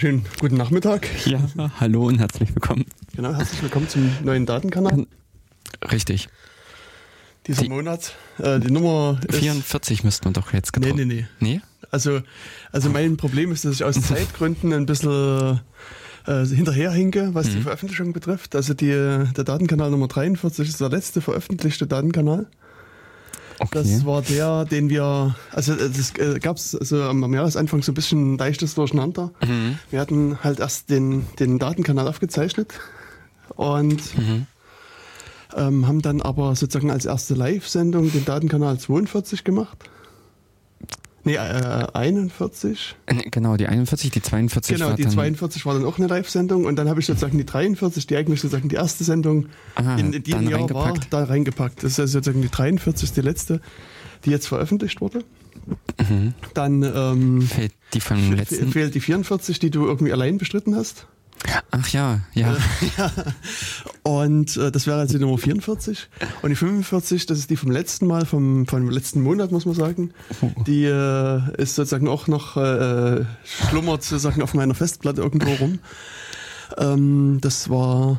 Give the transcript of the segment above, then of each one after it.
Schönen guten Nachmittag. Ja, hallo und herzlich willkommen. Genau, herzlich willkommen zum neuen Datenkanal. Richtig. Dieser Die- Monat. Äh, die Nummer ist, 44 müssten wir doch jetzt Nee, getroffen. nee, nee. Nee? Also, also mein Problem ist, dass ich aus Zeitgründen ein bisschen äh, hinterherhinke, was Mhm. die Veröffentlichung betrifft. Also die, der Datenkanal Nummer 43 ist der letzte veröffentlichte Datenkanal. Okay. Das war der, den wir, also äh, das äh, gab es also am, am Jahresanfang so ein bisschen leichtes Durcheinander. Mhm. Wir hatten halt erst den, den Datenkanal aufgezeichnet und Mhm. ähm, haben dann aber sozusagen als erste Live-Sendung den Datenkanal 42 gemacht. Nee, äh, 41. Äh, Genau, die 41, die 42 Genau, war die dann, 42 war dann auch eine Live-Sendung und dann habe ich sozusagen die 43, die eigentlich sozusagen die erste Sendung Ah, in, in diesem Jahr war, da reingepackt. Das ist also sozusagen die 43, die letzte, die jetzt veröffentlicht wurde. Mhm. Dann ähm, Fehlt die fe- letzten. fehlt die 44, die du irgendwie allein bestritten hast. Ach ja, ja. Und äh, das wäre also die Nummer 44. Und die 45, das ist die vom letzten Mal, vom, vom letzten Monat, muss man sagen. Die äh, ist sozusagen auch noch, äh, schlummert sozusagen auf meiner Festplatte irgendwo rum. Ähm, das war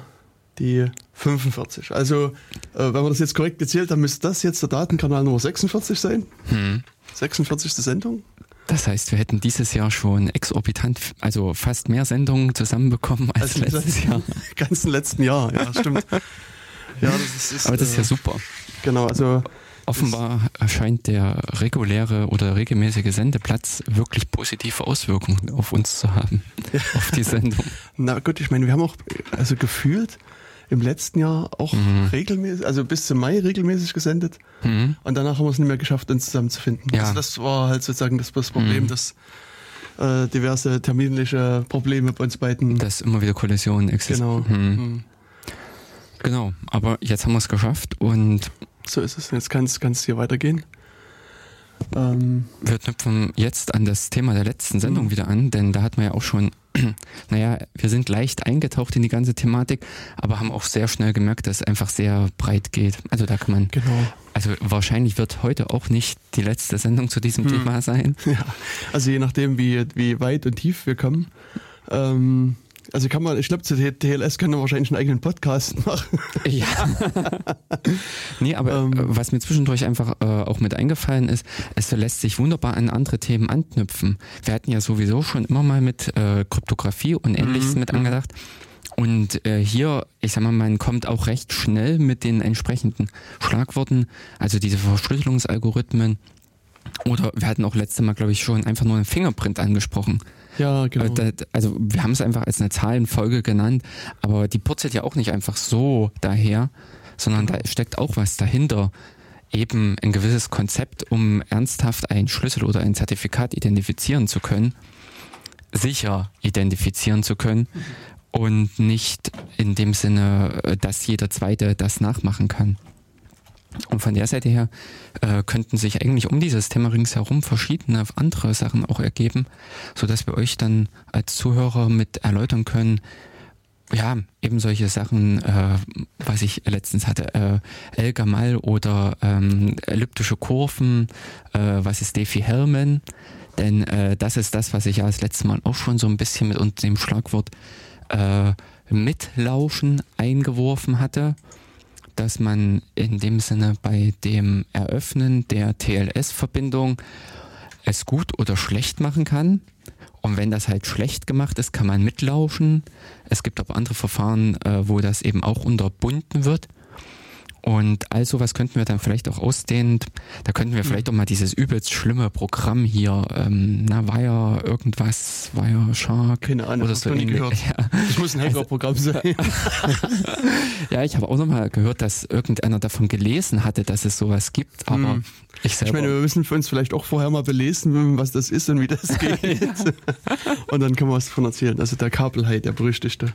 die 45. Also, äh, wenn wir das jetzt korrekt gezählt haben, müsste das jetzt der Datenkanal Nummer 46 sein. Hm. 46. Sendung. Das heißt, wir hätten dieses Jahr schon exorbitant, also fast mehr Sendungen zusammenbekommen als Also letztes Jahr. ganzen letzten Jahr, ja, stimmt. Ja, das ist, Aber das ist ja äh, super. Genau, also Offenbar scheint der reguläre oder regelmäßige Sendeplatz wirklich positive Auswirkungen auf uns zu haben, auf die Sendung. Na gut, ich meine, wir haben auch, also gefühlt im letzten Jahr auch Mhm. regelmäßig, also bis zum Mai regelmäßig gesendet. Mhm. Und danach haben wir es nicht mehr geschafft, uns zusammenzufinden. Ja. Also das war halt sozusagen das, das Problem, Mhm. dass äh, diverse terminliche Probleme bei uns beiden. Dass immer wieder Kollisionen existieren. genau. Mhm. Mhm. Genau, aber jetzt haben wir es geschafft und So ist es. Jetzt kann es hier weitergehen. Ähm, wir knüpfen jetzt an das Thema der letzten Sendung Mhm. wieder an, denn da hat man ja auch schon, naja, wir sind leicht eingetaucht in die ganze Thematik, aber haben auch sehr schnell gemerkt, dass es einfach sehr breit geht. Also da kann man, genau. also wahrscheinlich wird heute auch nicht die letzte Sendung zu diesem Mhm. Thema sein. Ja, also je nachdem, wie, wie weit und tief wir kommen. Ähm, also kann man, ich glaube, zu TLS können wir wahrscheinlich einen eigenen Podcast machen. Ja. nee, aber Ähm. äh, was mir zwischendurch einfach äh, auch mit eingefallen ist, es lässt sich wunderbar an andere Themen anknüpfen. Wir hatten ja sowieso schon immer mal mit äh, Kryptographie und ähnliches Mhm, mit mhm. angedacht. Und äh, hier, ich sag mal, man kommt auch recht schnell mit den entsprechenden Schlagworten, also diese Verschlüsselungsalgorithmen. Oder wir hatten auch letztes Mal, glaube ich, schon einfach nur einen Fingerprint angesprochen. Ja, genau. Äh, da- Also wir haben es einfach als eine Zahlenfolge genannt, aber die purzelt ja auch nicht einfach so daher, sondern da steckt auch was dahinter. Eben ein gewisses Konzept, um ernsthaft einen Schlüssel oder ein Zertifikat identifizieren zu können, sicher identifizieren zu können und nicht in dem Sinne, äh, dass jeder Zweite das nachmachen kann. Und von der Seite her äh, könnten sich eigentlich um dieses Thema ringsherum verschiedene andere Sachen auch ergeben, so dass wir euch dann als Zuhörer mit erläutern können, ja, eben solche Sachen, äh, was ich letztens hatte, äh, El-Gamal oder ähm, elliptische Kurven, äh, was ist Defi-Hellman, denn äh, das ist das, was ich ja das letzte Mal auch schon so ein bisschen mit unter dem Schlagwort äh, Mitlauschen eingeworfen hatte dass man in dem Sinne bei dem Eröffnen der TLS-Verbindung es gut oder schlecht machen kann. Und wenn das halt schlecht gemacht ist, kann man mitlauschen. Es gibt aber andere Verfahren, äh, wo das eben auch unterbunden wird. Und all sowas könnten wir dann vielleicht auch ausdehnen. Da könnten wir vielleicht auch mal dieses übelst schlimme Programm hier, ähm, na, Wire, irgendwas, Wire Shark. Keine Ahnung, oder so ähnlich. gehört. Ja. Das muss ein Hackerprogramm sein. Ja, ich habe auch nochmal gehört, dass irgendeiner davon gelesen hatte, dass es sowas gibt, aber Hm. ich Ich selber. meine, wir müssen für uns vielleicht auch vorher mal belesen, was das ist und wie das geht. Und dann können wir was davon erzählen. Also der Kabelheit, der berüchtigte.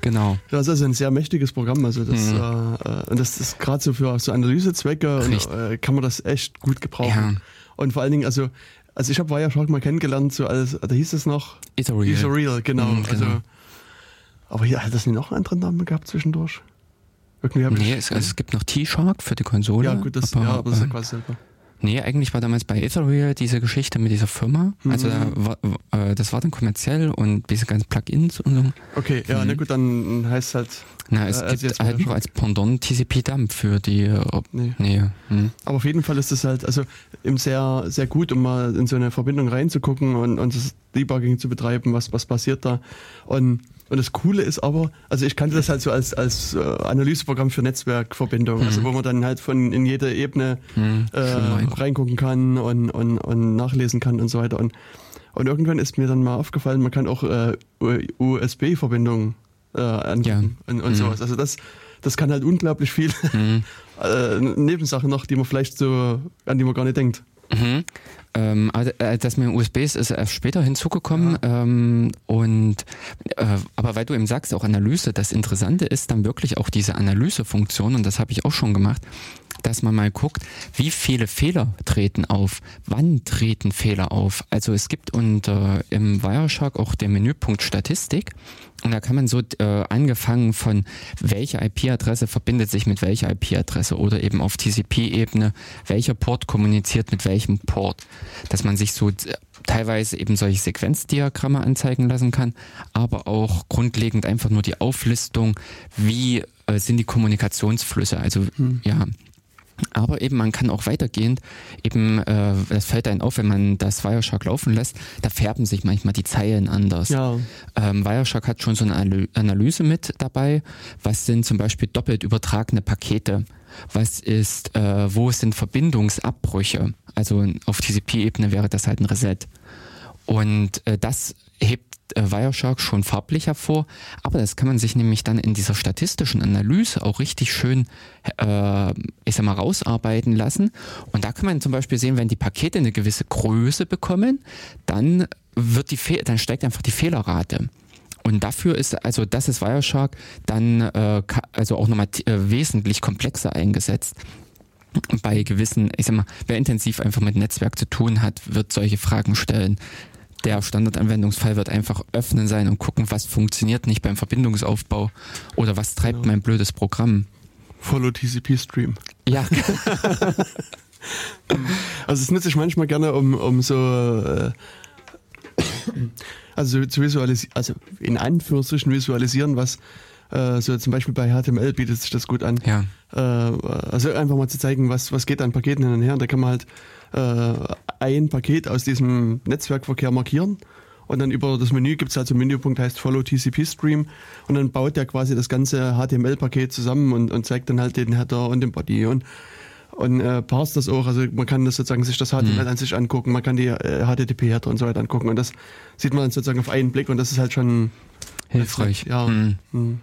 Genau. Das ist also ein sehr mächtiges Programm. Also das, Mhm. äh, äh, und das ist gerade so für so Analysezwecke und, äh, kann man das echt gut gebrauchen. Ja. Und vor allen Dingen, also, also ich habe Wireshark mal kennengelernt, so als, da hieß es noch Ethereal. Ethereal, genau. Mhm, Also, genau. aber hier hat das nicht noch einen anderen Namen gehabt zwischendurch? Irgendwie Nee, ich. es, also es gibt noch T-Shark für die Konsole. ja, gut, das, aber, ja, aber das ist ja äh, quasi selber. Nee, eigentlich war damals bei Ethereal diese Geschichte mit dieser Firma. Also da war, äh, das war dann kommerziell und diese ganzen Plugins und so. Okay, ja, na gut, dann heißt es halt. Na, es äh, also gibt mal halt noch als Pendant TCP-Dump für die. Äh, Nee. nee. Hm. Aber auf jeden Fall ist es halt, also eben sehr, sehr gut, um mal in so eine Verbindung reinzugucken und, und das Debugging zu betreiben, was, was passiert da. Und, und das Coole ist aber, also ich kannte das halt so als, als äh, Analyseprogramm für Netzwerkverbindungen, also wo man dann halt von in jede Ebene Hm. äh, reingucken kann und, und, und nachlesen kann und so weiter. Und, und irgendwann ist mir dann mal aufgefallen, man kann auch äh, USB-Verbindungen äh, angucken Ja. und, und Mhm. sowas. Also das, das kann halt unglaublich viel Hm. äh, Nebensachen noch, die man vielleicht so, an die man gar nicht denkt. Mhm. Ähm, äh, das mit dem USB ist, ist erst später hinzugekommen. Ähm, und äh, aber weil du eben sagst, auch Analyse, das Interessante ist dann wirklich auch diese Analysefunktion, und das habe ich auch schon gemacht, dass man mal guckt, wie viele Fehler treten auf, wann treten Fehler auf. Also es gibt unter im Wireshark auch den Menüpunkt Statistik. Und da kann man so äh, angefangen von welche IP-Adresse verbindet sich mit welcher IP-Adresse oder eben auf TCP-Ebene, welcher Port kommuniziert mit welchem Port, dass man sich so äh, teilweise eben solche Sequenzdiagramme anzeigen lassen kann, aber auch grundlegend einfach nur die Auflistung, wie äh, sind die Kommunikationsflüsse, also ja. Aber eben, man kann auch weitergehend, eben, äh, das fällt einem auf, wenn man das Wireshark laufen lässt, da färben sich manchmal die Zeilen anders. Ja, Ähm, Wireshark hat schon so eine Analy- Analyse mit dabei. Was sind zum Beispiel doppelt übertragene Pakete? Was ist, äh, wo sind Verbindungsabbrüche? Also auf TCP-Ebene wäre das halt ein Reset. Und äh, das hebt äh, Wireshark schon farblich hervor, aber das kann man sich nämlich dann in dieser statistischen Analyse auch richtig schön, äh, ich sag mal, rausarbeiten lassen. Und da kann man zum Beispiel sehen, wenn die Pakete eine gewisse Größe bekommen, dann wird die Fe dann steigt einfach die Fehlerrate. Und dafür ist, also das ist Wireshark dann äh, also auch nochmal äh, wesentlich komplexer eingesetzt. Bei gewissen, ich sag mal, wer intensiv einfach mit Netzwerk zu tun hat, wird solche Fragen stellen. Der Standardanwendungsfall wird einfach öffnen sein und gucken, was funktioniert nicht beim Verbindungsaufbau oder was treibt Genau. mein blödes Programm. Follow TCP Stream. Ja, Also das nutze ich manchmal gerne, um, um so äh, also zu visualisieren, also in Anführungsstrichen visualisieren, was äh, so zum Beispiel bei HTML bietet sich das gut an. ja. Äh, also einfach mal zu zeigen, was, was geht an Paketen hin und her. Und da kann man halt äh, ein Paket aus diesem Netzwerkverkehr markieren. Und dann über das Menü gibt es halt so einen Menüpunkt, heißt Follow TCP Stream. Und dann baut der quasi das ganze HTML-Paket zusammen und, und zeigt dann halt den Header und den Body und, und äh, parst das auch. Also man kann das sozusagen sich das HTML an sich angucken, man kann die äh, HTTP-Header und so weiter angucken. Und das sieht man dann sozusagen auf einen Blick und das ist halt schon Hilfreich. Ja. Hm. Hm.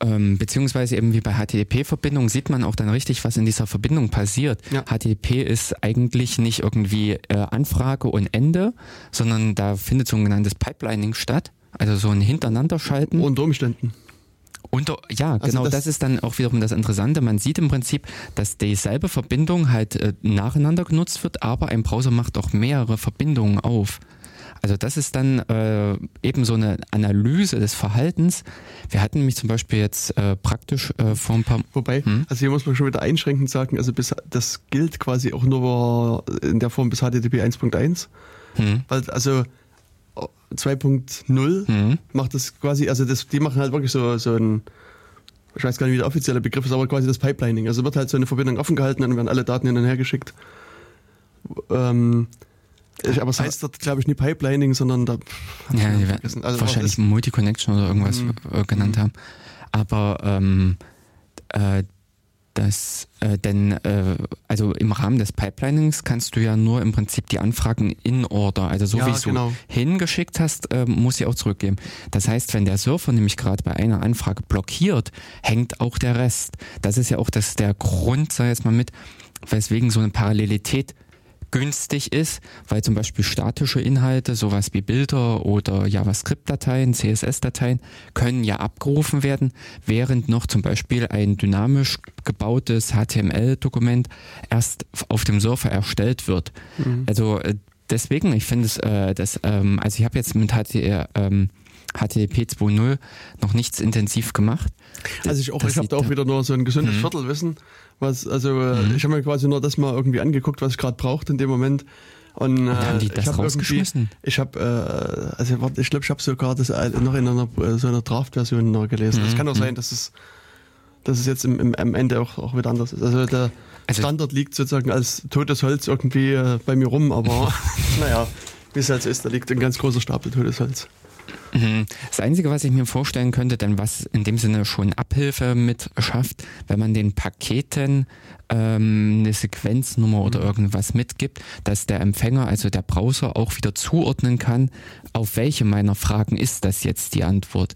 Ähm, beziehungsweise eben wie bei HTTP-Verbindungen sieht man auch dann richtig, was in dieser Verbindung passiert. Ja. HTTP ist eigentlich nicht irgendwie äh, Anfrage und Ende, sondern da findet sogenanntes Pipelining statt. Also so ein Hintereinanderschalten. unter Umständen. Unter, ja, Also genau, das- das, ist dann auch wiederum das Interessante. Man sieht im Prinzip, dass dieselbe Verbindung halt äh, nacheinander genutzt wird, aber ein Browser macht auch mehrere Verbindungen auf. Also das ist dann äh, eben so eine Analyse des Verhaltens. Wir hatten nämlich zum Beispiel jetzt äh, praktisch äh, vor ein paar Wobei, Hm? also hier muss man schon wieder einschränkend sagen, also bis, das gilt quasi auch nur in der Form bis HTTP 1.1, hm, weil also 2.0 hm, macht das quasi, also das, die machen halt wirklich so, so ein, ich weiß gar nicht, wie der offizielle Begriff ist, aber quasi das Pipelining. Also wird halt so eine Verbindung offen gehalten und dann werden alle Daten hin und her geschickt. Ähm, ich, aber es heißt dort, glaube ich, nie Pipelining, sondern da ja, die werden vergessen. Also wahrscheinlich Multi-Connection oder irgendwas Mhm. äh, genannt haben. Aber ähm, äh, das, äh, denn äh, also im Rahmen des Pipelinings kannst du ja nur im Prinzip die Anfragen in Order, also so Ja, wie es genau. du hingeschickt hast, äh, muss sie auch zurückgeben. Das heißt, wenn der Surfer nämlich gerade bei einer Anfrage blockiert, hängt auch der Rest. Das ist ja auch das der Grund, sag ich jetzt mal mit, weswegen so eine Parallelität günstig ist, weil zum Beispiel statische Inhalte, sowas wie Bilder oder JavaScript-Dateien, CSS-Dateien, können ja abgerufen werden, während noch zum Beispiel ein dynamisch gebautes HTML-Dokument erst auf dem Surfer erstellt wird. Mhm. Also äh, deswegen, ich finde es, äh, das, ähm, also ich habe jetzt mit HTML, ähm, HTTP 2.0 noch nichts intensiv gemacht. Also ich auch, Das ich habe da auch wieder nur so ein gesundes Mhm. Viertelwissen. Was, also äh, Mhm. ich habe mir quasi nur das mal irgendwie angeguckt, was ich gerade brauchte in dem Moment. Und, äh, Und haben die ich das hab irgendwie, rausgeschmissen? ich habe, äh, also warte, ich glaube, ich habe sogar das äh, noch in einer äh, so einer Draft-Version noch gelesen. Es Mhm, kann auch mhm. sein, dass es, dass es jetzt im, im, am Ende auch, auch wieder anders ist. Also der Also- Standard liegt sozusagen als totes Holz irgendwie äh, bei mir rum, aber naja, wie es halt so ist, da liegt ein ganz großer Stapel totes Holz. Mhm. Das Einzige, was ich mir vorstellen könnte, denn was in dem Sinne schon Abhilfe mit schafft, wenn man den Paketen ähm, eine Sequenznummer oder irgendwas mitgibt, dass der Empfänger, also der Browser, auch wieder zuordnen kann, auf welche meiner Fragen ist das jetzt die Antwort.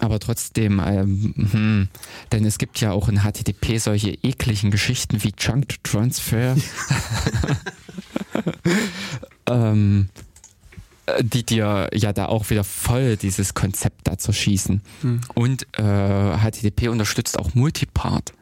Aber trotzdem, ähm, hm, denn es gibt ja auch in HTTP solche ekligen Geschichten wie Chunk Transfer. ähm, äh, die dir ja da auch wieder voll dieses Konzept da zerschießen. Hm. Und äh, HTTP unterstützt auch Multipart.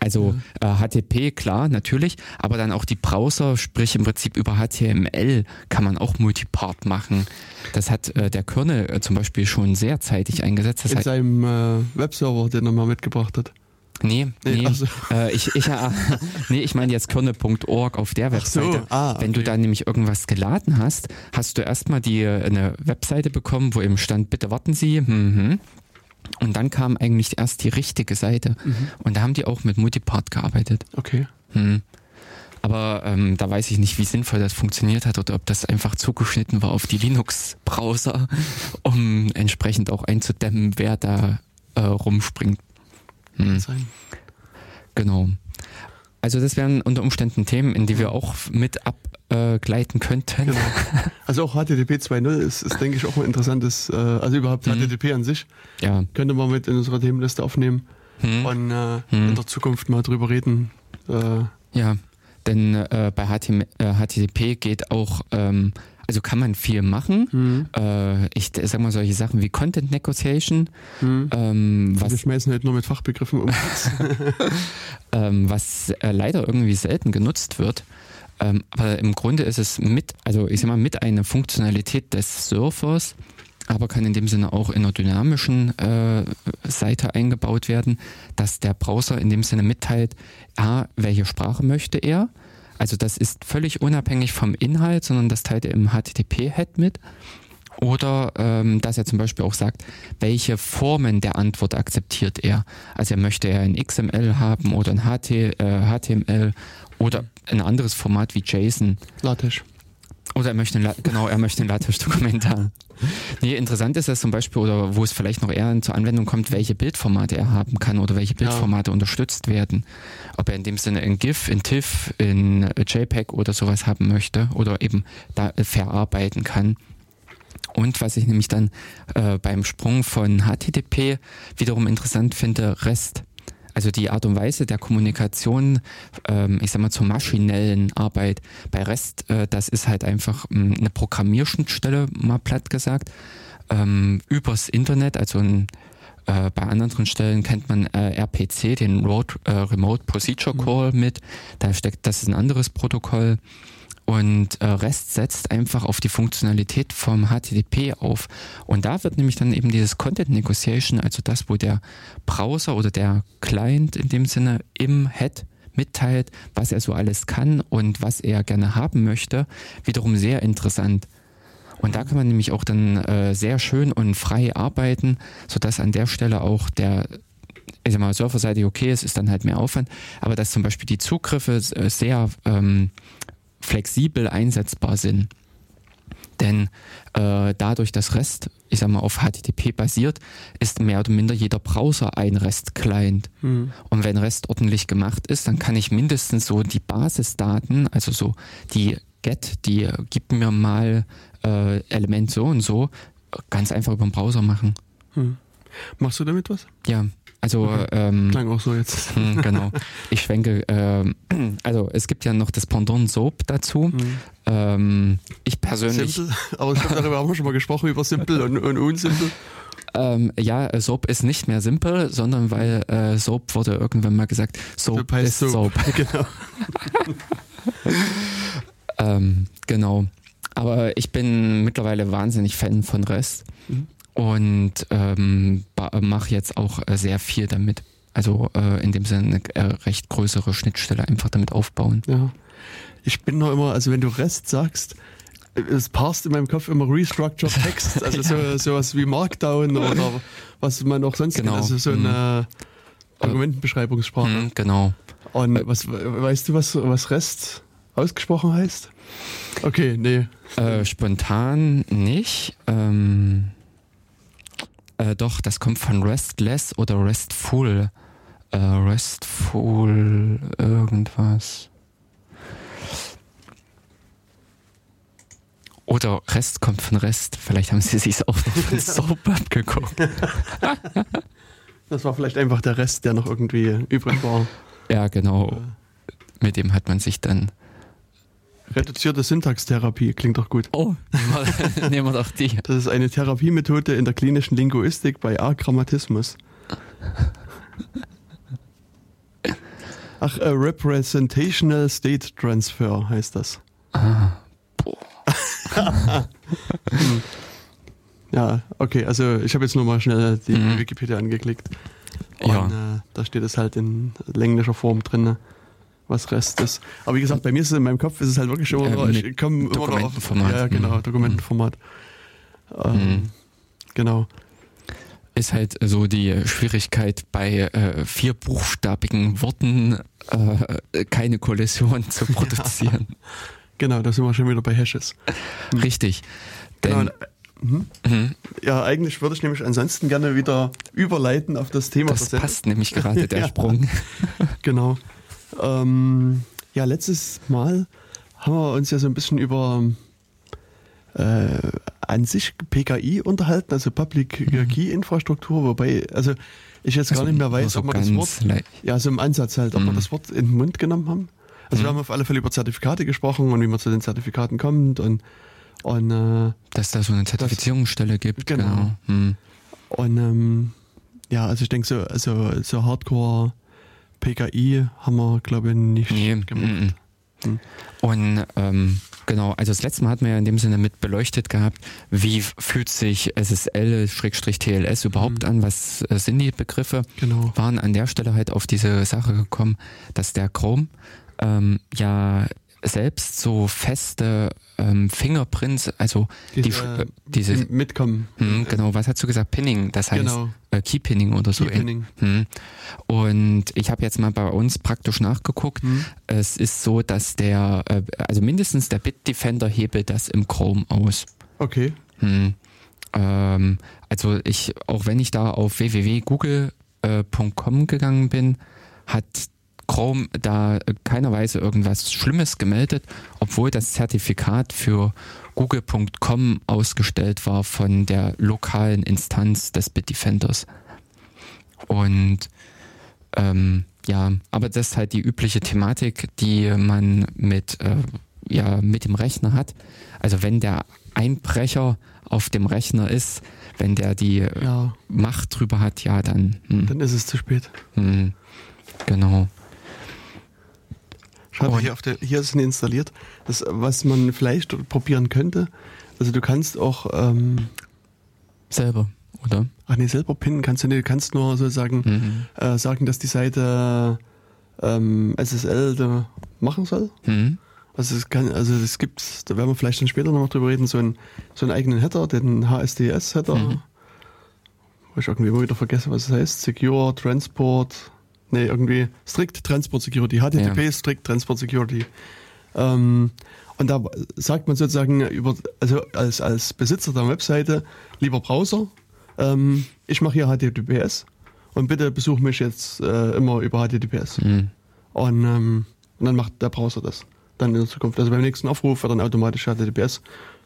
Also äh, HTTP, klar, natürlich, aber dann auch die Browser, sprich im Prinzip über HTML kann man auch Multipart machen. Das hat äh, der Kernel äh, zum Beispiel schon sehr zeitig eingesetzt. Das In seinem äh, Webserver, den er mal mitgebracht hat. Nee, Nee, nee, so. äh, ich, ich, äh, nee, ich meine jetzt kernel.org auf der Ach so, Webseite. ah, Wenn du okay. da nämlich irgendwas geladen hast, hast du erstmal die äh, eine Webseite bekommen, wo eben stand, bitte warten Sie. Mhm. Und dann kam eigentlich erst die richtige Seite. Mhm. Und da haben die auch mit Multipart gearbeitet. Okay. Hm. Aber ähm, da weiß ich nicht, wie sinnvoll das funktioniert hat oder ob das einfach zugeschnitten war auf die Linux-Browser, um entsprechend auch einzudämmen, wer da äh, rumspringt. Hm. Sein. Genau. Also das wären unter Umständen Themen, in die wir auch mit abgleiten könnten. Genau. Also auch HTTP 2.0 ist, ist, denke ich, auch ein interessantes, äh, also überhaupt Mhm. HTTP an sich, Ja. könnte man mit in unserer Themenliste aufnehmen Hm. und äh, Hm. in der Zukunft mal drüber reden. Äh, Ja, denn äh, bei HTM, äh, HTTP geht auch, ähm, also kann man viel machen. hm, Äh, ich sag mal solche Sachen wie Content Negotiation, hm. ähm, Wir was, schmeißen halt nur mit Fachbegriffen um. ähm, was äh, leider irgendwie selten genutzt wird. Ähm, aber im Grunde ist es mit, also ich sag mal, mit einer Funktionalität des Surfers, aber kann in dem Sinne auch in einer dynamischen äh, Seite eingebaut werden, dass der Browser in dem Sinne mitteilt, A, welche Sprache möchte er. Also das ist völlig unabhängig vom Inhalt, sondern das teilt er im HTTP-Head mit. Oder ähm, dass er zum Beispiel auch sagt, welche Formen der Antwort akzeptiert er. Also er möchte er in XML haben oder in HT, äh, HTML oder ein anderes Format wie JSON. LaTeX. Oder er möchte ein, La- genau, er möchte ein LaTeX-Dokument haben. Nee, interessant ist das zum Beispiel, oder wo es vielleicht noch eher zur Anwendung kommt, welche Bildformate er haben kann oder welche Bildformate unterstützt werden. Ob er in dem Sinne in GIF, in TIFF, in JPEG oder sowas haben möchte oder eben da äh, verarbeiten kann. Und was ich nämlich dann äh, beim Sprung von HTTP wiederum interessant finde, REST. Also die Art und Weise der Kommunikation, ähm, ich sag mal zur maschinellen Arbeit. Bei REST, äh, das ist halt einfach ähm, eine Programmierschnittstelle, mal platt gesagt, ähm, übers Internet, also ein, äh, bei anderen Stellen kennt man äh, RPC, den Road, äh, Remote Procedure Call mit, da steckt, das ist ein anderes Protokoll. Und äh, REST setzt einfach auf die Funktionalität vom HTTP auf. Und da wird nämlich dann eben dieses Content Negotiation, also das, wo der Browser oder der Client in dem Sinne im Head mitteilt, was er so alles kann und was er gerne haben möchte, wiederum sehr interessant. Und da kann man nämlich auch dann äh, sehr schön und frei arbeiten, sodass an der Stelle auch der ich sag mal, serverseitig okay ist, ist dann halt mehr Aufwand, aber dass zum Beispiel die Zugriffe äh, sehr ähm, flexibel einsetzbar sind. Denn äh, dadurch, dass REST, ich sag mal, auf HTTP basiert, ist mehr oder minder jeder Browser ein REST-Client. Hm. Und wenn REST ordentlich gemacht ist, dann kann ich mindestens so die Basisdaten, also so die GET, die äh, gib mir mal äh, Element so und so, ganz einfach über den Browser machen. Hm. Machst du damit was? Ja, also Okay. ähm, Klang auch so jetzt. hm, genau. Ich schwenke, ähm, also es gibt ja noch das Pendant Soap dazu. Hm. Ähm, ich persönlich, Simple, aber ich glaube, darüber haben wir schon mal gesprochen, über Simple und, und Unsimple. ähm, ja, Soap ist nicht mehr simpel, sondern weil äh, Soap wurde irgendwann mal gesagt, Soap heißt ist Soap. Soap. genau. Ähm, genau. Aber ich bin mittlerweile wahnsinnig Fan von REST mhm. Und ähm, mache jetzt auch äh, sehr viel damit. Also äh, in dem Sinne eine äh, recht größere Schnittstelle einfach damit aufbauen. Ja. Ich bin noch immer, also wenn du REST sagst, es passt in meinem Kopf immer Restructured Text, also so sowas wie Markdown oder was man auch sonst genau. kennt, also so eine mhm. Argumentenbeschreibungssprache. Mhm, genau. Und was weißt du, was, was REST ausgesprochen heißt? Okay, nee. Äh, spontan nicht. Ähm, äh, doch, das kommt von Restless oder Restful. Äh, restful irgendwas. Oder Rest kommt von Rest. Vielleicht haben sie sich auch von Soap abgeguckt. das war vielleicht einfach der Rest, der noch irgendwie übrig war. Ja, genau. Mit dem hat man sich dann. Reduzierte Syntaxtherapie klingt doch gut. Oh, nehmen wir doch die. Das ist eine Therapiemethode in der klinischen Linguistik bei Agrammatismus. Ach, uh, Representational State Transfer heißt das. Ah, boah. ja, okay, also ich habe jetzt nur mal schnell die mhm. Wikipedia angeklickt. Und ja. äh, da steht es halt in länglischer Form drin, was Rest ist. Aber wie gesagt, bei mir ist es in meinem Kopf, ist es halt wirklich immer noch, ich komme immer noch auf, Ja, genau, mhm. Dokumentenformat. Ähm, mhm. Genau ist halt so die Schwierigkeit bei äh, vierbuchstabigen Worten äh, keine Kollision zu produzieren. Ja. Genau, da sind wir schon wieder bei Hashes. Richtig. Denn, genau. Mhm. Mhm. Ja, eigentlich würde ich nämlich ansonsten gerne wieder überleiten auf das Thema. Das passt nämlich gerade der ja. Sprung. genau. Ähm, ja, letztes Mal haben wir uns ja so ein bisschen über äh, an sich PKI unterhalten, also Public mhm. Key Infrastruktur, wobei, also ich jetzt also gar nicht mehr weiß, ob wir das Wort, ja, so im Ansatz halt, ob mhm. wir das Wort in den Mund genommen haben. Also mhm. wir haben auf alle Fälle über Zertifikate gesprochen und wie man zu den Zertifikaten kommt und, und äh, dass da so eine Zertifizierungsstelle das, gibt. Genau. genau. Mhm. Und ähm, ja, also ich denke so, also so Hardcore PKI haben wir, glaube ich, nicht nee. gemacht. Mhm. Hm. Und ähm, genau, also das letzte Mal hatten wir ja in dem Sinne mit beleuchtet gehabt, wie fühlt sich SSL-TLS überhaupt mhm. an, was äh, sind die Begriffe, genau. waren an der Stelle halt auf diese Sache gekommen, dass der Chrome ähm, ja selbst so feste ähm, Fingerprints, also diese, die, äh, diese mitkommen. Hm, genau, was hast du gesagt? Pinning, das heißt genau. äh, Keypinning oder so. Keypinning. Hm. Und ich habe jetzt mal bei uns praktisch nachgeguckt. Hm. Es ist so, dass der, äh, also mindestens der Bitdefender hebelt das im Chrome aus. Okay. Hm. Ähm, also ich, auch wenn ich da auf www.google.com gegangen bin, hat Chrome da keinerweise irgendwas Schlimmes gemeldet, obwohl das Zertifikat für google.com ausgestellt war von der lokalen Instanz des Bitdefenders. Und ähm, ja, aber das ist halt die übliche Thematik, die man mit, äh, ja, mit dem Rechner hat. Also wenn der Einbrecher auf dem Rechner ist, wenn der die ja. Macht drüber hat, ja, dann. Hm. Dann ist es zu spät. Hm, genau. Mal, hier, auf der, hier ist es installiert. Das, was man vielleicht probieren könnte, also du kannst auch ähm, selber, oder? Ach nee, selber pinnen kannst du nicht. Du kannst nur sozusagen mhm. äh, sagen, dass die Seite ähm, SSL da machen soll. Mhm. Also es kann, also es gibt, da werden wir vielleicht dann später noch drüber reden, so einen, so einen eigenen Header, den HSDS-Header. Mhm. Wo ich irgendwie immer wieder vergesse, was es heißt. Secure Transport nee, irgendwie Strict Transport Security, HTTP ja. Strict Transport Security. Ähm, und da sagt man sozusagen über, also als, als Besitzer der Webseite, lieber Browser, ähm, ich mache hier HTTPS und bitte besuch mich jetzt äh, immer über HTTPS. Mhm. Und, ähm, und dann macht der Browser das dann in der Zukunft. Also beim nächsten Aufruf wird dann automatisch HTTPS,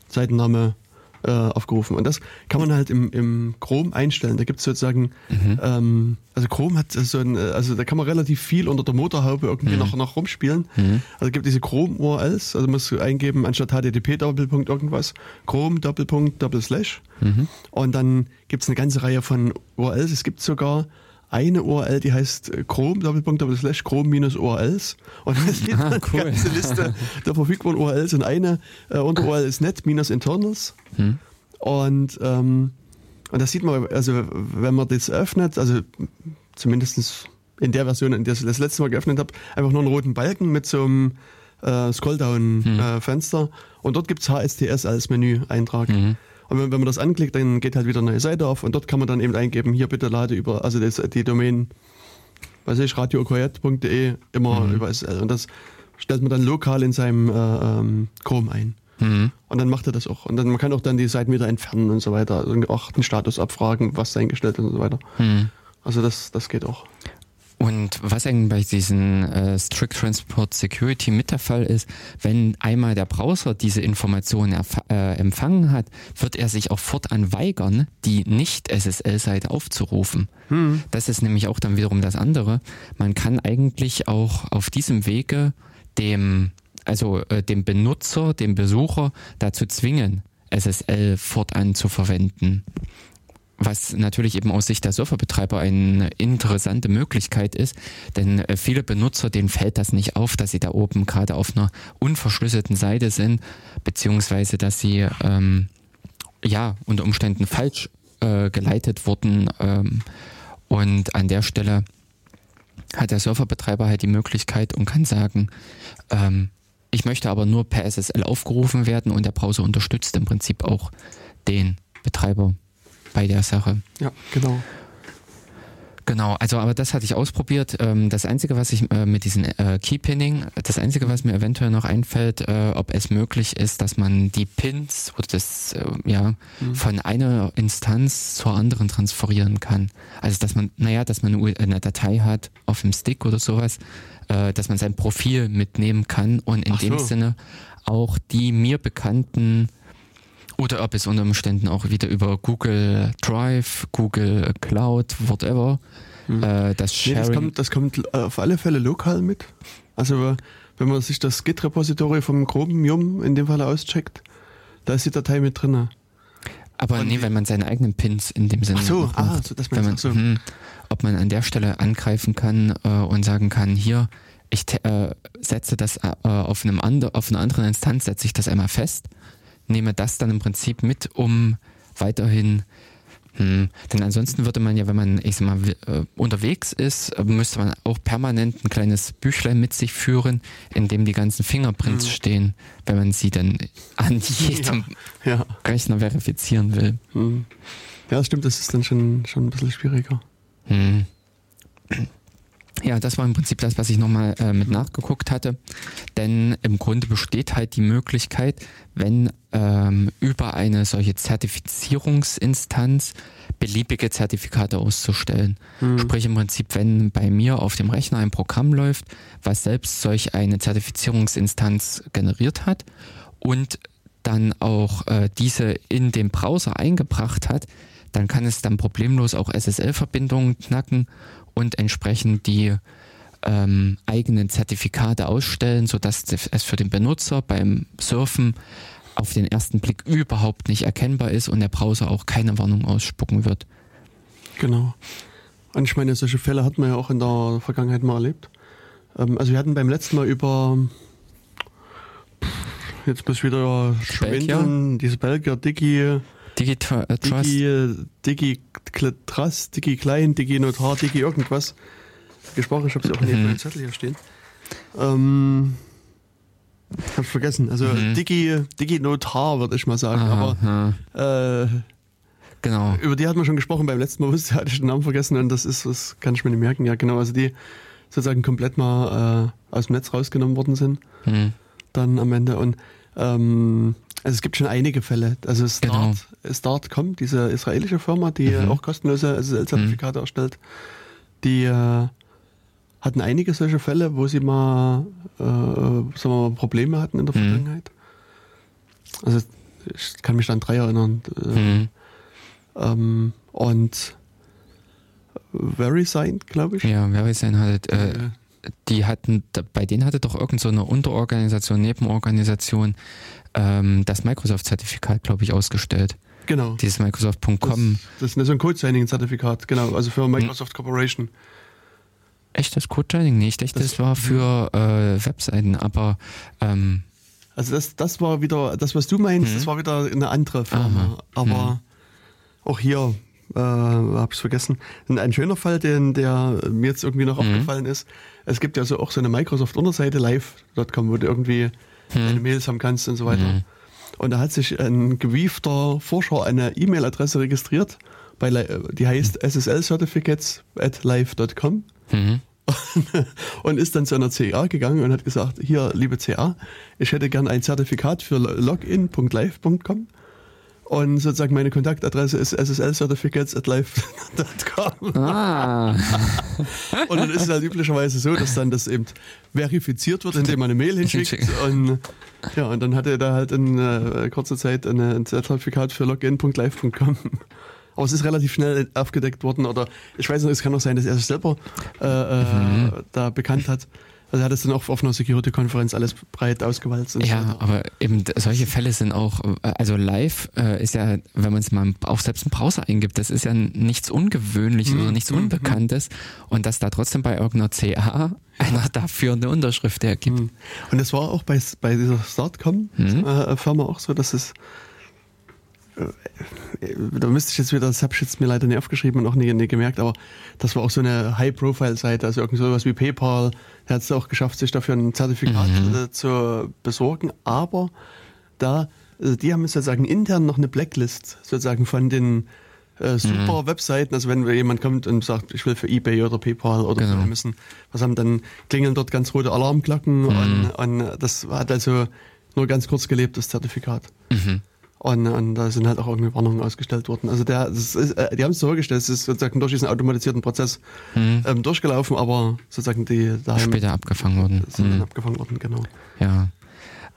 Seitenname, äh, aufgerufen. Und das kann man halt im, im Chrome einstellen. Da gibt es sozusagen, mhm. ähm, also Chrome hat so ein, also da kann man relativ viel unter der Motorhaube irgendwie mhm. noch, noch rumspielen. Mhm. Also gibt diese Chrome URLs, also musst du eingeben, anstatt HTTP Doppelpunkt irgendwas, Chrome Doppelpunkt Doppel Slash. Mhm. Und dann gibt es eine ganze Reihe von URLs. Es gibt sogar eine URL, die heißt äh, Chrome, Doppelpunkt, Doppel Slash, Chrome minus URLs. Und da sieht Ah, cool. die ganze Liste der verfügbaren URLs und eine äh, Unter-URL ist net minus internals. Hm. Und, ähm, und das sieht man, also wenn man das öffnet, also zumindest in der Version, in der ich das letzte Mal geöffnet habe, einfach nur einen roten Balken mit so einem äh, Scrolldown-Fenster. und dort gibt's HSTS als Menü-Eintrag. Mhm. Und wenn, wenn man das anklickt, dann geht halt wieder eine neue Seite auf und dort kann man dann eben eingeben, hier bitte lade über, also das, die Domain, weiß ich, radiookoyet.de immer Mhm. über. Und das stellt man dann lokal in seinem äh, ähm, Chrome ein. Mhm. Und dann macht er das auch. Und dann man kann auch dann die Seiten wieder entfernen und so weiter. Also auch den Status abfragen, was eingestellt ist und so weiter. Mhm. Also das, das geht auch. Und was eigentlich bei diesen äh, Strict Transport Security mit der Fall ist, wenn einmal der Browser diese Informationen äh, empfangen hat, wird er sich auch fortan weigern, die Nicht-SSL-Seite aufzurufen. Das ist nämlich auch dann wiederum das andere. Man kann eigentlich auch auf diesem Wege dem, also äh, dem Benutzer, dem Besucher dazu zwingen, SSL fortan zu verwenden was natürlich eben aus Sicht der Surferbetreiber eine interessante Möglichkeit ist, denn äh, viele Benutzer, denen fällt das nicht auf, dass sie da oben gerade auf einer unverschlüsselten Seite sind, beziehungsweise dass sie ähm, ja unter Umständen falsch äh, geleitet wurden ähm, und an der Stelle hat der Surferbetreiber halt die Möglichkeit und kann sagen, ähm, ich möchte aber nur per SSL aufgerufen werden und der Browser unterstützt im Prinzip auch den Betreiber bei der Sache. Ja, genau. Genau, also aber das hatte ich ausprobiert. Ähm, Das Einzige, was ich äh, mit diesem äh, Keypinning, das Einzige, was mir eventuell noch einfällt, äh, ob es möglich ist, dass man die Pins oder das ja Mhm. von einer Instanz zur anderen transferieren kann. Also dass man, naja, dass man eine Datei hat auf dem Stick oder sowas, dass man sein Profil mitnehmen kann und in Ach dem so. Sinne auch die mir bekannten oder ob es unter Umständen auch wieder über Google Drive, Google Cloud, whatever, äh, das Nee, das Sharing. kommt, das kommt auf alle Fälle lokal mit. Also wenn man sich das Git-Repository vom Chromium in dem Fall auscheckt, da ist die Datei mit drinne. aber und nee, wenn man seine eigenen Pins in dem Sinne Ach so, noch ah, macht. so, das wenn man, so. hm, ob man an der Stelle angreifen kann äh, und sagen kann, hier, ich äh, setze das äh, auf, einem auf einer anderen Instanz, setze ich das einmal fest, nehme das dann im Prinzip mit, um weiterhin hm, denn ansonsten würde man ja, wenn man, ich sag mal, äh, unterwegs ist, äh, müsste man auch permanent ein kleines Büchlein mit sich führen, in dem die ganzen Fingerprints Mhm. stehen, wenn man sie dann an jedem Ja. Rechner verifizieren will. Hm. Ja, das stimmt, das ist dann schon, schon ein bisschen schwieriger. Hm. Ja, das war im Prinzip das, was ich nochmal äh, mit nachgeguckt hatte. Denn im Grunde besteht halt die Möglichkeit, wenn ähm, über eine solche Zertifizierungsinstanz beliebige Zertifikate auszustellen. Hm. Sprich im Prinzip, wenn bei mir auf dem Rechner ein Programm läuft, was selbst solch eine Zertifizierungsinstanz generiert hat und dann auch äh, diese in den Browser eingebracht hat, dann kann es dann problemlos auch SSL-Verbindungen knacken und entsprechend die ähm, eigenen Zertifikate ausstellen, sodass es für den Benutzer beim Surfen auf den ersten Blick überhaupt nicht erkennbar ist und der Browser auch keine Warnung ausspucken wird. Genau. Und ich meine, solche Fälle hat man ja auch in der Vergangenheit mal erlebt. Ähm, also wir hatten beim letzten Mal über jetzt ich wieder schwindeln, diese Belgier, Digi, äh, Trust. Digi, Digi Kle- Trust, Digi Klein, Digi Notar, Digi irgendwas gesprochen. Ich habe sie auch neben Mhm. meinem Zettel hier stehen. Ähm, ich hab's vergessen. Also Mhm. Digi, Digi Notar würde ich mal sagen. Aha, Aber äh, genau. über die hat man schon gesprochen beim letzten Mal, wusste hatte ich den Namen vergessen und das ist, das kann ich mir nicht merken. Ja, genau, also die sozusagen komplett mal äh, aus dem Netz rausgenommen worden sind, Hm. dann am Ende. Und ähm, also es gibt schon einige Fälle. Also Genau. Start, Start.com, diese israelische Firma, die Mhm. auch kostenlose SSL-Zertifikate erstellt, die äh, hatten einige solche Fälle, wo sie mal, äh, sagen wir mal Probleme hatten in der Mhm. Vergangenheit. Also ich kann mich an drei erinnern. Äh, Hm. ähm, und VeriSign, glaube ich. Ja, VeriSign hatte, äh, Äh, die hatten, bei denen hatte doch irgend so eine Unterorganisation, Nebenorganisation, ähm, das Microsoft-Zertifikat, glaube ich, ausgestellt. Genau. Dieses Microsoft.com. Das, das ist so ein Code-Signing-Zertifikat, genau, also für Microsoft Corporation. Echt das Code-Signing? Nee, ich dachte, das, Das- war für äh, Webseiten, aber ähm, Also das, das war wieder, das was du meinst, das war wieder eine andere Firma. Mhm. Aha. Aber auch hier äh, habe ich vergessen. Und ein schöner Fall, den, der mir jetzt irgendwie Mhm. noch aufgefallen ist, es gibt ja so auch so eine Microsoft-Unterseite live.com, wo du irgendwie Mhm. deine Mails haben kannst und so weiter. Und da hat sich ein gewiefter Forscher eine E-Mail-Adresse registriert, bei, die heißt SSL-Certificates at live.com mhm. und ist dann zu einer CA gegangen und hat gesagt, hier, liebe CA, ich hätte gern ein Zertifikat für login.live.com und sozusagen meine Kontaktadresse ist sslcertificates at live.com. Ah, Und dann ist es halt üblicherweise so, dass dann das eben verifiziert wird, indem man eine Mail hinschickt und ja, und dann hatte er da halt in äh, kurzer Zeit eine, ein Zertifikat für login.live.com. Aber es ist relativ schnell aufgedeckt worden oder ich weiß nicht, es kann auch sein, dass er sich selber äh, äh, da bekannt hat. Also er hat es dann auch auf einer Security-Konferenz alles breit ausgewalzt. und so ja, weiter. aber eben solche Fälle sind auch, äh, also live äh, ist ja, wenn man es mal auch selbst im Browser eingibt, das ist ja nichts Ungewöhnliches oder nichts Unbekanntes und dass da trotzdem bei irgendeiner CA einer dafür eine Unterschrift hergibt. Hm. Und es war auch bei, bei dieser Startcom-Firma auch so, dass es äh, da müsste ich jetzt wieder, das habe ich jetzt mir leider nicht aufgeschrieben und auch nie, nie gemerkt, aber das war auch so eine High-Profile-Seite, also irgend sowas wie PayPal, der hat es auch geschafft, sich dafür ein Zertifikat äh, zu besorgen, aber da, also die haben sozusagen intern noch eine Blacklist sozusagen von den äh, super Webseiten, also wenn jemand kommt und sagt, ich will für Ebay oder PayPal oder Genau. so müssen, was haben, dann klingeln dort ganz rote Alarmglocken und, und das hat also nur ganz kurz gelebt, das Zertifikat. Mhm. Und, und da sind halt auch irgendwie Warnungen ausgestellt worden. Also der, das ist, äh, die haben es so vorgestellt, es ist sozusagen durch diesen automatisierten Prozess ähm, durchgelaufen, aber sozusagen die daheim Später abgefangen worden. sind dann Mhm. abgefangen worden, genau. Ja.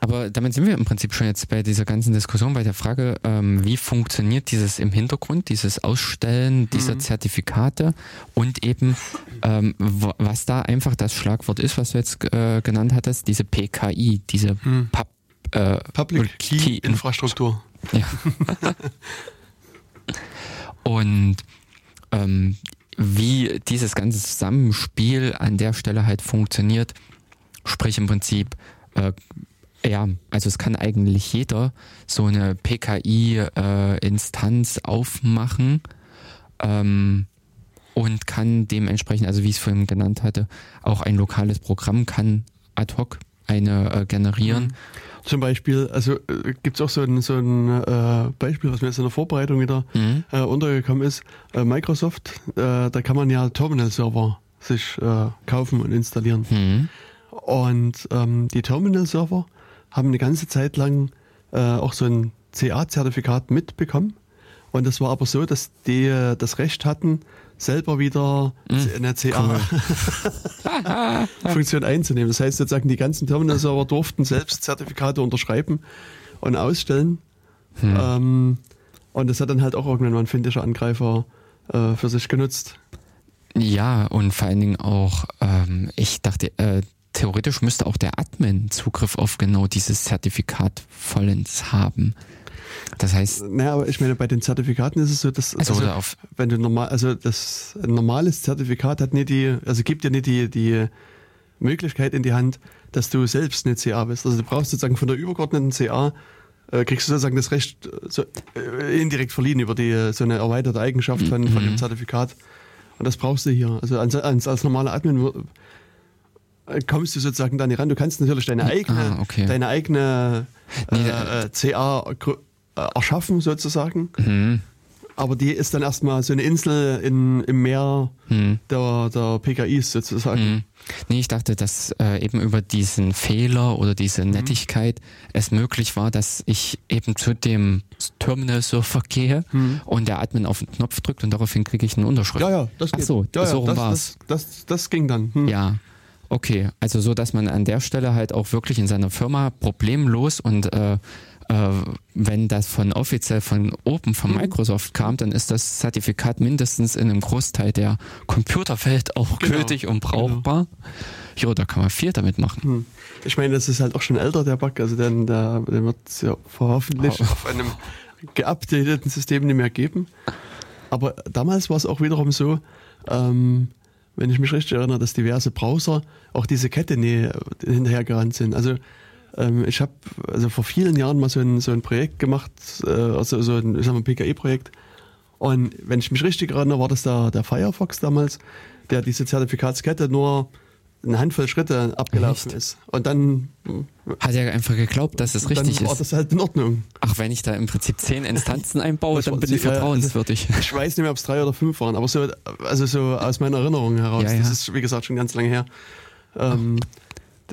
Aber damit sind wir im Prinzip schon jetzt bei dieser ganzen Diskussion, bei der Frage, ähm, wie funktioniert dieses im Hintergrund, dieses Ausstellen dieser Zertifikate und eben, ähm, was da einfach das Schlagwort ist, was du jetzt äh, genannt hattest, diese PKI, diese Pub, äh, Public Key, Key- Infrastruktur. Ja. Und ähm, wie dieses ganze Zusammenspiel an der Stelle halt funktioniert, sprich im Prinzip, äh, ja, also es kann eigentlich jeder so eine PKI-Instanz aufmachen ähm, und kann dementsprechend, also wie ich es vorhin genannt hatte, auch ein lokales Programm kann ad hoc eine äh, generieren. Zum Beispiel, also äh, gibt es auch so ein, so ein äh, Beispiel, was mir jetzt in der Vorbereitung wieder Mhm. äh, untergekommen ist. Äh, Microsoft, äh, da kann man ja Terminal-Server sich äh, kaufen und installieren. Mhm. Und ähm, die Terminal-Server haben eine ganze Zeit lang äh, auch so ein CA-Zertifikat mitbekommen. Und das war aber so, dass die äh, das Recht hatten, selber wieder eine CA-Funktion einzunehmen. Das heißt sozusagen, die ganzen Terminal-Server durften selbst Zertifikate unterschreiben und ausstellen. Ähm, und das hat dann halt auch irgendwann mal ein finnischer Angreifer äh, für sich genutzt. Ja, und vor allen Dingen auch, ähm, ich dachte, äh, theoretisch müsste auch der Admin Zugriff auf genau dieses Zertifikat vollends haben. Das heißt, Naja, aber ich meine, bei den Zertifikaten ist es so, dass Also auf- wenn du normal, also das ein normales Zertifikat hat nicht die, also gibt dir nicht die, die Möglichkeit in die Hand, dass du selbst eine CA bist. Also du brauchst sozusagen von der übergeordneten CA äh, kriegst du sozusagen das Recht äh, so, äh, indirekt verliehen über die äh, so eine erweiterte Eigenschaft von, von Mhm. dem Zertifikat. Und das brauchst du hier. Also als, als, als normaler Admin äh, kommst du sozusagen da nicht ran. Du kannst natürlich deine eigene, Ah, okay. deine eigene Nee, äh, äh, CA äh, erschaffen sozusagen. hm, Aber die ist dann erstmal so eine Insel in, im Meer hm, der, der PKIs sozusagen. hm. Nee, ich dachte, dass äh, eben über diesen Fehler oder diese Mhm. Nettigkeit es möglich war, dass ich eben zu dem Terminal-Surfer gehe und der Admin auf den Knopf drückt und daraufhin kriege ich eine Unterschrift. Mhm. Ja, ja, das Ach geht. so, ja, ja, so rum das, war's. das, das, das ging dann. Hm. Ja, okay. Also so, dass man an der Stelle halt auch wirklich in seiner Firma problemlos und äh, äh, wenn das von offiziell von oben von Mhm. Microsoft kam, dann ist das Zertifikat mindestens in einem Großteil der Computerwelt auch Genau, gültig und brauchbar. Jo, da kann man viel damit machen. Hm. Ich meine, das ist halt auch schon älter, der Bug. Also den, der, der wird ja hoffentlich Oh. auf einem geupdateten Systemen nicht mehr geben. Aber damals war es auch wiederum so, ähm, wenn ich mich richtig erinnere, dass diverse Browser auch diese Kette nie hinterhergerannt sind. Also ähm, ich habe also vor vielen Jahren mal so ein, so ein Projekt gemacht, äh, also so ein, ich sag mal, PKI-Projekt. Und wenn ich mich richtig erinnere, war das der, der Firefox damals, der diese Zertifikatskette nur eine Handvoll Schritte abgelaufen Echt? ist. Und dann Hat er einfach geglaubt, dass es richtig dann war ist. das halt in Ordnung. Ach, wenn ich da im Prinzip zehn Instanzen einbaue, dann bin ich ja, vertrauenswürdig. Ich weiß nicht mehr, ob es drei oder fünf waren, aber so, also so aus meiner Erinnerung heraus. Ja, ja. Das ist, wie gesagt, schon ganz lange her. Ähm,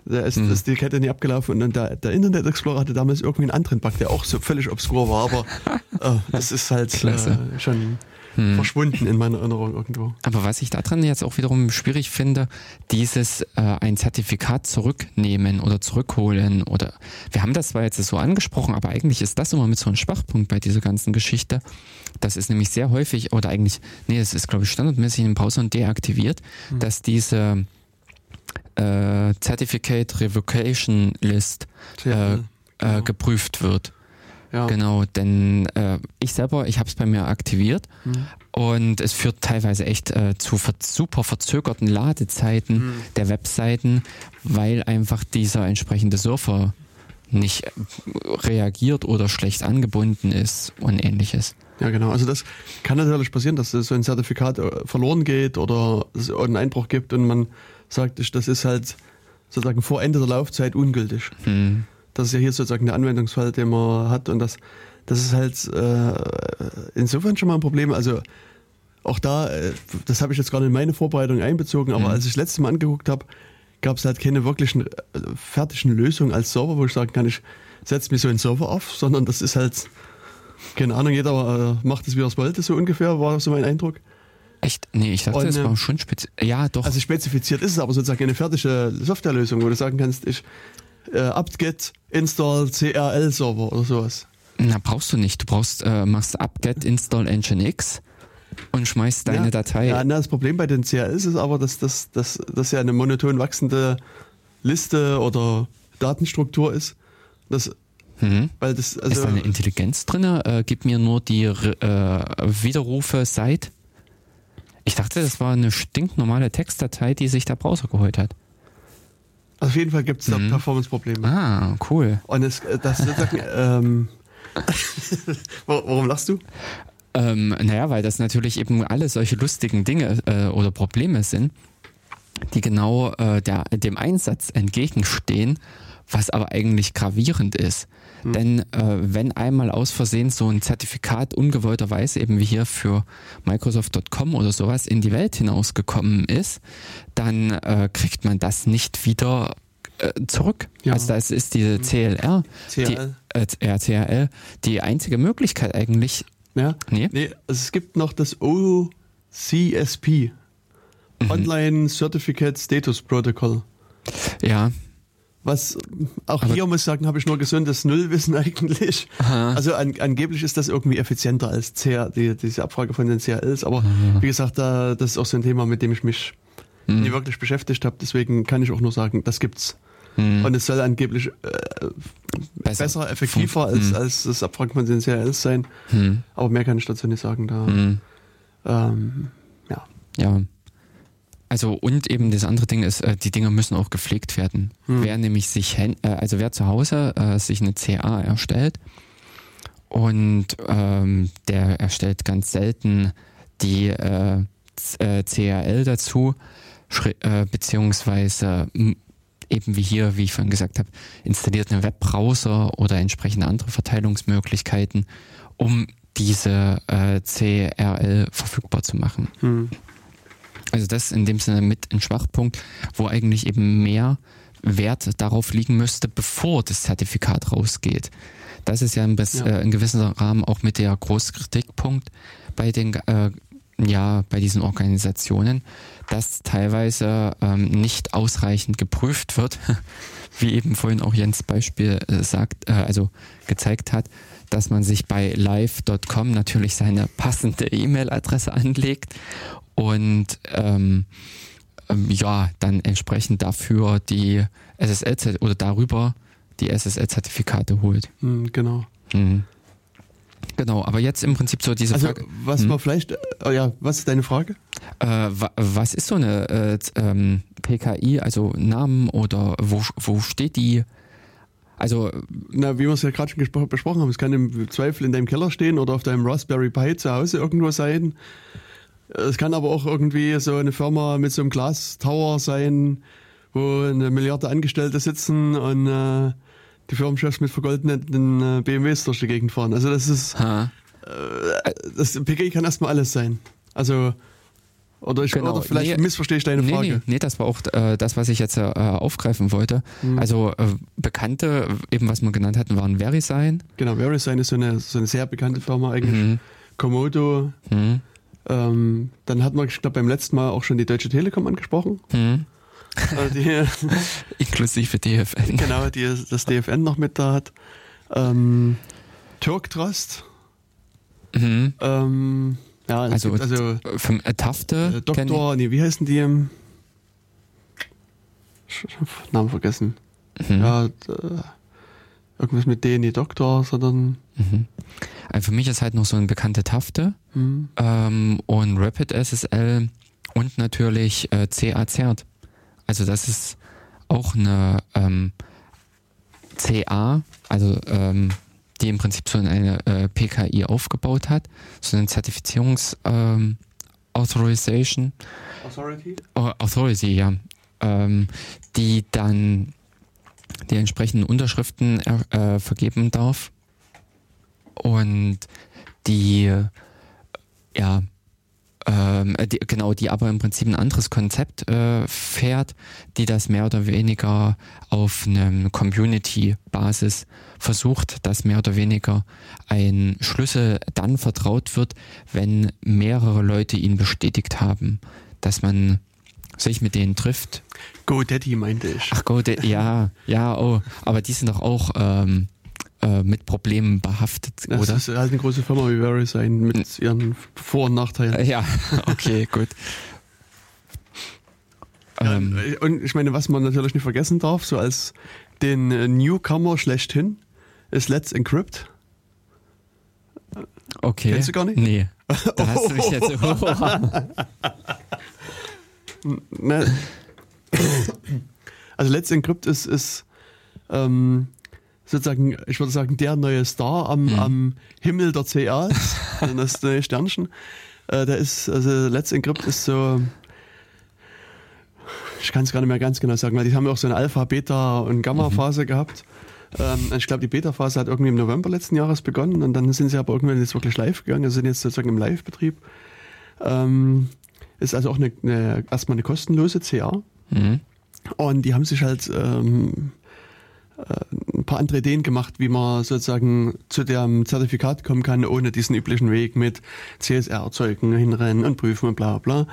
da ist, Hm. ist die Kette nie abgelaufen und dann der, der Internet Explorer hatte damals irgendwie einen anderen Bug, der auch so völlig obskur war, aber äh, das ist halt äh, schon Hm. verschwunden in meiner Erinnerung irgendwo. Aber was ich daran jetzt auch wiederum schwierig finde, dieses äh, ein Zertifikat zurücknehmen oder zurückholen oder wir haben das zwar jetzt so angesprochen, aber eigentlich ist das immer mit so einem Schwachpunkt bei dieser ganzen Geschichte. Das ist nämlich sehr häufig oder eigentlich, nee, das ist glaube ich standardmäßig im Browser deaktiviert, Hm. dass diese äh, Certificate Revocation List äh, äh, genau. geprüft wird. ja. Genau, denn äh, ich selber, ich habe es bei mir aktiviert Hm. und es führt teilweise echt äh, zu ver super verzögerten Ladezeiten Hm. der Webseiten, weil einfach dieser entsprechende Surfer nicht reagiert oder schlecht angebunden ist und ähnliches. Ja, genau. Also das kann natürlich passieren, dass so ein Zertifikat verloren geht oder es einen Einbruch gibt und man sagt, ich- das ist halt sozusagen vor Ende der Laufzeit ungültig. Hm. Das ist ja hier sozusagen der Anwendungsfall, den man hat und das, das ist halt äh, insofern schon mal ein Problem. Also auch da, äh, das habe ich jetzt gerade in meine Vorbereitung einbezogen, aber Mhm. als ich das letzte Mal angeguckt habe, gab es halt keine wirklichen äh, fertigen Lösungen als Server, wo ich sagen kann, ich setze mir so einen Server auf, sondern das ist halt, keine Ahnung, jeder äh, macht es, wie er es wollte, so ungefähr, war so mein Eindruck. Echt? Nee, ich dachte, das war schon speziell. Ja, doch. Also spezifiziert ist es aber sozusagen eine fertige Softwarelösung, wo du sagen kannst, ich äh, apt-get install CRL Server oder sowas. Na, brauchst du nicht. Du brauchst, äh, machst apt-get install nginx und schmeißt deine ja, Datei. Ja, na, das Problem bei den CRLs ist aber, dass das dass, dass ja eine monoton wachsende Liste oder Datenstruktur ist. Das, Mhm. das, ist also, da eine Intelligenz drin? Äh, gib mir nur die äh, Widerrufe seit. Ich dachte, das war eine stinknormale Textdatei, die sich der Browser geholt hat. auf jeden Fall gibt es da Mhm. Performance-Probleme. Ah, cool. Und es, äh, das sozusagen, ähm, Wa- warum lachst du? Ähm, naja, weil das natürlich eben alle solche lustigen Dinge äh, oder Probleme sind, die genau äh, der, dem Einsatz entgegenstehen, was aber eigentlich gravierend ist. Denn äh, wenn einmal aus Versehen so ein Zertifikat ungewollterweise eben wie hier für Microsoft.com oder sowas in die Welt hinausgekommen ist, dann äh, kriegt man das nicht wieder äh, zurück. Ja. Also das ist diese CLR, die, CRL. äh, ja, CRL, die einzige Möglichkeit eigentlich, Ja? nee, Nee, es gibt noch das OCSP. Mhm. Online Certificate Status Protocol. ja, Was auch Aber- hier muss ich sagen, habe ich nur gesundes Nullwissen eigentlich. Aha. Also an, angeblich ist das irgendwie effizienter als CR, die, diese Abfrage von den CRLs. Aber Aha. wie gesagt, da, das ist auch so ein Thema, mit dem ich mich Hm. nie wirklich beschäftigt habe. Deswegen kann ich auch nur sagen, das gibt's. Hm. Und es soll angeblich äh, besser, effektiver als, Hm. als das Abfragen von den CRLs sein. Hm. Aber mehr kann ich dazu nicht sagen. Da, Hm. ähm, ja. Ja. Also und eben das andere Ding ist, äh, die Dinger müssen auch gepflegt werden. Hm. Wer nämlich sich, äh, also wer zu Hause äh, sich eine CA erstellt und ähm, der erstellt ganz selten die äh, CRL dazu, äh, beziehungsweise eben wie hier, wie ich vorhin gesagt habe, installiert einen Webbrowser oder entsprechende andere Verteilungsmöglichkeiten, um diese äh, CRL verfügbar zu machen. Hm. Also das ist in dem Sinne mit ein Schwachpunkt, wo eigentlich eben mehr Wert darauf liegen müsste, bevor das Zertifikat rausgeht. Das ist ja in, bes- Ja. Äh, in gewissem Rahmen auch mit der Großkritikpunkt bei den äh, ja bei diesen Organisationen, dass teilweise ähm, nicht ausreichend geprüft wird, wie eben vorhin auch Jens Beispiel äh, sagt, äh, also gezeigt hat, dass man sich bei live.com natürlich seine passende E-Mail-Adresse anlegt und ähm, ähm, ja, dann entsprechend dafür die SSL oder darüber die SSL-Zertifikate holt. Hm, genau. Mhm. Genau, aber jetzt im Prinzip so diese Also Frage. was Hm. man vielleicht, oh ja, was ist deine Frage? Äh, wa, was ist so eine äh, ähm, PKI, also Namen oder wo, wo steht die? Also, Na, wie wir es ja gerade schon besprochen haben, es kann im Zweifel in deinem Keller stehen oder auf deinem Raspberry Pi zu Hause irgendwo sein. Es kann aber auch irgendwie so eine Firma mit so einem Glastower sein, wo eine Milliarde Angestellte sitzen und äh, die Firmenchefs mit vergoldeten äh, BMWs durch die Gegend fahren. Also das ist, ha, das PKI kann erstmal alles sein. Also, oder, ich, Genau, oder vielleicht nee, missverstehe ich deine nee, Frage. nee, nee, das war auch äh, das, was ich jetzt äh, aufgreifen wollte. Hm. Also äh, bekannte, eben was wir genannt hatten, waren VeriSign. Genau, VeriSign ist so eine, so eine sehr bekannte Firma eigentlich. Mhm. Komodo, Hm. Ähm, dann hat man, ich glaube, beim letzten Mal auch schon die Deutsche Telekom angesprochen. Hm. Äh, die, Inklusive DFN. genau, die das DFN noch mit da hat. Ähm, Turk Trust. Mhm. Ähm, ja, Also, gibt also Vom Tafte. äh, Doktor, nee, wie heißen die? Namen vergessen. Mhm. Ja, äh, irgendwas mit D, nicht Doktor, sondern Mhm. Also für mich ist halt noch so eine bekannte Tafte hm, ähm, und Rapid SSL und natürlich äh, CA-Cert. Also das ist auch eine ähm, CA, also ähm, die im Prinzip so eine äh, PKI aufgebaut hat, so eine Zertifizierungs ähm, Authorization Authority. Oh, Authority, ja. Ähm, die dann die entsprechenden Unterschriften äh, vergeben darf. Und die, ja, ähm, die, genau, die aber im Prinzip ein anderes Konzept äh, fährt, die das mehr oder weniger auf einem Community-Basis versucht, dass mehr oder weniger ein Schlüssel dann vertraut wird, wenn mehrere Leute ihn bestätigt haben, dass man sich mit denen trifft. GoDaddy meinte ich. Ach Gott, ja, ja, oh, aber die sind doch auch ähm, äh, mit Problemen behaftet, das oder? ist halt eine große Firma wie VeriSign mit ihren Vor- und Nachteilen. Ja, okay, gut. Ähm, Ja, und ich meine, was man natürlich nicht vergessen darf, so als den äh, Newcomer schlechthin, ist Let's Encrypt. okay. Kennst du gar nicht? Nee. Da hast du mich jetzt. Ne? Also Let's Encrypt ist, ist ähm, sozusagen, ich würde sagen, der neue Star am, Mhm. am Himmel der CAs, also das neue Sternchen. Äh, der ist, also Let's Encrypt ist so, ich kann es gar nicht mehr ganz genau sagen, weil die haben ja auch so eine Alpha, Beta und Gamma-Phase gehabt. Ähm, ich glaube, die Beta-Phase hat irgendwie im November letzten Jahres begonnen und dann sind sie aber irgendwann jetzt wirklich live gegangen, also sind jetzt sozusagen im Live-Betrieb. Ähm, ist also auch eine, eine, erstmal eine kostenlose CA. Mhm. Und die haben sich halt ähm, äh, ein paar andere Ideen gemacht, wie man sozusagen zu dem Zertifikat kommen kann, ohne diesen üblichen Weg mit CSR erzeugen, hinrennen und prüfen und bla bla.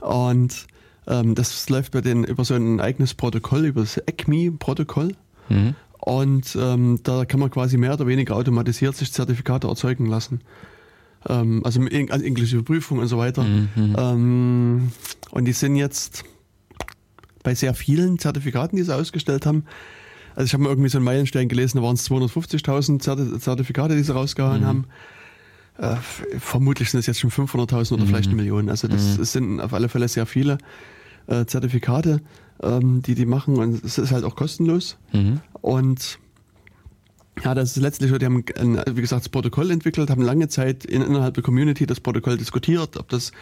Und ähm, das läuft bei denen über so ein eigenes Protokoll, über das ECMI-Protokoll. Mhm. Und ähm, da kann man quasi mehr oder weniger automatisiert sich Zertifikate erzeugen lassen. Ähm, also, mit in- also inklusive Prüfung und so weiter. Mhm. Ähm, und die sind jetzt bei sehr vielen Zertifikaten, die sie ausgestellt haben. Also ich habe mal irgendwie so einen Meilenstein gelesen, da waren es 250.000 Zerti- Zertifikate, die sie rausgehauen Mhm. haben. Äh, vermutlich sind es jetzt schon 500.000 oder Mhm. vielleicht eine Million. Also das, Mhm. sind auf alle Fälle sehr viele äh, Zertifikate, ähm, die die machen und es ist halt auch kostenlos. Mhm. Und ja, das ist letztlich so, die haben, ein, wie gesagt, das Protokoll entwickelt, haben lange Zeit in, innerhalb der Community das Protokoll diskutiert, ob das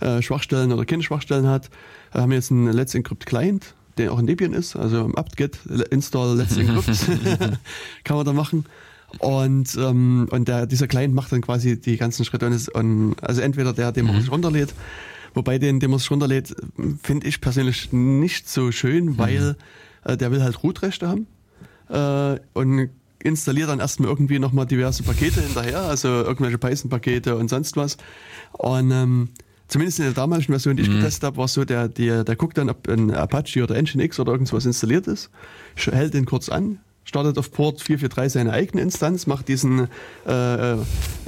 äh, Schwachstellen oder keine Schwachstellen hat. Äh, haben jetzt einen Let's Encrypt Client, der auch in Debian ist, also im apt-get install Let's Encrypt kann man da machen. Und, ähm, und der, dieser Client macht dann quasi die ganzen Schritte. Und es, und, also entweder der, den man Mhm. sich runterlädt, wobei den, den man sich runterlädt, finde ich persönlich nicht so schön, weil äh, der will halt Root-Rechte haben äh, und installiert dann erstmal irgendwie nochmal diverse Pakete hinterher, also irgendwelche Python-Pakete und sonst was. Und ähm, zumindest in der damaligen Version, die ich Mhm. getestet habe, war es so, der, der, der guckt dann, ob ein Apache oder Nginx oder irgendwas installiert ist, hält den kurz an, startet auf Port 443 seine eigene Instanz, macht diesen äh, äh,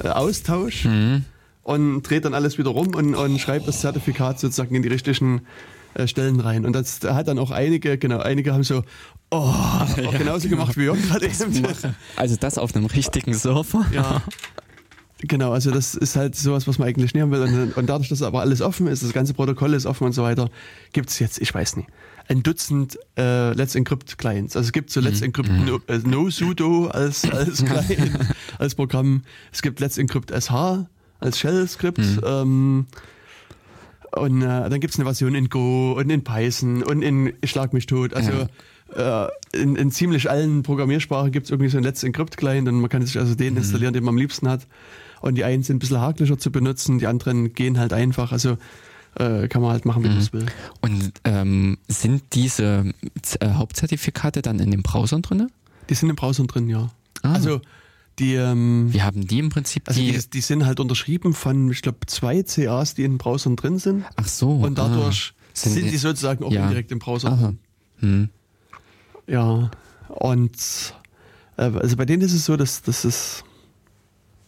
Austausch Mhm. und dreht dann alles wieder rum und, und schreibt das Zertifikat sozusagen in die richtigen äh, Stellen rein. Und das hat dann auch einige, genau, einige haben so, oh, auch genauso gemacht wie Jörg gerade eben. Also das auf einem richtigen Server. Ja. Genau, also das ist halt sowas, was man eigentlich haben will. Und, und dadurch, dass aber alles offen ist, das ganze Protokoll ist offen und so weiter, gibt es jetzt, ich weiß nicht, ein Dutzend äh, Let's Encrypt Clients. Also es gibt so Let's Mhm. Encrypt no, äh, no sudo als, als Client, als Programm. Es gibt Let's Encrypt SH als Shell-Skript. Mhm. Ähm, und äh, dann gibt es eine Version in Go und in Python und in Schlag mich tot. Also äh, in, in ziemlich allen Programmiersprachen gibt es irgendwie so einen Let's Encrypt Client und man kann sich also den installieren, den man am liebsten hat. Und die einen sind ein bisschen haklicher zu benutzen, die anderen gehen halt einfach. Also äh, kann man halt machen, wie man es will. Und ähm, sind diese äh, Hauptzertifikate dann in den Browsern drinne? Die sind im Browser drin, ja. Ah. Also die, ähm, Wir haben die im Prinzip also die. die, die sind halt unterschrieben von, ich glaube, zwei CAs, die in den Browsern drin sind. ach so. Und dadurch ah, sind sind, die- die sozusagen auch ja. direkt im Browser Aha. drin. Hm. Ja, und äh, also bei denen ist es so, dass das ist,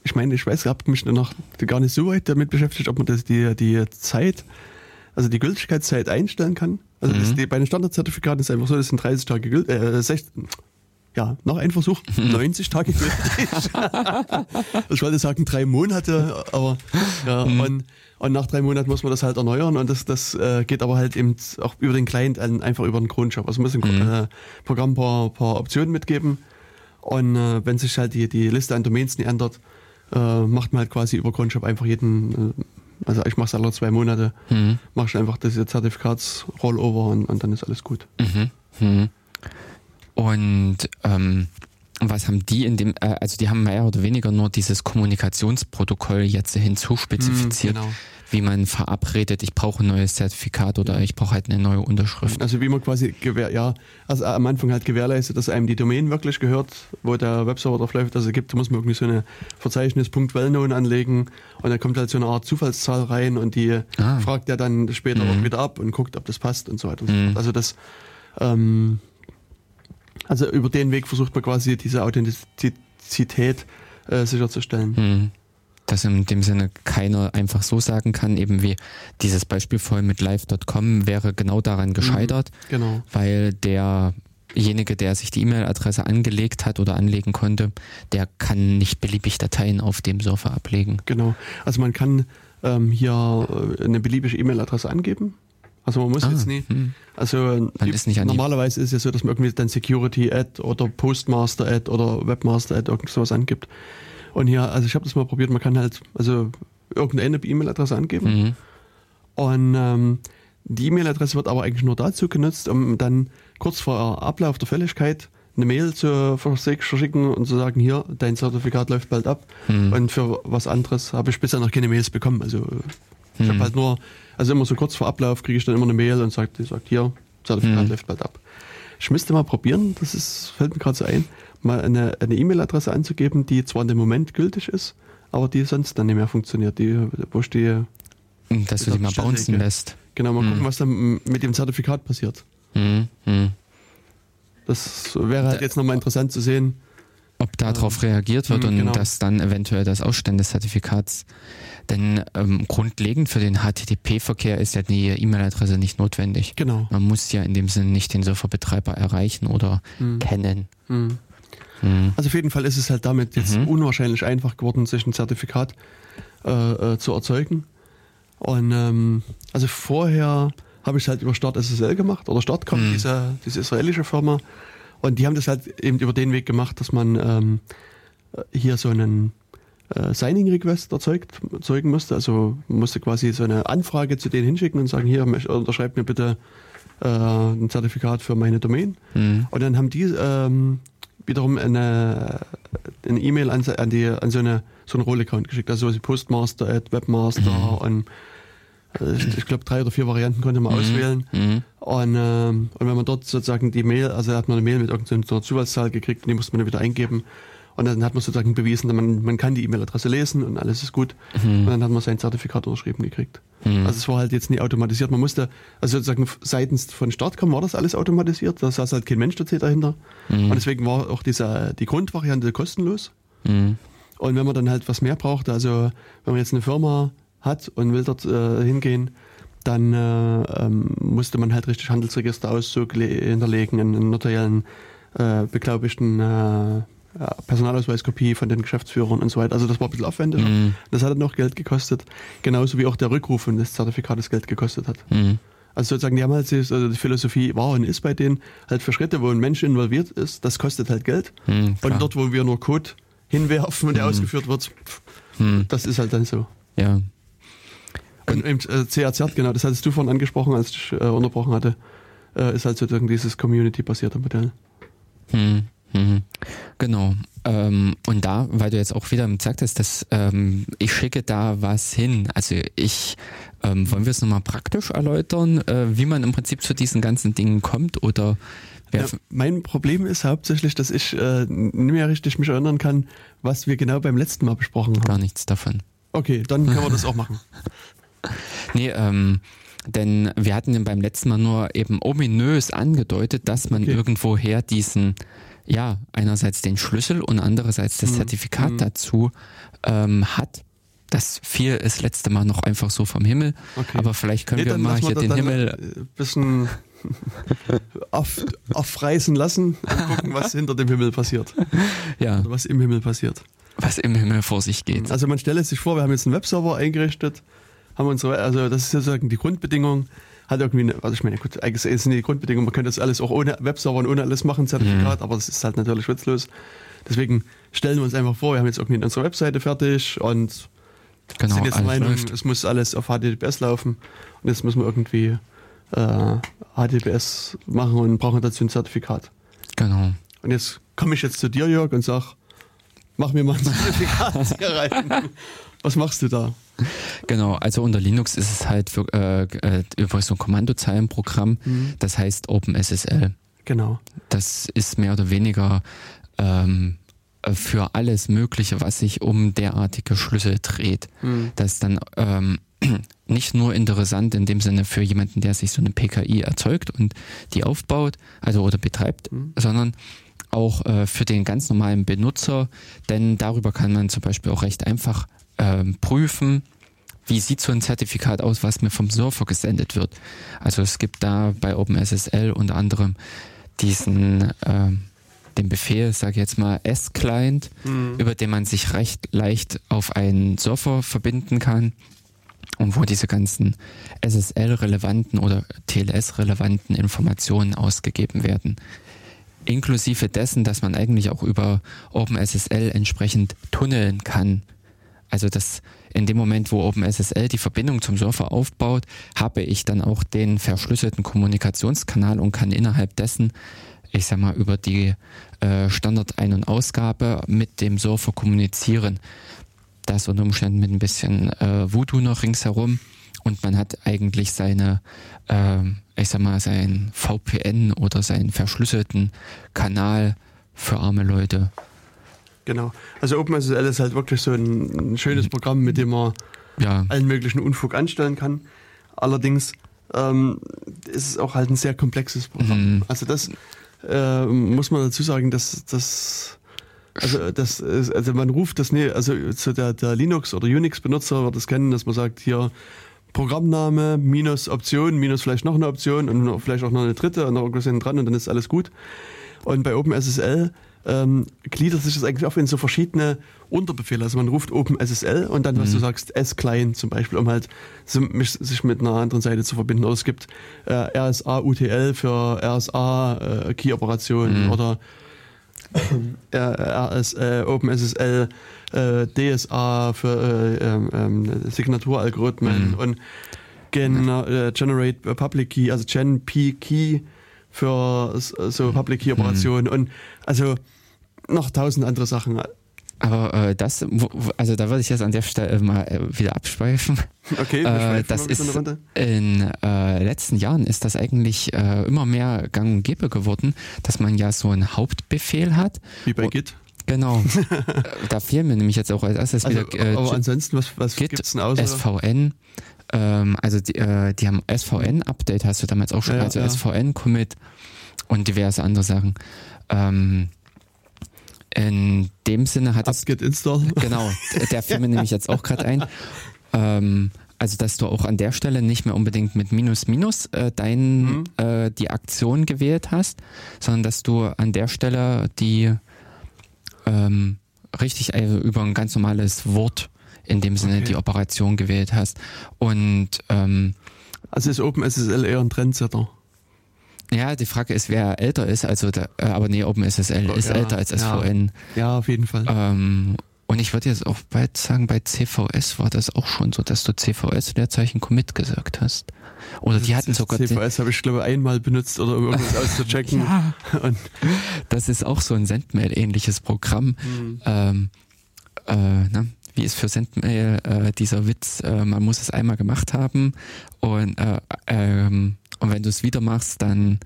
ich meine, ich weiß, ich habe mich noch gar nicht so weit damit beschäftigt, ob man das die, die Zeit, also die Gültigkeitszeit einstellen kann. Also das, Mhm. die, bei den Standardzertifikaten ist es einfach so, das sind 30 Tage gültig, äh, 16, ja, noch ein Versuch, 90 Tage gültig. ich wollte sagen drei Monate, aber ja, und, und nach drei Monaten muss man das halt erneuern und das, das äh, geht aber halt eben auch über den Client einfach über den Cronjob. Also man muss dem äh, Programm ein paar, paar Optionen mitgeben und äh, wenn sich halt die, die Liste an Domains nicht ändert, äh, macht man halt quasi über Cronjob einfach jeden, äh, also ich mache es alle zwei Monate, Mhm. mache ich einfach diese Zertifikatsrollover und, und dann ist alles gut. Mhm. Mhm. Und ähm, was haben die in dem, äh, also die haben mehr oder weniger nur dieses Kommunikationsprotokoll jetzt hinzuspezifiziert, Mhm, genau. Wie man verabredet, ich brauche ein neues Zertifikat oder ich brauche halt eine neue Unterschrift. Also wie man quasi ja, also am Anfang halt gewährleistet, dass einem die Domain wirklich gehört, wo der Webserver drauf läuft. Also gibt, da muss man irgendwie so eine Verzeichnis .wellknown anlegen und dann kommt halt so eine Art Zufallszahl rein und die Ah. fragt er dann später Mhm. auch wieder ab und guckt, ob das passt und so weiter Mhm. Also das, ähm, also über den Weg versucht man quasi diese Authentizität äh, sicherzustellen. Hm. Dass in dem Sinne keiner einfach so sagen kann, eben wie dieses Beispiel vorhin mit live.com wäre genau daran gescheitert, Genau. weil derjenige, der sich die E-Mail-Adresse angelegt hat oder anlegen konnte, der kann nicht beliebig Dateien auf dem Server ablegen. Genau. Also man kann ähm, hier äh, eine beliebige E-Mail-Adresse angeben. Also man muss Ah, jetzt nie. hm. Also die- ist nicht normalerweise ist es ja so, dass man irgendwie dann Security Ad oder Postmaster Ad oder Webmaster Ad irgend sowas angibt. Und hier, also ich habe das mal probiert, man kann halt also irgendeine E-Mail-Adresse angeben. Mhm. Und ähm, die E-Mail-Adresse wird aber eigentlich nur dazu genutzt, um dann kurz vor Ablauf der Fälligkeit eine Mail zu verschick- verschicken und zu sagen, hier, dein Zertifikat läuft bald ab. Mhm. Und für was anderes habe ich bisher noch keine Mails bekommen. Also ich Mhm. habe halt nur, also immer so kurz vor Ablauf kriege ich dann immer eine Mail und sagt, die sagt, hier, Zertifikat Mhm. läuft bald ab. Ich müsste mal probieren, das ist, fällt mir gerade so ein, mal eine E-Mail-Adresse anzugeben, die zwar in dem Moment gültig ist, aber die sonst dann nicht mehr funktioniert. Die, wo ich die, Dass du die mal bouncen lässt. genau, mal Mhm. gucken, was dann mit dem Zertifikat passiert. Mhm. Mhm. Das wäre halt jetzt nochmal interessant zu sehen. ob darauf reagiert wird Mhm, und genau. dass dann eventuell das Ausstellen des Zertifikats. Denn ähm, grundlegend für den HTTP-Verkehr ist ja die E-Mail-Adresse nicht notwendig. Genau. Man muss ja in dem Sinne nicht den Serverbetreiber erreichen oder Mhm. kennen. Mhm. Also auf jeden Fall ist es halt damit jetzt Mhm. unwahrscheinlich einfach geworden, sich ein Zertifikat äh, äh, zu erzeugen. Und ähm, also vorher habe ich es halt über Start SSL gemacht oder Startcom, Mhm. diese, diese israelische Firma. Und die haben das halt eben über den Weg gemacht, dass man ähm, hier so einen äh, Signing-Request erzeugt, erzeugen musste. Also man musste quasi so eine Anfrage zu denen hinschicken und sagen, hier, unterschreibt mir bitte äh, ein Zertifikat für meine Domain. Mhm. Und dann haben die ähm, wiederum eine eine E-Mail an, an, die, an so, eine, so einen Roll-Account geschickt, also so wie Postmaster, Ad, Webmaster Mhm. und äh, ich, ich glaube drei oder vier Varianten konnte man Mhm. auswählen. Mhm. Und, ähm, und wenn man dort sozusagen die Mail, also hat man eine Mail mit irgendeiner Zufallszahl gekriegt und die musste man dann wieder eingeben. Und dann hat man sozusagen bewiesen, man, man kann die E-Mail-Adresse lesen und alles ist gut. Und dann hat man sein Zertifikat unterschrieben gekriegt. Mhm. Also es war halt jetzt nie automatisiert. Man musste, also sozusagen seitens von Startcom war das alles automatisiert. Da saß halt kein Mensch dahinter. Mhm. Und deswegen war auch diese, die Grundvariante kostenlos. Mhm. Und wenn man dann halt was mehr braucht, also wenn man jetzt eine Firma hat und will dort äh, hingehen, dann äh, ähm, musste man halt richtig Handelsregisterauszug le- hinterlegen, einen notariellen äh, beglaubigten äh, Personalausweiskopie von den Geschäftsführern und so weiter. Also das war ein bisschen aufwendiger. Mhm. Das hat dann noch Geld gekostet. Genauso wie auch der Rückruf von des Zertifikates Geld gekostet hat. Mhm. Also sozusagen, die haben halt, das- also die Philosophie war und ist bei denen halt für Schritte, wo ein Mensch involviert ist, das kostet halt Geld. Mhm, und dort, wo wir nur Code hinwerfen und der ausgeführt wird, Mhm. das ist halt dann so. Ja. Und eben äh, CRZ, genau, das hattest du vorhin angesprochen, als ich äh, unterbrochen hatte, äh, ist halt sozusagen dieses Community-basierte Modell. Hm, hm. Genau. Ähm, und da, weil du jetzt auch wieder gesagt hast, dass ähm, ich schicke da was hin. Also ich, ähm, wollen wir es nochmal praktisch erläutern, äh, wie man im Prinzip zu diesen ganzen Dingen kommt oder Ja, mein Problem ist hauptsächlich, dass ich äh, nicht mehr richtig mich erinnern kann, was wir genau beim letzten Mal besprochen haben. gar nichts davon. Okay, dann können wir das auch machen. Nee, ähm, denn wir hatten beim letzten Mal nur eben ominös angedeutet, dass man Okay. irgendwoher diesen, ja, einerseits den Schlüssel und andererseits das Mhm. Zertifikat Mhm. dazu ähm, hat. Das fiel ist letzte Mal noch einfach so vom Himmel. Okay. Aber vielleicht können Nee, wir mal hier das den Himmel. ein bisschen auf, aufreißen lassen und gucken, was hinter dem Himmel passiert. Ja, Oder was im Himmel passiert. was im Himmel vor sich geht. Also man stelle sich vor, wir haben jetzt einen Webserver eingerichtet, haben unsere, also das ist sozusagen die Grundbedingung, hat irgendwie eine, also ich meine, gut, eigentlich sind die Grundbedingungen, man könnte das alles auch ohne Webserver und ohne alles machen, Zertifikat, aber das ist halt natürlich witzlos. Deswegen stellen wir uns einfach vor, wir haben jetzt irgendwie unsere Webseite fertig und Genau, sind jetzt der Meinung, läuft. es muss alles auf HTTPS laufen und jetzt müssen wir irgendwie äh, HTTPS machen und brauchen dazu ein Zertifikat. Genau. Und jetzt komme ich jetzt zu dir, Jörg, und sag, mach mir mal ein Zertifikat hier rein. Was machst du da? Genau, also unter Linux ist es halt für, äh, äh, über so ein Kommandozeilenprogramm, das heißt OpenSSL. Genau. Das ist mehr oder weniger ähm, äh, für alles Mögliche, was sich um derartige Schlüssel dreht. Das ist dann ähm, nicht nur interessant in dem Sinne für jemanden, der sich so eine PKI erzeugt und die aufbaut, also oder betreibt, sondern auch äh, für den ganz normalen Benutzer, denn darüber kann man zum Beispiel auch recht einfach ähm, prüfen, wie sieht so ein Zertifikat aus, was mir vom Surfer gesendet wird. Also es gibt da bei OpenSSL unter anderem diesen ähm, den Befehl, sage ich jetzt mal, S-Client, über den man sich recht leicht auf einen Surfer verbinden kann und wo diese ganzen SSL-relevanten oder TLS-relevanten Informationen ausgegeben werden. Inklusive dessen, dass man eigentlich auch über OpenSSL entsprechend tunneln kann. Also dass in dem Moment, wo OpenSSL die Verbindung zum Surfer aufbaut, habe ich dann auch den verschlüsselten Kommunikationskanal und kann innerhalb dessen, ich sag mal, über die äh, Standard-Ein- und Ausgabe mit dem Surfer kommunizieren. Das unter Umständen mit ein bisschen äh, Voodoo noch ringsherum und man hat eigentlich seine, ähm, ich sag mal, sein VPN oder seinen verschlüsselten Kanal für arme Leute. Genau. Also OpenSSL ist halt wirklich so ein, ein schönes Programm, mit dem man Ja, allen möglichen Unfug anstellen kann. Allerdings ähm, ist es auch halt ein sehr komplexes Programm. Mhm. Also das äh, muss man dazu sagen, dass das also das ist, also man ruft das ne, also so der, der Linux oder Unix Benutzer wird das kennen, dass man sagt hier Programmname minus Option minus vielleicht noch eine Option und vielleicht auch noch eine dritte und noch irgendwas hinten dran und dann ist alles gut. Und bei OpenSSL ähm, gliedert sich das eigentlich auf in so verschiedene Unterbefehle. Also man ruft OpenSSL und dann, was du sagst, S-Client zum Beispiel, um halt sich mit einer anderen Seite zu verbinden. Oder es gibt äh, RSA-UTL für RSA-Key-Operationen oder äh, RS, äh, OpenSSL äh, DSA für äh, ähm, ähm, Signaturalgorithmen Mhm. und Gen, äh, Generate Public Key, also Gen P Key für so Public Key Operationen und also noch tausend andere Sachen. aber äh, das, also da würde ich jetzt an der Stelle mal äh, wieder abschweifen. Okay, Äh, das ist in äh, letzten Jahren ist das eigentlich äh, immer mehr gang und gäbe geworden, dass man ja so einen Hauptbefehl hat. Wie bei Git. Genau. Da fehlen mir nämlich jetzt auch als erstes Also, wieder äh, aber ansonsten, was, was Git, gibt's denn außer? SVN. Ähm, also die, äh, die haben SVN-Update, hast du damals auch schon, ja, also ja. SVN-Commit und diverse andere Sachen. Ähm, in dem Sinne hat es Install. Genau, der fiel mir nämlich jetzt auch gerade ein. Ähm, also, dass du auch an der Stelle nicht mehr unbedingt mit Minus Minus äh, dein, Mhm. äh, die Aktion gewählt hast, sondern dass du an der Stelle die ähm, richtig also über ein ganz normales Wort in dem Sinne Okay. die Operation gewählt hast. Und ähm, Also ist OpenSSL eher ein Trendsetter. Ja, die Frage ist, wer älter ist. Also, da, äh, aber nee, OpenSSL ist Ja, älter als ja. SVN. Ja, auf jeden Fall. Ähm, und ich würde jetzt auch bald sagen, bei CVS war das auch schon so, dass du CVS Leerzeichen Commit gesagt hast. Oder die hatten sogar CVS habe ich glaube einmal benutzt oder um irgendwas auszuchecken. Ja. Und, Das ist auch so ein Sendmail-ähnliches Programm. hm, Ähm, äh, ne? Wie ist für Sendmail äh, dieser Witz? Äh, man muss es einmal gemacht haben und, äh, ähm, und wenn du es wieder machst, dann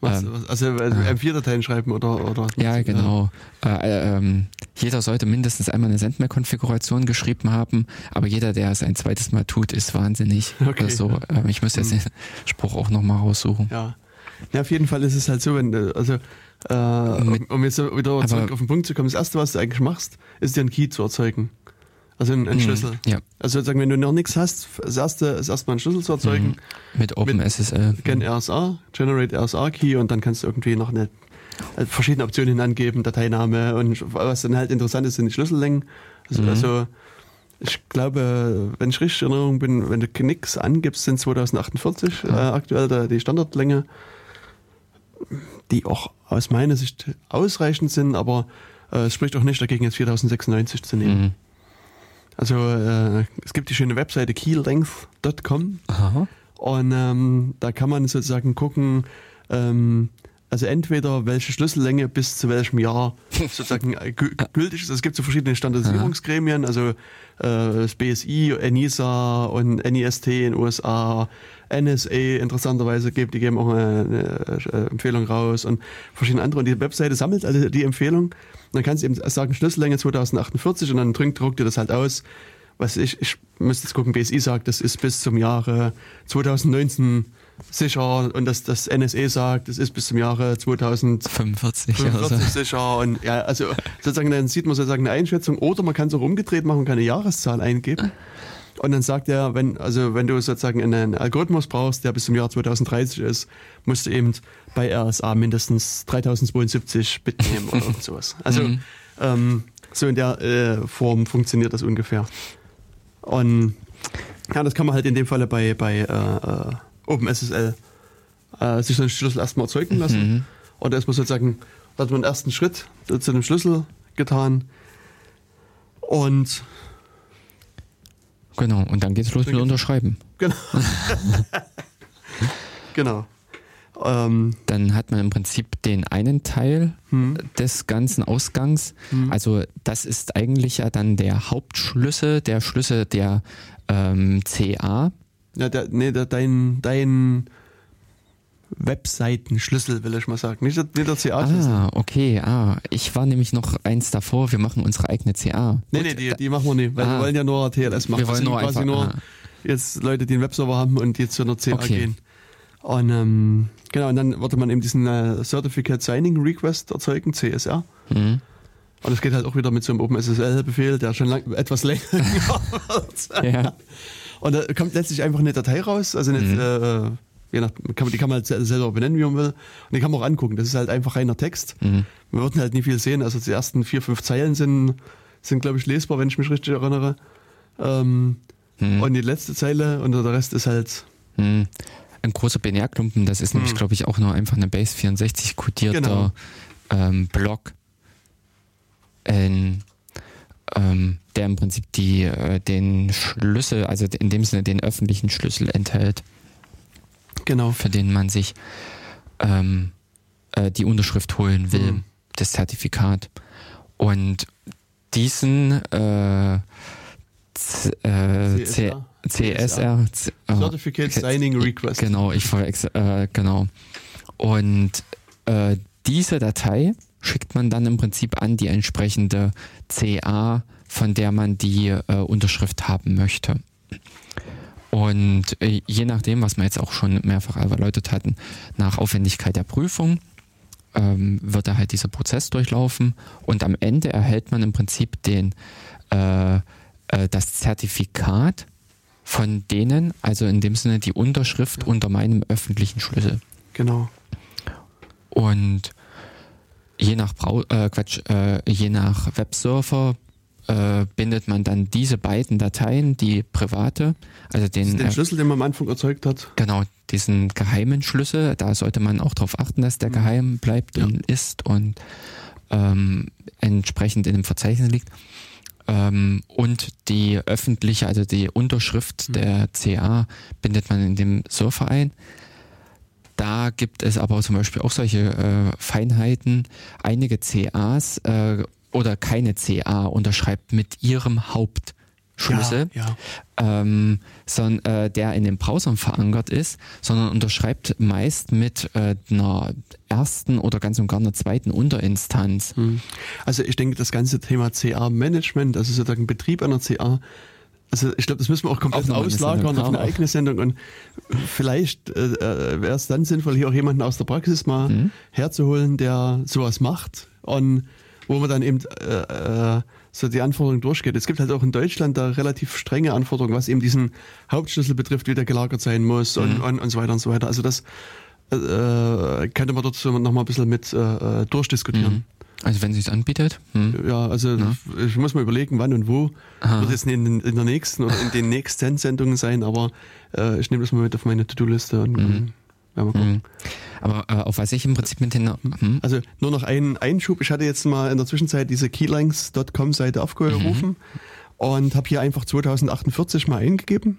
was, ähm, was, also äh, M4-Dateien schreiben oder oder ja genau. Äh, äh, ähm, jeder sollte mindestens einmal eine Sendmail-Konfiguration geschrieben haben, aber jeder, der es ein zweites Mal tut, ist wahnsinnig Okay. oder so. Ähm, ich muss jetzt Hm. den Spruch auch nochmal raussuchen. Ja. ja, auf jeden Fall ist es halt so, wenn du, also äh, um, Mit- um jetzt wieder zurück auf den Punkt zu kommen, das erste, was du eigentlich machst, ist dir einen Key zu erzeugen. Also einen, einen Mhm. Schlüssel. Ja, Also sozusagen, wenn du noch nichts hast, das erste ist erstmal einen Schlüssel zu erzeugen, mit OpenSSL. Gen RSA, Generate RSA Key und dann kannst du irgendwie noch eine äh, verschiedene Optionen angeben, Dateiname und was dann halt interessant ist, sind die Schlüssellängen. Also, Mhm. also ich glaube, wenn ich richtig in Erinnerung bin, wenn du nichts angibst, sind 2048 äh, aktuell da die Standardlänge, die auch aus meiner Sicht ausreichend sind, aber äh, es spricht auch nicht dagegen, jetzt 4096 zu nehmen. Also äh, es gibt die schöne Webseite keylength.com und ähm, da kann man sozusagen gucken, ähm, also entweder welche Schlüssellänge bis zu welchem Jahr sozusagen äh, gü- gültig ist. Es gibt so verschiedene Standardisierungsgremien, also äh, das BSI, ENISA und NIST in den USA, NSA interessanterweise gibt, die geben auch eine, eine äh, Empfehlung raus und verschiedene andere. Und die Webseite sammelt alle die Empfehlung. Und dann kannst du eben sagen Schlüssellänge 2048 und dann drückt, druckt dir das halt aus. Was ich, ich müsste jetzt gucken, BSI sagt, das ist bis zum Jahre 2019 sicher und das, das NSA sagt, das ist bis zum Jahre 2045 45 oder so. sicher und ja, also sozusagen dann sieht man sozusagen eine Einschätzung oder man kann es auch umgedreht machen und kann eine Jahreszahl eingeben. Und dann sagt er, wenn, also wenn du sozusagen einen Algorithmus brauchst, der bis zum Jahr 2030 ist, musst du eben bei RSA mindestens 3072 Bit nehmen oder sowas. Also Mhm. ähm, so in der äh, Form funktioniert das ungefähr. Und ja, das kann man halt in dem Falle bei, bei äh, äh, OpenSSL äh, sich so einen Schlüssel erstmal erzeugen lassen. Mhm. Und da ist man sozusagen, da hat man einen ersten Schritt zu dem Schlüssel getan. Und Genau, und dann geht's los mit geht's- Unterschreiben. genau. genau. Ähm, Dann hat man im Prinzip den einen Teil hm, des ganzen Ausgangs. hm. Also das ist eigentlich ja dann der Hauptschlüssel, der Schlüssel der ähm, CA. ja, der, nee, der, dein, dein Webseitenschlüssel, will ich mal sagen. Nicht der, nicht der CA-Schlüssel. Ah, okay. Ah, ich war nämlich noch eins davor. Wir machen unsere eigene CA. Nee, Gut, nee, die, die machen wir nicht, weil Ah. wir wollen ja nur TLS machen. wir wollen sind nur quasi einfach. nur ah, jetzt Leute, die einen Webserver haben und jetzt zu einer CA Okay. gehen. Und ähm, genau, und dann wollte man eben diesen äh, Certificate Signing Request erzeugen, CSR. hm. Und das geht halt auch wieder mit so einem OpenSSL-Befehl, der schon lang, etwas länger wird. Ja. Und da kommt letztlich einfach eine Datei raus, also nicht, Mhm. äh, je nach, kann, die kann man halt se- selber benennen, wie man will. Und die kann man auch angucken. Das ist halt einfach reiner Text. Mhm. Wir würden halt nie viel sehen. Also die ersten vier, fünf Zeilen sind, sind glaube ich, lesbar, wenn ich mich richtig erinnere. Ähm, Hm. Und die letzte Zeile und der Rest ist halt, Hm. Ein großer Binärklumpen, das ist nämlich, Hm. glaube ich, auch nur einfach eine Base 64 kodierter Genau. ähm, Block, in, ähm, der im Prinzip die, äh, den Schlüssel, also in dem Sinne den öffentlichen Schlüssel enthält, genau. für den man sich ähm, äh, die Unterschrift holen will, Mhm. das Zertifikat. Und diesen äh, C, äh, C, CSR. CSR, C, Certificate Signing Request. Genau, ich verwechsel, äh, genau. Und äh, diese Datei schickt man dann im Prinzip an die entsprechende CA, von der man die äh, Unterschrift haben möchte. Und äh, je nachdem, was wir jetzt auch schon mehrfach erläutert hatten, nach Aufwendigkeit der Prüfung ähm, wird da halt dieser Prozess durchlaufen und am Ende erhält man im Prinzip den, äh, äh, das Zertifikat von denen, also in dem Sinne die Unterschrift unter meinem öffentlichen Schlüssel. Genau. Und je nach Brau äh, Quatsch, äh, je nach Websurfer äh, bindet man dann diese beiden Dateien, die private, also den, den Schlüssel, den man am Anfang erzeugt hat. Genau, diesen geheimen Schlüssel, da sollte man auch darauf achten, dass der mhm. geheim bleibt ja. und ist und ähm, entsprechend in dem Verzeichnis liegt. Ähm, und die öffentliche, also die Unterschrift mhm. der CA bindet man in dem Surfer ein. Da gibt es aber zum Beispiel auch solche äh, Feinheiten. Einige CAs äh, oder keine CA unterschreibt mit ihrem Hauptschlüssel, ja, ja. ähm, sondern, äh, der in den Browsern verankert ist, sondern unterschreibt meist mit äh, einer ersten oder ganz und gar einer zweiten Unterinstanz. Hm. Also ich denke, das ganze Thema CA-Management, also sozusagen Betrieb einer CA, also ich glaube, das müssen wir auch komplett auch auslagern auf eine eigene Sendung und vielleicht äh, äh wäre es dann sinnvoll, hier auch jemanden aus der Praxis mal mhm. herzuholen, der sowas macht und wo man dann eben äh, äh, so die Anforderungen durchgeht. Es gibt halt auch in Deutschland da relativ strenge Anforderungen, was eben diesen Hauptschlüssel betrifft, wie der gelagert sein muss und, mhm. und, und so weiter und so weiter. Also das äh, könnte man dort so noch mal ein bisschen mit äh, äh durchdiskutieren. Mhm. Also wenn sich anbietet? Hm. Ja, also ja. ich muss mal überlegen, wann und wo. Aha. Wird es in, in, der nächsten oder in den nächsten Sendungen sein, aber äh, ich nehme das mal mit auf meine To-Do-Liste und mhm. ja, mal gucken. Mhm. Aber äh, auf was ich im Prinzip mit den. Hm? Also nur noch einen Einschub. Ich hatte jetzt mal in der Zwischenzeit diese keylinks.com Seite aufgerufen mhm. und habe hier einfach 2048 mal eingegeben.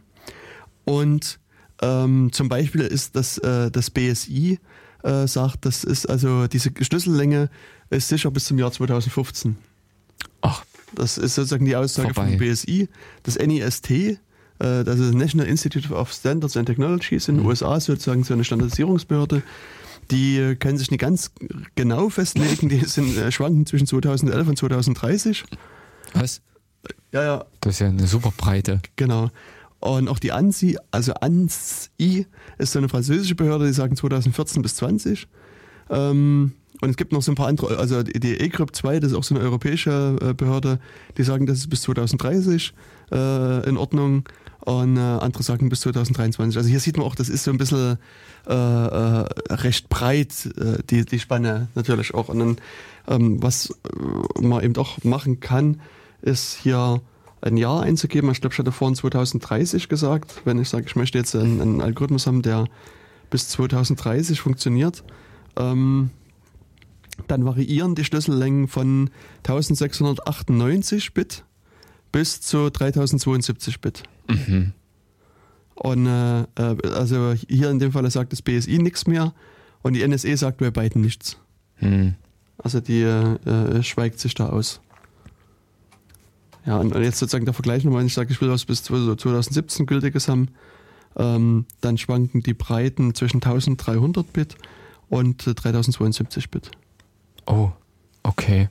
Und ähm, zum Beispiel ist das, äh, das BSI äh, sagt, das ist also diese Schlüssellänge ist sicher bis zum Jahr 2015. Ach. Das ist sozusagen die Aussage vorbei. vom BSI. Das NIST, äh, das ist National Institute of Standards and Technologies in den mhm. USA, sozusagen so eine Standardisierungsbehörde. Die können sich nicht ganz genau festlegen, die sind äh, schwanken zwischen 2011 und 2030. Was? Ja, ja. Das ist ja eine super Breite. Genau. Und auch die ANSI, also ANSI, ist so eine französische Behörde, die sagen 2014 bis 20. Ähm, und es gibt noch so ein paar andere, also die ECRIP 2, das ist auch so eine europäische äh, Behörde, die sagen, das ist bis 2030 äh, in Ordnung und äh, andere sagen bis 2023. Also hier sieht man auch, das ist so ein bisschen äh, äh, recht breit, äh, die, die Spanne natürlich auch. Und dann, ähm, was man eben auch machen kann, ist hier ein Jahr einzugeben. Ich glaube, ich hatte vorhin 2030 gesagt, wenn ich sage, ich möchte jetzt einen, einen Algorithmus haben, der bis 2030 funktioniert. Ähm, dann variieren die Schlüssellängen von 1698 Bit bis zu 3072 Bit. Mhm. Und äh, äh, also hier in dem Fall sagt das BSI nichts mehr und die NSE sagt bei beiden nichts. Mhm. Also die äh, schweigt sich da aus. Ja, und jetzt sozusagen der Vergleich nochmal, wenn ich sage, ich will was bis 2017 gültiges haben, ähm, dann schwanken die Breiten zwischen 1300 Bit und 3072 Bit. Oh, okay.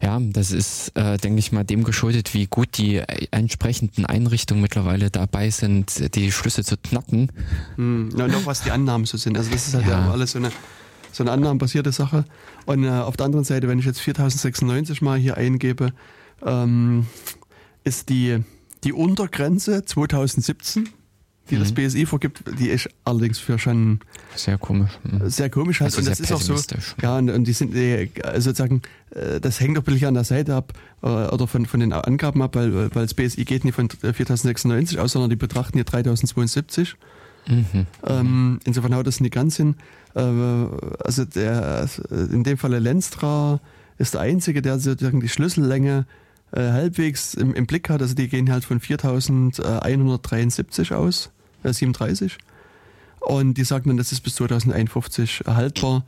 Ja, das ist, äh, denke ich mal, dem geschuldet, wie gut die entsprechenden Einrichtungen mittlerweile dabei sind, die Schlüsse zu knacken. Hm, ja, und auch was die Annahmen so sind. Also das ist halt ja. alles so eine, so eine annahmenbasierte Sache. Und äh, auf der anderen Seite, wenn ich jetzt 4096 mal hier eingebe, ähm, ist die, die Untergrenze 2017 die mhm. das BSI vorgibt, die ist allerdings für schon sehr komisch. Mhm. Sehr komisch halt. Also und das ist auch so. Ja, und, und die sind äh, sozusagen, äh, das hängt doch ein bisschen an der Seite ab äh, oder von, von den Angaben ab, weil, weil das BSI geht nicht von 4096 aus, sondern die betrachten hier 3072. Mhm. Ähm, insofern haut das nicht ganz hin. Also der, in dem Falle Lenstra ist der einzige, der sozusagen die Schlüssellänge äh, halbwegs im, im, Blick hat. Also die gehen halt von 4173 aus, äh, 37. Und die sagen dann, das ist bis 2051 erhaltbar.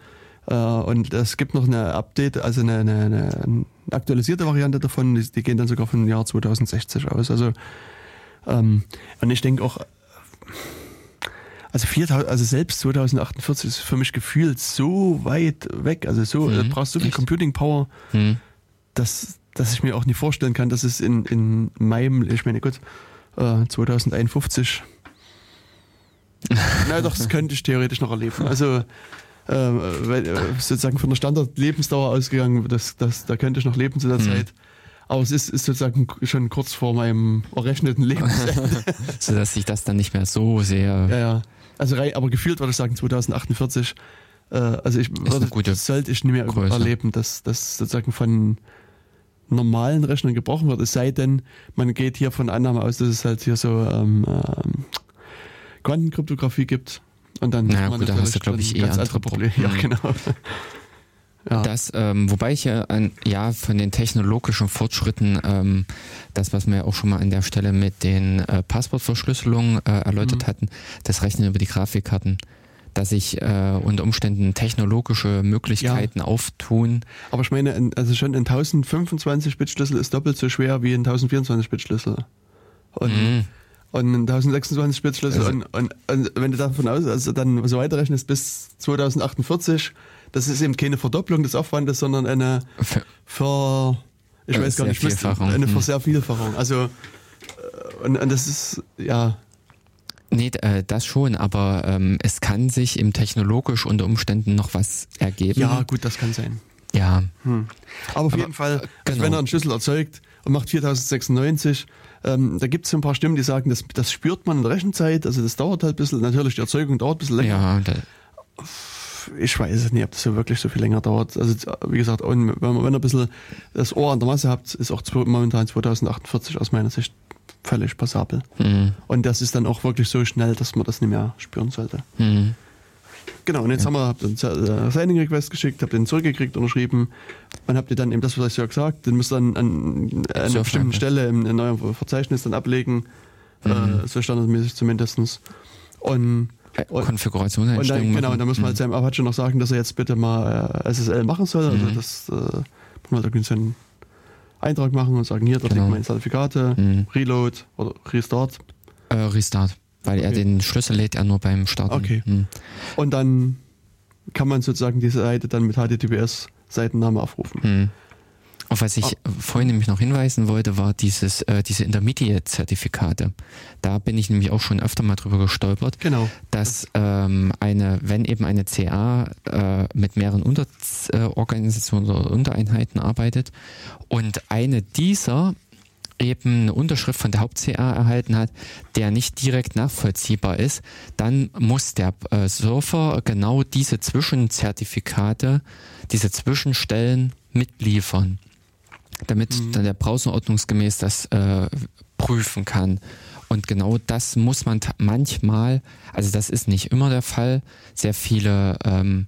Äh, und es gibt noch eine Update, also eine, eine, eine aktualisierte Variante davon, die, die, gehen dann sogar von dem Jahr 2060 aus. Also ähm, und ich denke auch, also 4000, also selbst 2048 ist für mich gefühlt so weit weg, also so, mhm. brauchst du so viel Computing Power, mhm. dass dass ich mir auch nicht vorstellen kann, dass es in, in meinem, ich meine, gut, äh, 2051, na doch, das könnte ich theoretisch noch erleben. Also, äh, äh, sozusagen von der Standardlebensdauer ausgegangen, das, das, da könnte ich noch leben zu der mhm. Zeit. Aber es ist, ist, sozusagen schon kurz vor meinem errechneten Lebensende. Sodass sich das dann nicht mehr so sehr. Ja, ja. Also, aber gefühlt würde ich sagen, 2048 äh, also ich würde, das sollte ich nicht mehr Größe. erleben, dass das sozusagen von normalen Rechnern gebrochen wird, es sei denn, man geht hier von Annahme aus, dass es halt hier so ähm, ähm, Quantenkryptographie gibt. Und dann naja, gut, da hast du, glaube ich, eh ganz andere Probleme. Ja, mhm. genau. Ja. Das, ähm, wobei ich ja, an, ja von den technologischen Fortschritten, ähm, das, was wir ja auch schon mal an der Stelle mit den äh, Passwortverschlüsselungen äh, erläutert mhm. hatten, das Rechnen über die Grafikkarten, dass sich äh, unter Umständen technologische Möglichkeiten ja. auftun. Aber ich meine, also schon ein 1025-Bit-Schlüssel ist doppelt so schwer wie ein 1024-Bit-Schlüssel. Und mhm und ein 1026 Spitzschlüssel also. und, und, und, wenn du davon aus, also dann so weiterrechnest bis 2048, das ist eben keine Verdopplung des Aufwandes, sondern eine für, ich weiß gar nicht, eine für sehr Vielfachung. Also äh, und, und das ist ja Nee, äh, das schon, aber ähm, es kann sich im technologisch unter Umständen noch was ergeben. Ja, gut, das kann sein. Ja. Hm. Aber auf aber, jeden Fall, also genau. wenn er einen Schlüssel erzeugt und macht 4096, ähm, da gibt es ein paar Stimmen, die sagen, das, das spürt man in der Rechenzeit, also das dauert halt ein bisschen, natürlich die Erzeugung dauert ein bisschen länger. Ja, ich weiß es nicht, ob das so wirklich so viel länger dauert. Also wie gesagt, wenn, wenn ihr ein bisschen das Ohr an der Masse habt, ist auch momentan 2048 aus meiner Sicht völlig passabel. Mhm. Und das ist dann auch wirklich so schnell, dass man das nicht mehr spüren sollte. Mhm. Genau, und jetzt ja. haben wir den äh, Signing Request geschickt, habt den zurückgekriegt, unterschrieben. Und habt ihr dann eben das, was ich ja gesagt den müsst ihr dann an, an einer bestimmten Stelle im, in eurem Verzeichnis dann ablegen. Mhm. Äh, so standardmäßig zumindest. Und Konfiguration und dann, Genau, und dann muss man halt mhm. seinem Apache noch sagen, dass er jetzt bitte mal äh, SSL machen soll. Also mhm. das äh, man halt irgendwie so einen Eintrag machen und sagen, hier, dort genau. liegen meine Zertifikate, mhm. Reload oder Restart. Äh, Restart. Weil okay. er den Schlüssel lädt er nur beim Starten. Okay. Hm. Und dann kann man sozusagen diese Seite dann mit HTTPS Seitenname aufrufen. Hm. Auf was ich ah. vorhin nämlich noch hinweisen wollte, war dieses, äh, diese Intermediate-Zertifikate. Da bin ich nämlich auch schon öfter mal drüber gestolpert, genau. dass ähm, eine, wenn eben eine CA äh, mit mehreren Unterorganisationen oder Untereinheiten arbeitet und eine dieser eben eine Unterschrift von der Haupt-CA erhalten hat, der nicht direkt nachvollziehbar ist, dann muss der äh, Surfer genau diese Zwischenzertifikate, diese Zwischenstellen mitliefern, damit mhm. dann der Browser ordnungsgemäß das äh, prüfen kann. Und genau das muss man manchmal, also das ist nicht immer der Fall, sehr viele ähm,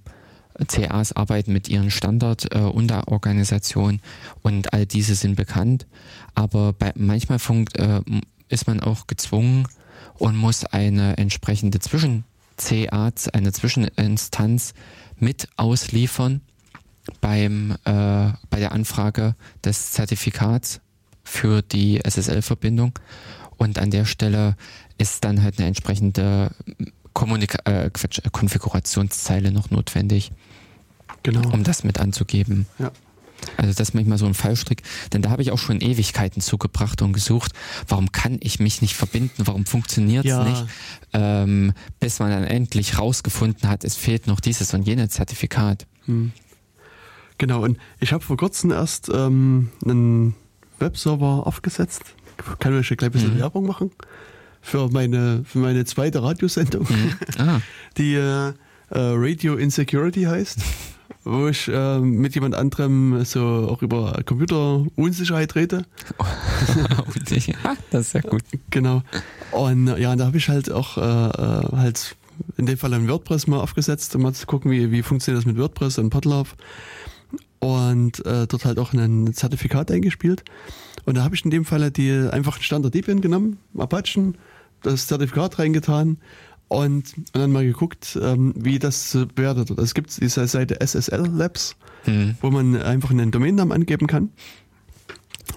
CAs arbeiten mit ihren Standard-Unterorganisationen äh, und all diese sind bekannt. Aber bei, manchmal funkt, äh, ist man auch gezwungen und muss eine entsprechende Zwischen-CA, eine Zwischeninstanz mit ausliefern beim, äh, bei der Anfrage des Zertifikats für die SSL-Verbindung. Und an der Stelle ist dann halt eine entsprechende Kommunika äh, Konfigurationszeile noch notwendig genau. um das mit anzugeben. Ja. Also das ist manchmal so ein Fallstrick, denn da habe ich auch schon Ewigkeiten zugebracht und gesucht, warum kann ich mich nicht verbinden, warum funktioniert es ja. nicht, ähm, bis man dann endlich rausgefunden hat, es fehlt noch dieses und jenes Zertifikat. Hm. Genau, und ich habe vor kurzem erst ähm, einen Webserver aufgesetzt, kann ich gleich ein bisschen hm. Werbung machen, für meine, für meine zweite Radiosendung, hm. ah. die äh, äh Radio Insecurity heißt wo ich äh, mit jemand anderem so auch über Computerunsicherheit rede. das ist ja gut. Genau. Und ja, da habe ich halt auch äh, äh, halt in dem Fall ein WordPress mal aufgesetzt, um mal zu gucken, wie, wie funktioniert das mit WordPress und Podlove. Und äh, dort halt auch ein Zertifikat eingespielt. Und da habe ich in dem Fall die einfach ein Standard Debian genommen, Apachen, das Zertifikat reingetan und, und dann mal geguckt, ähm, wie das bewertet wird. Also es gibt diese Seite SSL Labs, mhm. wo man einfach einen Domainnamen angeben kann.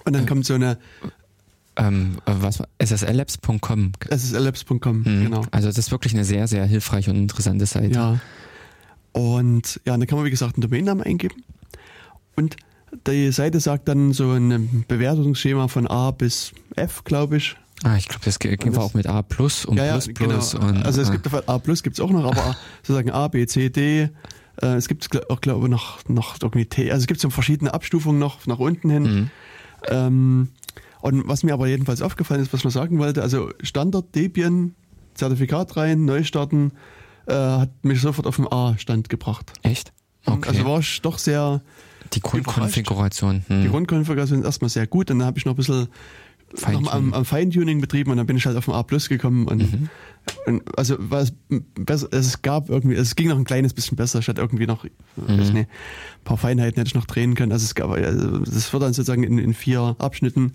Und dann äh, kommt so eine ähm, was SSLabs.com. SSLabs.com, mhm. genau. Also das ist wirklich eine sehr, sehr hilfreiche und interessante Seite. Ja. Und ja, dann kann man wie gesagt einen Domainnamen eingeben. Und die Seite sagt dann so ein Bewertungsschema von A bis F, glaube ich. Ah, ich glaube, das ging auch mit A plus und ja, plus ja, plus. Genau. Und, also es gibt A plus gibt es auch noch, aber sozusagen A, B, C, D. Äh, es gibt auch, glaube ich, noch, noch irgendwie T. Also es gibt so verschiedene Abstufungen noch nach unten hin. Mhm. Ähm, und was mir aber jedenfalls aufgefallen ist, was man sagen wollte, also Standard Debian, Zertifikat rein, neu starten, äh, hat mich sofort auf den A-Stand gebracht. Echt? Okay. Also war ich doch sehr, die Grundkonfiguration. Hm. die Grundkonfiguration ist erstmal sehr gut und dann habe ich noch ein bisschen Feintuning. noch am, am Feintuning betrieben und dann bin ich halt auf den A Plus gekommen und, Mhm. und also was besser, es gab irgendwie, es ging noch ein kleines bisschen besser. Ich hatte irgendwie noch, Mhm. weiß nicht, ein paar Feinheiten hätte ich noch drehen können. Also es gab, also das wird dann sozusagen in, in vier Abschnitten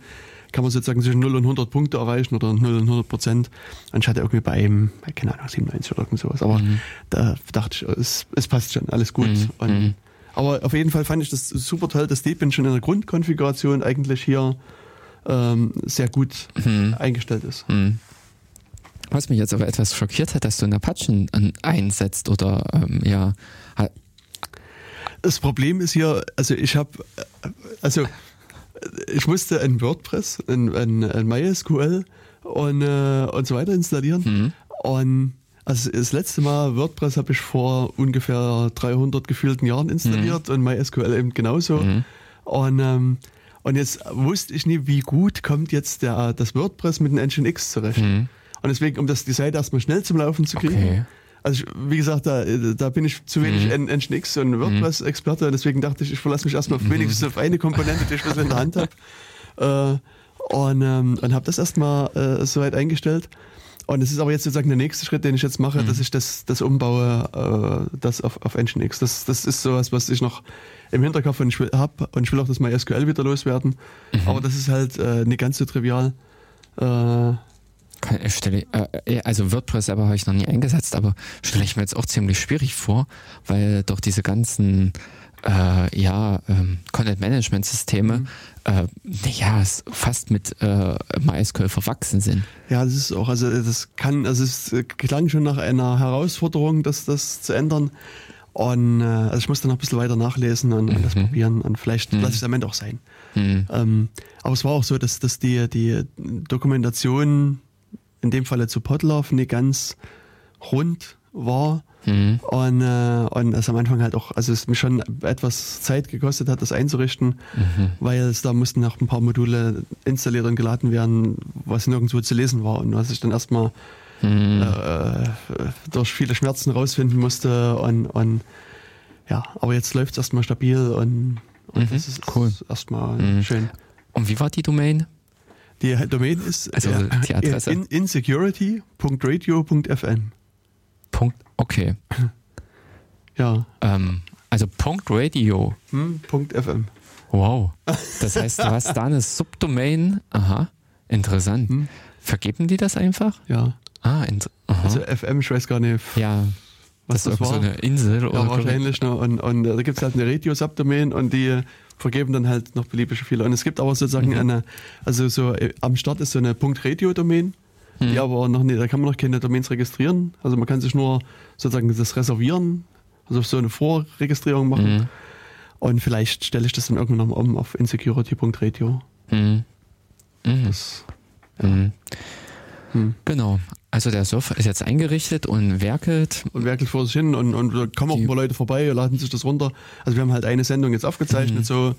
kann man sozusagen zwischen 0 und 100 Punkte erreichen oder 0 und 100 Prozent. Und ich hatte irgendwie bei einem, keine Ahnung, 97 oder irgend sowas. Aber Mhm. da dachte ich, es, es passt schon, alles gut. Mhm. Und, Mhm. Aber auf jeden Fall fand ich das super toll, dass Deepin schon in der Grundkonfiguration eigentlich hier ähm, sehr gut Hm. eingestellt ist. Hm. Was mich jetzt aber etwas schockiert hat, dass du einen Apachen an- einsetzt oder ähm, ja, Das Problem ist hier, also ich habe, also ich musste ein WordPress, ein, ein, ein MySQL und, äh, und so weiter installieren. hm. Und also das letzte Mal WordPress habe ich vor ungefähr 300 gefühlten Jahren installiert und MySQL eben genauso. Mhm. Und, ähm, und jetzt wusste ich nie, wie gut kommt jetzt der, das WordPress mit dem Nginx zurecht. Mhm. Und deswegen, um das die Seite erstmal schnell zum Laufen zu kriegen. Okay. Also ich, wie gesagt, da, da bin ich zu wenig Mhm. Nginx und WordPress-Experte deswegen dachte ich, ich verlasse mich erstmal auf wenigstens auf eine Komponente, die ich bisschen in der Hand habe. Äh, und ähm, und habe das erstmal äh, soweit eingestellt. Und es ist aber jetzt sozusagen der nächste Schritt, den ich jetzt mache, dass ich das, das umbaue, äh, das auf, auf Nginx. Das, das ist sowas, was ich noch im Hinterkopf und ich will, hab und ich will auch das MySQL wieder loswerden. Aber das ist halt äh, nicht ganz so trivial. Äh, ich Stelle, äh, ja, also WordPress aber habe ich noch nie eingesetzt, aber stelle ich mir jetzt auch ziemlich schwierig vor, weil doch diese ganzen äh, ja, ähm, Content-Management-Systeme äh, ja, fast mit äh, MySQL verwachsen sind. Ja, das ist auch, also das kann, also es äh, klang schon nach einer Herausforderung, das, das zu ändern. Und äh, also ich muss dann noch ein bisschen weiter nachlesen und, und das probieren und vielleicht lasse ich es am Ende auch sein. Hm. Ähm, aber es war auch so, dass, dass die, die Dokumentation in dem Falle zu Podlove nicht ganz rund war. Hm. Und, äh, und es am Anfang halt auch, also es mich schon etwas Zeit gekostet hat, das einzurichten, Mhm. weil es da mussten noch ein paar Module installiert und geladen werden, was nirgendwo zu lesen war und was ich dann erstmal Hm. äh, durch viele Schmerzen rausfinden musste und, und ja, aber jetzt läuft es erstmal stabil und, und Mhm, das ist cool. erstmal Mhm. schön. Und wie war die Domain? Die Domain ist Also äh, die Adresse? in, insecurity.radio.fm. Punkt. Okay. Ja, Ähm, also Punkt Radio. hm, Punkt .fm. Wow. Das heißt, du hast da eine Subdomain. Aha. Interessant. Hm. Vergeben die das einfach? Ja, Ah, aha. also FM, ich weiß gar nicht, ja. was das ist das, war. so eine Insel ja, oder wahrscheinlich. Ne? Und, und äh, da gibt es halt eine Radio-Subdomain und die vergeben dann halt noch beliebige viele. Und es gibt aber sozusagen Mhm. eine, also so äh, am Start ist so eine .radio-Domain, Mhm. die aber noch nicht, da kann man noch keine Domains registrieren. Also man kann sich nur sozusagen das reservieren, also so eine Vorregistrierung machen. Mhm. Und vielleicht stelle ich das dann irgendwann nochmal um auf insecurity.radio. Mhm. Mhm. Das, Mhm. hm. Genau. Also der Surfer ist jetzt eingerichtet und werkelt. und werkelt vor sich hin und, und da kommen auch ein paar Leute vorbei, laden sich das runter. Also wir haben halt eine Sendung jetzt aufgezeichnet, Mhm. so,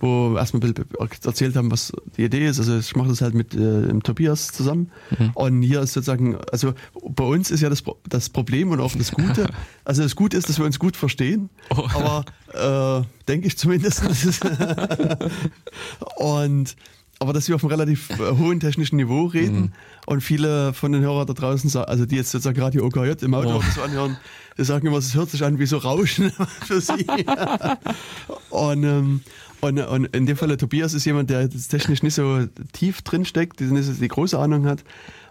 wo wir erstmal ein bisschen erzählt haben, was die Idee ist. Also ich mache das halt mit äh, Tobias zusammen. Mhm. Und hier ist sozusagen, also bei uns ist ja das, das Problem und auch das Gute. Also das Gute ist, dass wir uns gut verstehen, Oh. aber äh, denke ich zumindest. und aber dass wir auf einem relativ äh, hohen technischen Niveau reden Mhm. und viele von den Hörern da draußen, also die jetzt sozusagen gerade die OKJ im Auto Oh. so anhören, die sagen immer, es hört sich an wie so Rauschen für sie. und, ähm, und, und in dem Falle Tobias ist jemand, der technisch nicht so tief drin steckt, die nicht so die große Ahnung hat.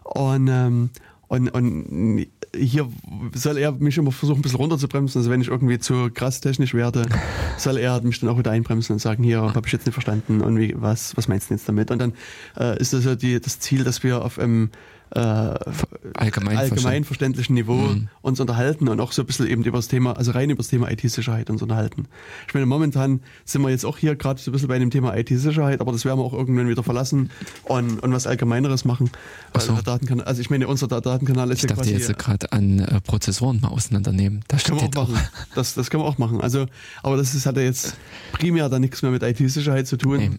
Und, ähm, und, und hier soll er mich immer versuchen, ein bisschen runterzubremsen. Also wenn ich irgendwie zu krass technisch werde, soll er mich dann auch wieder einbremsen und sagen, hier habe ich jetzt nicht verstanden und wie, was, was meinst du jetzt damit? Und dann äh, ist das ja die, das Ziel, dass wir auf einem äh, Allgemein, allgemein verständlichen Niveau Mhm. uns unterhalten und auch so ein bisschen eben über das Thema, also rein über das Thema IT-Sicherheit uns unterhalten. Ich meine, momentan sind wir jetzt auch hier gerade so ein bisschen bei dem Thema IT-Sicherheit, aber das werden wir auch irgendwann wieder verlassen und, und was Allgemeineres machen. Ach so. Datenkanal, also ich meine, unser Da- Datenkanal ist Ich ja dachte quasi. jetzt gerade an äh, Prozessoren mal auseinandernehmen. Da Können wir auch machen. Das, das können wir auch machen. Also, aber das ist, hat ja jetzt primär dann nichts mehr mit IT-Sicherheit zu tun. Nee.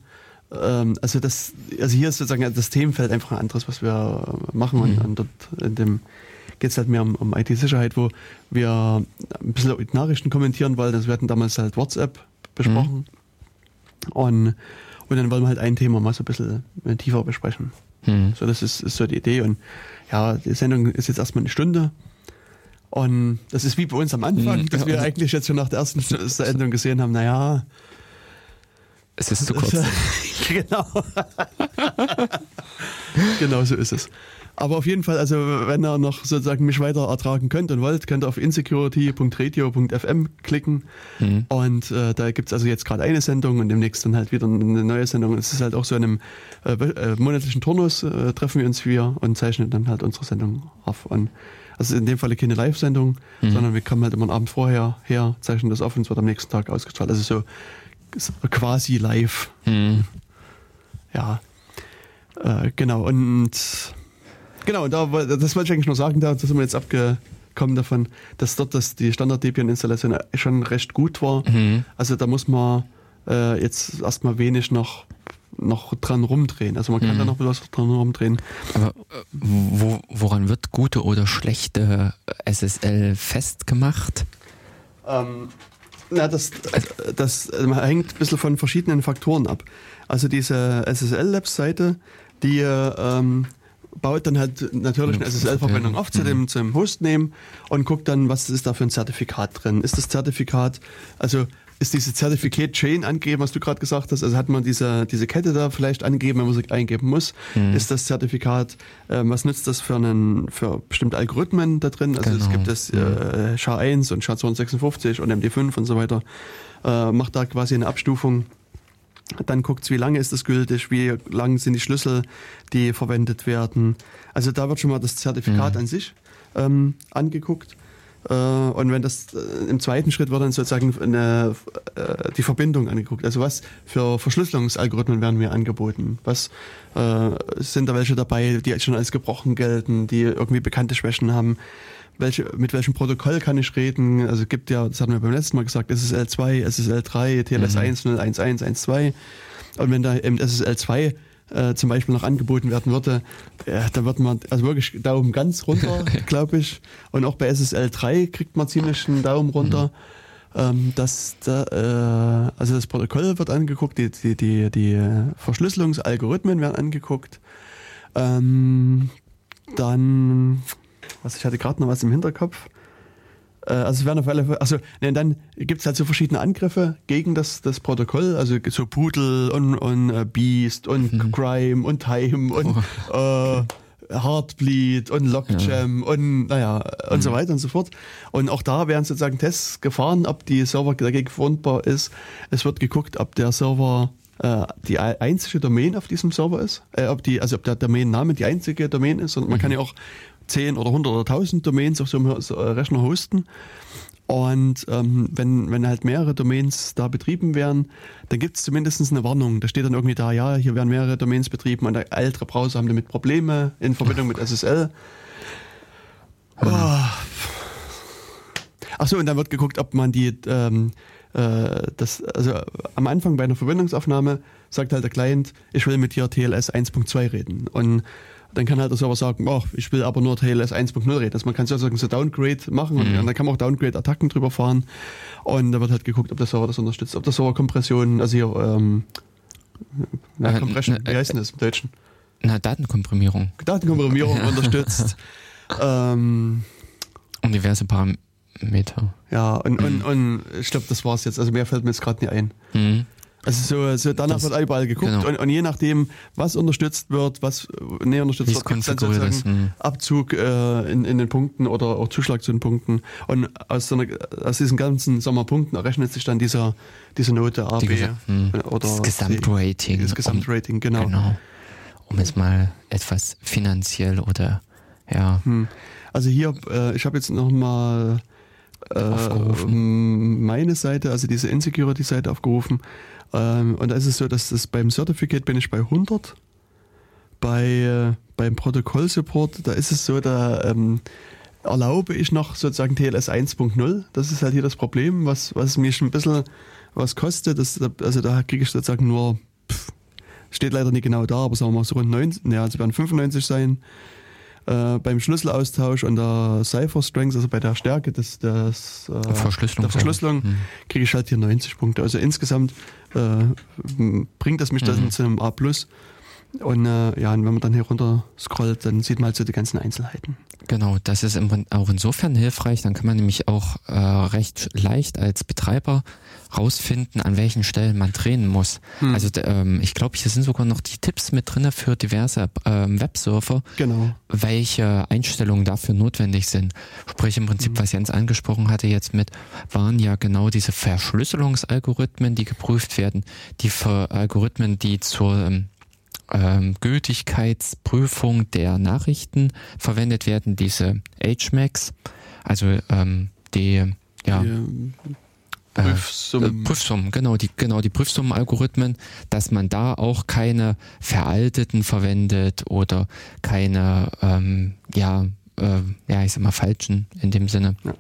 Ähm, also das, also hier ist sozusagen das Themenfeld einfach ein anderes, was wir machen und, Mhm. und dort in dem geht es halt mehr um, um IT-Sicherheit, wo wir ein bisschen Nachrichten kommentieren wollen. Also wir hatten damals halt WhatsApp besprochen. Mhm. Und, und dann wollen wir halt ein Thema mal so ein bisschen tiefer besprechen. Mhm. So, das ist, ist so die Idee. Und ja, die Sendung ist jetzt erstmal eine Stunde. Und das ist wie bei uns am Anfang, mhm. dass wir eigentlich jetzt schon nach der ersten Sendung gesehen haben, naja, es ist zu kurz. genau. genau so ist es. Aber auf jeden Fall, also wenn ihr noch sozusagen mich weiter ertragen könnt und wollt, könnt ihr auf insecurity.radio.fm klicken. Mhm. Und äh, da gibt es also jetzt gerade eine Sendung und demnächst dann halt wieder eine neue Sendung. Es ist halt auch so in einem äh, äh, monatlichen Turnus äh, treffen wir uns wieder und zeichnen dann halt unsere Sendung auf. Und also in dem Falle keine Live-Sendung, mhm. sondern wir kommen halt immer einen Abend vorher her, zeichnen das auf und es wird am nächsten Tag ausgestrahlt. Also so quasi live. Mhm. Ja. Äh, genau, und genau, da, das wollte ich eigentlich nur sagen, da sind wir jetzt abgekommen davon, dass dort das, die Standard-Debian-Installation schon recht gut war. Mhm. Also da muss man äh, jetzt erstmal wenig noch noch dran rumdrehen. Also man kann mhm. da noch was dran rumdrehen. Aber äh, wo, woran wird gute oder schlechte SSL festgemacht? Ähm, na, das, das, hängt ein bisschen von verschiedenen Faktoren ab. Also diese SSL-Labs-Seite, die ähm, baut dann halt natürlich eine SSL-Verbindung auf zu dem, mhm. zum Hostname und guckt dann, was ist da für ein Zertifikat drin. Ist das Zertifikat, also ist diese Certificate Chain angegeben, was du gerade gesagt hast? Also hat man diese, diese Kette da vielleicht angegeben, wenn man sie eingeben muss? Mhm. Ist das Zertifikat, äh, was nützt das für einen, für bestimmte Algorithmen da drin? Also genau. es gibt das äh, SHA-1 und SHA-256 und MD5 und so weiter. Äh, macht da quasi eine Abstufung. Dann guckt es, wie lange ist das gültig, wie lang sind die Schlüssel, die verwendet werden. Also da wird schon mal das Zertifikat mhm. an sich ähm, angeguckt. Äh, und wenn das äh, im zweiten Schritt wird dann sozusagen eine, äh, die Verbindung angeguckt. Also was für Verschlüsselungsalgorithmen werden mir angeboten? Was äh, sind da welche dabei, die schon als gebrochen gelten, die irgendwie bekannte Schwächen haben? Welche, mit welchem Protokoll kann ich reden? Also es gibt ja, das hatten wir beim letzten Mal gesagt, SSL 2, SSL 3, TLS 1, 0, 1, 1, 1, 2. Und wenn da eben SSL 2 äh, zum Beispiel noch angeboten werden würde, ja, da wird man also wirklich Daumen ganz runter, glaube ich. Und auch bei SSL 3 kriegt man ziemlich einen Daumen runter. Mhm. Ähm, das, da, äh, also das Protokoll wird angeguckt, die, die, die, die Verschlüsselungsalgorithmen werden angeguckt. Ähm, dann, was ich hatte gerade noch was im Hinterkopf. Äh, also es werden auf alle Fälle, also ne, dann gibt es halt so verschiedene Angriffe gegen das, das Protokoll, also so Pudel und, und uh, Beast und mhm. Crime und Time und oh. äh, Heartbleed und Lockjam ja. und naja und mhm. so weiter und so fort. Und auch da werden sozusagen Tests gefahren, ob die Server dagegen verwundbar ist. Es wird geguckt, ob der Server äh, die einzige Domain auf diesem Server ist, äh, ob die, also ob der Domain-Name die einzige Domain ist. Und man mhm. kann ja auch 10 oder 100 oder 1000 Domains auf so einem äh, Rechner hosten. Und ähm, wenn, wenn halt mehrere Domains da betrieben werden, dann gibt es zumindest eine Warnung. Da steht dann irgendwie da, ja, hier werden mehrere Domains betrieben und ältere Browser haben damit Probleme in Verbindung mit SSL. Oh. Achso, und dann wird geguckt, ob man die, ähm, äh, das, also am Anfang bei einer Verbindungsaufnahme sagt halt der Client, ich will mit dir TLS 1.2 reden. Und dann kann halt der Server sagen, oh, ich will aber nur TLS 1.0 reden. Also man kann sozusagen so Downgrade machen und, mhm. dann kann man auch Downgrade-Attacken drüber fahren. Und da wird halt geguckt, ob der Server das unterstützt, ob der Server Kompression, also hier, ähm, na, Compression, wie heißt denn das im Deutschen? Na, Datenkomprimierung. Datenkomprimierung unterstützt. ähm, und diverse Parameter. Ja, und, und, und ich glaube, das war's jetzt. Also mehr fällt mir jetzt gerade nicht ein. Mhm. Also so, so danach das, wird überall geguckt genau. und, und, je nachdem, was unterstützt wird, was näher unterstützt wird, gibt es dann sozusagen ist, hm. Abzug äh, in, in den Punkten oder auch Zuschlag zu den Punkten. Und aus, so einer, aus diesen ganzen Sommerpunkten errechnet sich dann dieser, diese Note A, B hm. oder das Gesamtrating. Das Gesamtrating, genau. genau. Um es mal etwas finanziell oder ja. Hm. Also hier, äh, ich habe jetzt noch mal äh, meine Seite, also diese Insecurity-Seite aufgerufen. Ähm, und da ist es so, dass das beim Certificate bin ich bei 100. Bei, äh, beim Protokoll-Support, da ist es so, da ähm, erlaube ich noch sozusagen TLS 1.0. Das ist halt hier das Problem, was, was mich ein bisschen was kostet. Das, also da kriege ich sozusagen nur, pff, steht leider nicht genau da, aber sagen wir mal so rund 90, ja, also werden 95 sein. äh, beim Schlüsselaustausch und der Cipher Strength, also bei der Stärke des, des äh, Verschlüsselung, der Verschlüsselung, hm. kriege ich halt hier 90 Punkte. Also insgesamt äh, bringt das mich mhm. dann zu einem A+. Und äh, ja, und wenn man dann hier runter scrollt, dann sieht man halt so die ganzen Einzelheiten. Genau, das ist auch insofern hilfreich. Dann kann man nämlich auch äh, recht leicht als Betreiber rausfinden, an welchen Stellen man drehen muss. Hm. Also ähm, ich glaube, hier sind sogar noch die Tipps mit drinne für diverse ähm, Websurfer, genau. welche Einstellungen dafür notwendig sind. Sprich im Prinzip, hm. was Jens angesprochen hatte jetzt mit, waren ja genau diese Verschlüsselungsalgorithmen, die geprüft werden, die für Algorithmen, die zur ähm, ähm, Gültigkeitsprüfung der Nachrichten verwendet werden, diese HMAX, also ähm, die ja, die, äh, Prüfsummen. Äh, Prüfsummen, genau, die, genau, die Prüfsummenalgorithmen, dass man da auch keine veralteten verwendet oder keine, ähm, ja, äh, ja, ich sag mal, falschen in dem Sinne. Ja.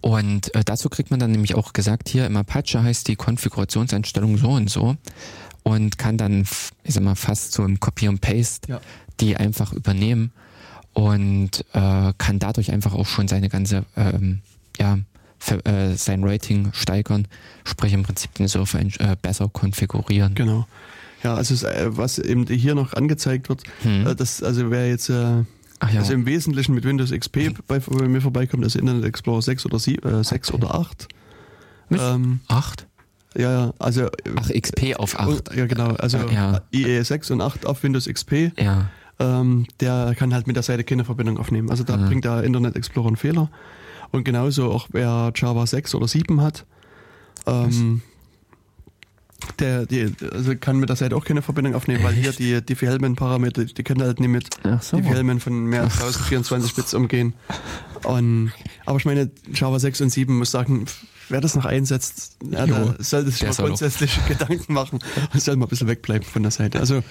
Und äh, dazu kriegt man dann nämlich auch gesagt, hier im Apache heißt die Konfigurationseinstellung so und so und kann dann, ich sag mal, fast so im Copy und Paste ja. die einfach übernehmen und äh, kann dadurch einfach auch schon seine ganze, ähm, ja, für, äh, sein Rating steigern, sprich im Prinzip den Surfer äh, besser konfigurieren. Genau. Ja, also äh, was eben hier noch angezeigt wird, hm. das, also wer jetzt äh, ja. also im Wesentlichen mit Windows XP bei, bei mir vorbeikommt, also Internet Explorer 6 oder 7, äh, 6 okay. oder 8. Mit ähm, 8? Ja, ja, also. Ach, XP auf 8. Ja, genau. Also ja. IE 6 und 8 auf Windows XP. Ja. Ähm, der kann halt mit der Seite keine Verbindung aufnehmen. Also da mhm. bringt der Internet Explorer einen Fehler. Und genauso auch wer Java 6 oder 7 hat, ähm, der die, also kann mit der Seite auch keine Verbindung aufnehmen, weil hier die Diffie-Hellman-Parameter, die können halt nicht mit so. Diffie-Hellman von mehr als 1024 Bits umgehen. Und, aber ich meine, Java 6 und 7 muss sagen, wer das noch einsetzt, ja, da sollte sich mal grundsätzlich Gedanken machen und soll mal ein bisschen wegbleiben von der Seite. Also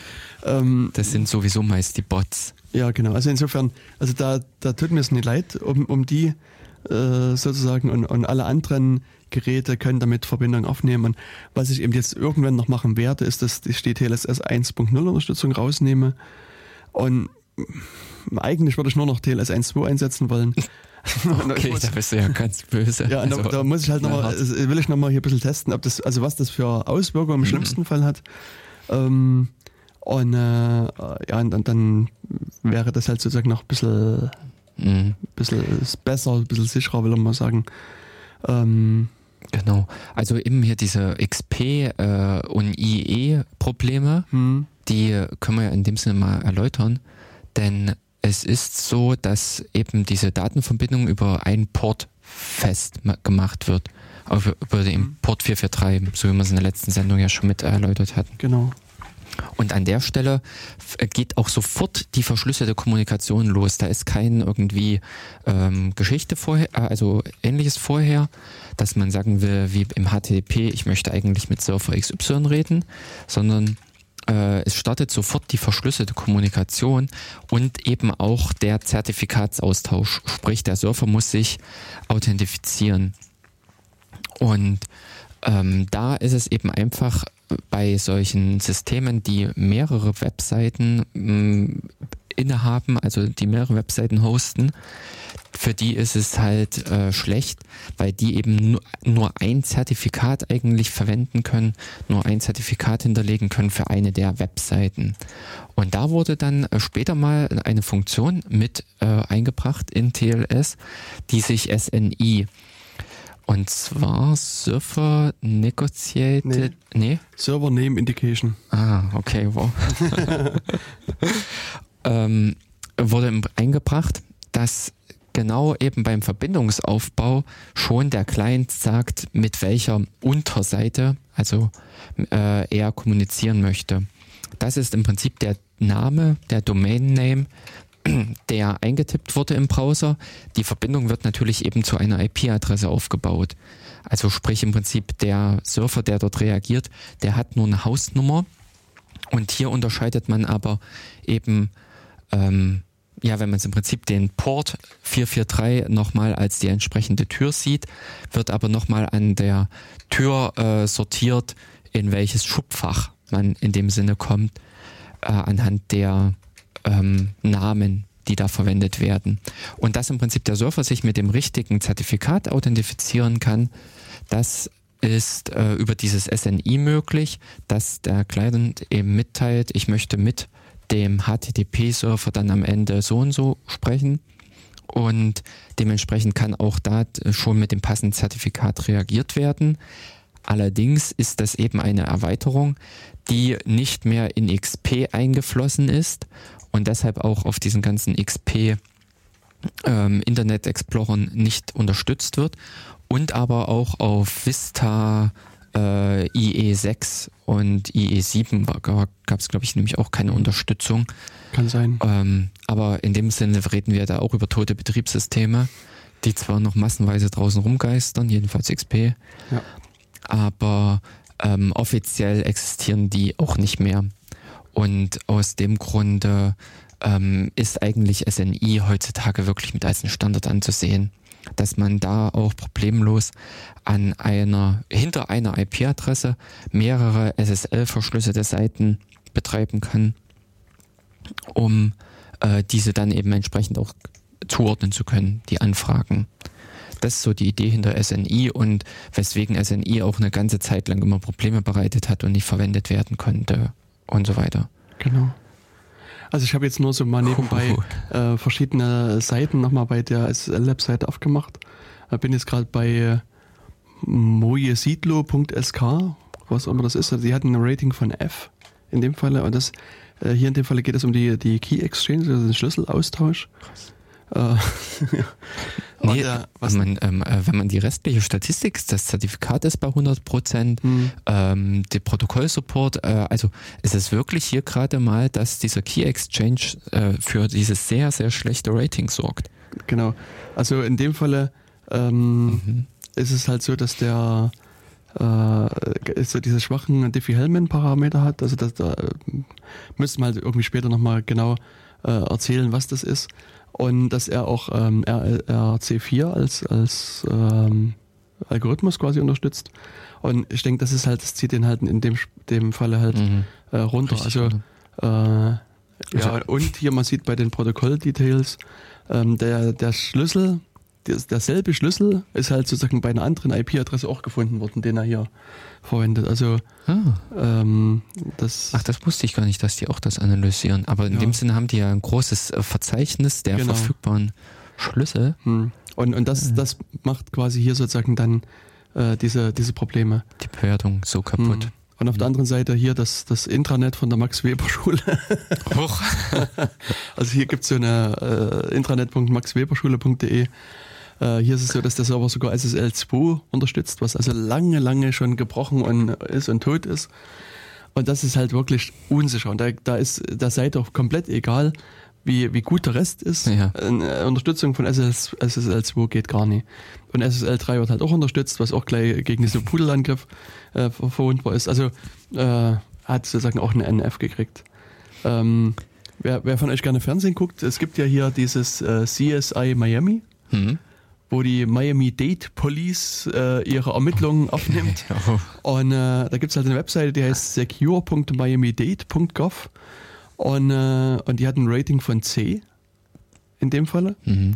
ähm, Das sind sowieso meist die Bots. Ja, genau. Also insofern, also da, da tut mir es nicht leid, um, um die äh, sozusagen und, und alle anderen Geräte können damit Verbindung aufnehmen. Und was ich eben jetzt irgendwann noch machen werde, ist, dass ich die TLSS 1.0 Unterstützung rausnehme. Und eigentlich würde ich nur noch TLS 1.2 einsetzen wollen. okay, muss, da bist du ja ganz böse. Ja, also, da, da, muss ich halt nochmal, will ich nochmal hier ein bisschen testen, ob das, also was das für Auswirkungen im mhm. schlimmsten Fall hat. Ähm, und äh, ja, und, und, dann wäre das halt sozusagen noch ein bisschen, mhm. bisschen besser, ein bisschen sicherer, will ich mal sagen. Ähm, Genau. Also eben hier diese XP äh, und IE-Probleme, hm. die können wir ja in dem Sinne mal erläutern. Denn es ist so, dass eben diese Datenverbindung über einen Port festgemacht wird. Über den mhm. Port 443, so wie wir es in der letzten Sendung ja schon mit erläutert hatten. Genau. Und an der Stelle geht auch sofort die verschlüsselte Kommunikation los. Da ist kein irgendwie ähm, Geschichte vorher, äh, also ähnliches vorher, dass man sagen will, wie im HTTP, ich möchte eigentlich mit Surfer XY reden, sondern äh, es startet sofort die verschlüsselte Kommunikation und eben auch der Zertifikatsaustausch. Sprich, der Surfer muss sich authentifizieren. Und ähm, da ist es eben einfach bei solchen Systemen, die mehrere Webseiten mh, mm, innehaben, also die mehrere Webseiten hosten, für die ist es halt äh, schlecht, weil die eben nur, nur ein Zertifikat eigentlich verwenden können, nur ein Zertifikat hinterlegen können für eine der Webseiten. Und da wurde dann äh, später mal eine Funktion mit äh, eingebracht in TLS, die sich SNI und zwar Server Negotiated. Nee. nee? Server Name Indication. Ah, okay, wow. ähm, wurde eingebracht, dass genau eben beim Verbindungsaufbau schon der Client sagt, mit welcher Unterseite, also äh, er kommunizieren möchte. Das ist im Prinzip der Name, der Domain Name, der eingetippt wurde im Browser. Die Verbindung wird natürlich eben zu einer IP-Adresse aufgebaut. Also sprich im Prinzip der Surfer, der dort reagiert, der hat nur eine Hausnummer. Und hier unterscheidet man aber eben ähm, ja, wenn man im Prinzip den Port 443 nochmal als die entsprechende Tür sieht, wird aber nochmal an der Tür äh, sortiert, in welches Schubfach man in dem Sinne kommt, äh, anhand der ähm, Namen, die da verwendet werden. Und dass im Prinzip der Surfer sich mit dem richtigen Zertifikat authentifizieren kann, das ist äh, über dieses SNI möglich, dass der Client eben mitteilt, ich möchte mit dem HTTP-Server dann am Ende so und so sprechen. Und dementsprechend kann auch da schon mit dem passenden Zertifikat reagiert werden. Allerdings ist das eben eine Erweiterung, die nicht mehr in XP eingeflossen ist und deshalb auch auf diesen ganzen XP ähm, Internet Explorer nicht unterstützt wird und aber auch auf Vista äh, IE6 und IE7 gab es, glaube ich, nämlich auch keine Unterstützung. Kann sein. Ähm, aber in dem Sinne reden wir da auch über tote Betriebssysteme, die zwar noch massenweise draußen rumgeistern, jedenfalls XP, ja. aber ähm, offiziell existieren die auch nicht mehr. Und aus dem Grunde ähm, ist eigentlich SNI heutzutage wirklich mit als ein Standard anzusehen dass man da auch problemlos an einer, hinter einer IP-Adresse mehrere SSL-verschlüsselte Seiten betreiben kann, um äh, diese dann eben entsprechend auch zuordnen zu können, die Anfragen. Das ist so die Idee hinter SNI und weswegen SNI auch eine ganze Zeit lang immer Probleme bereitet hat und nicht verwendet werden konnte und so weiter. Genau. Also ich habe jetzt nur so mal nebenbei äh, verschiedene Seiten nochmal bei der SSL-Lab-Seite aufgemacht. Äh, bin jetzt gerade bei äh, mojesidlo.sk, was auch immer das ist. Also die hatten ein Rating von F in dem Falle. Und das äh, hier in dem Falle geht es um die, die Key Exchange, also den Schlüsselaustausch. Krass. Äh, nee, der, man, ähm, äh, wenn man die restliche Statistik, das Zertifikat ist bei 100 Prozent, mhm. ähm, der Protokollsupport, äh, also es ist wirklich hier gerade mal, dass dieser Key Exchange äh, für dieses sehr, sehr schlechte Rating sorgt. Genau. Also in dem Falle ähm, mhm. ist es halt so, dass der äh, so diese schwachen Diffie-Hellman-Parameter hat. Also das, da äh, müsste man halt irgendwie später nochmal genau äh, erzählen, was das ist und dass er auch ähm, RC4 als, als ähm, Algorithmus quasi unterstützt. Und ich denke, das ist halt, das zieht den halt in dem, dem Falle halt mhm. äh, runter. Richtig, also äh, ja, und hier man sieht bei den Protokoll-Details, ähm, der, der Schlüssel, derselbe Schlüssel ist halt sozusagen bei einer anderen IP-Adresse auch gefunden worden, den er hier verwendet. Also ah. ähm, das. Ach, das wusste ich gar nicht, dass die auch das analysieren. Aber in ja. dem Sinne haben die ja ein großes äh, Verzeichnis der genau. verfügbaren Schlüssel. Hm. Und, und das, das macht quasi hier sozusagen dann äh, diese, diese Probleme. Die Bewertung so kaputt. Hm. Und auf der anderen Seite hier das, das Intranet von der Max-Weber-Schule. Hoch. also hier gibt es so eine äh, intranet.maxweberschule.de äh, hier ist es so, dass der Server sogar SSL 2 unterstützt, was also lange, lange schon gebrochen und ist und tot ist. Und das ist halt wirklich unsicher. Und da, da ist der Seite auch komplett egal, wie, wie gut der Rest ist. Ja. Eine Unterstützung von SSL, SSL 2 geht gar nicht. Und SSL 3 wird halt auch unterstützt, was auch gleich gegen diesen Pudelangriff äh, verwundbar ist. Also äh, hat sozusagen auch eine NF gekriegt. Ähm, wer, wer von euch gerne Fernsehen guckt, es gibt ja hier dieses äh, CSI Miami. Mhm wo die Miami Date Police äh, ihre Ermittlungen aufnimmt. Und äh, da gibt es halt eine Webseite, die heißt secure.miamidate.gov und, äh, und die hat ein Rating von C in dem Falle. Mhm.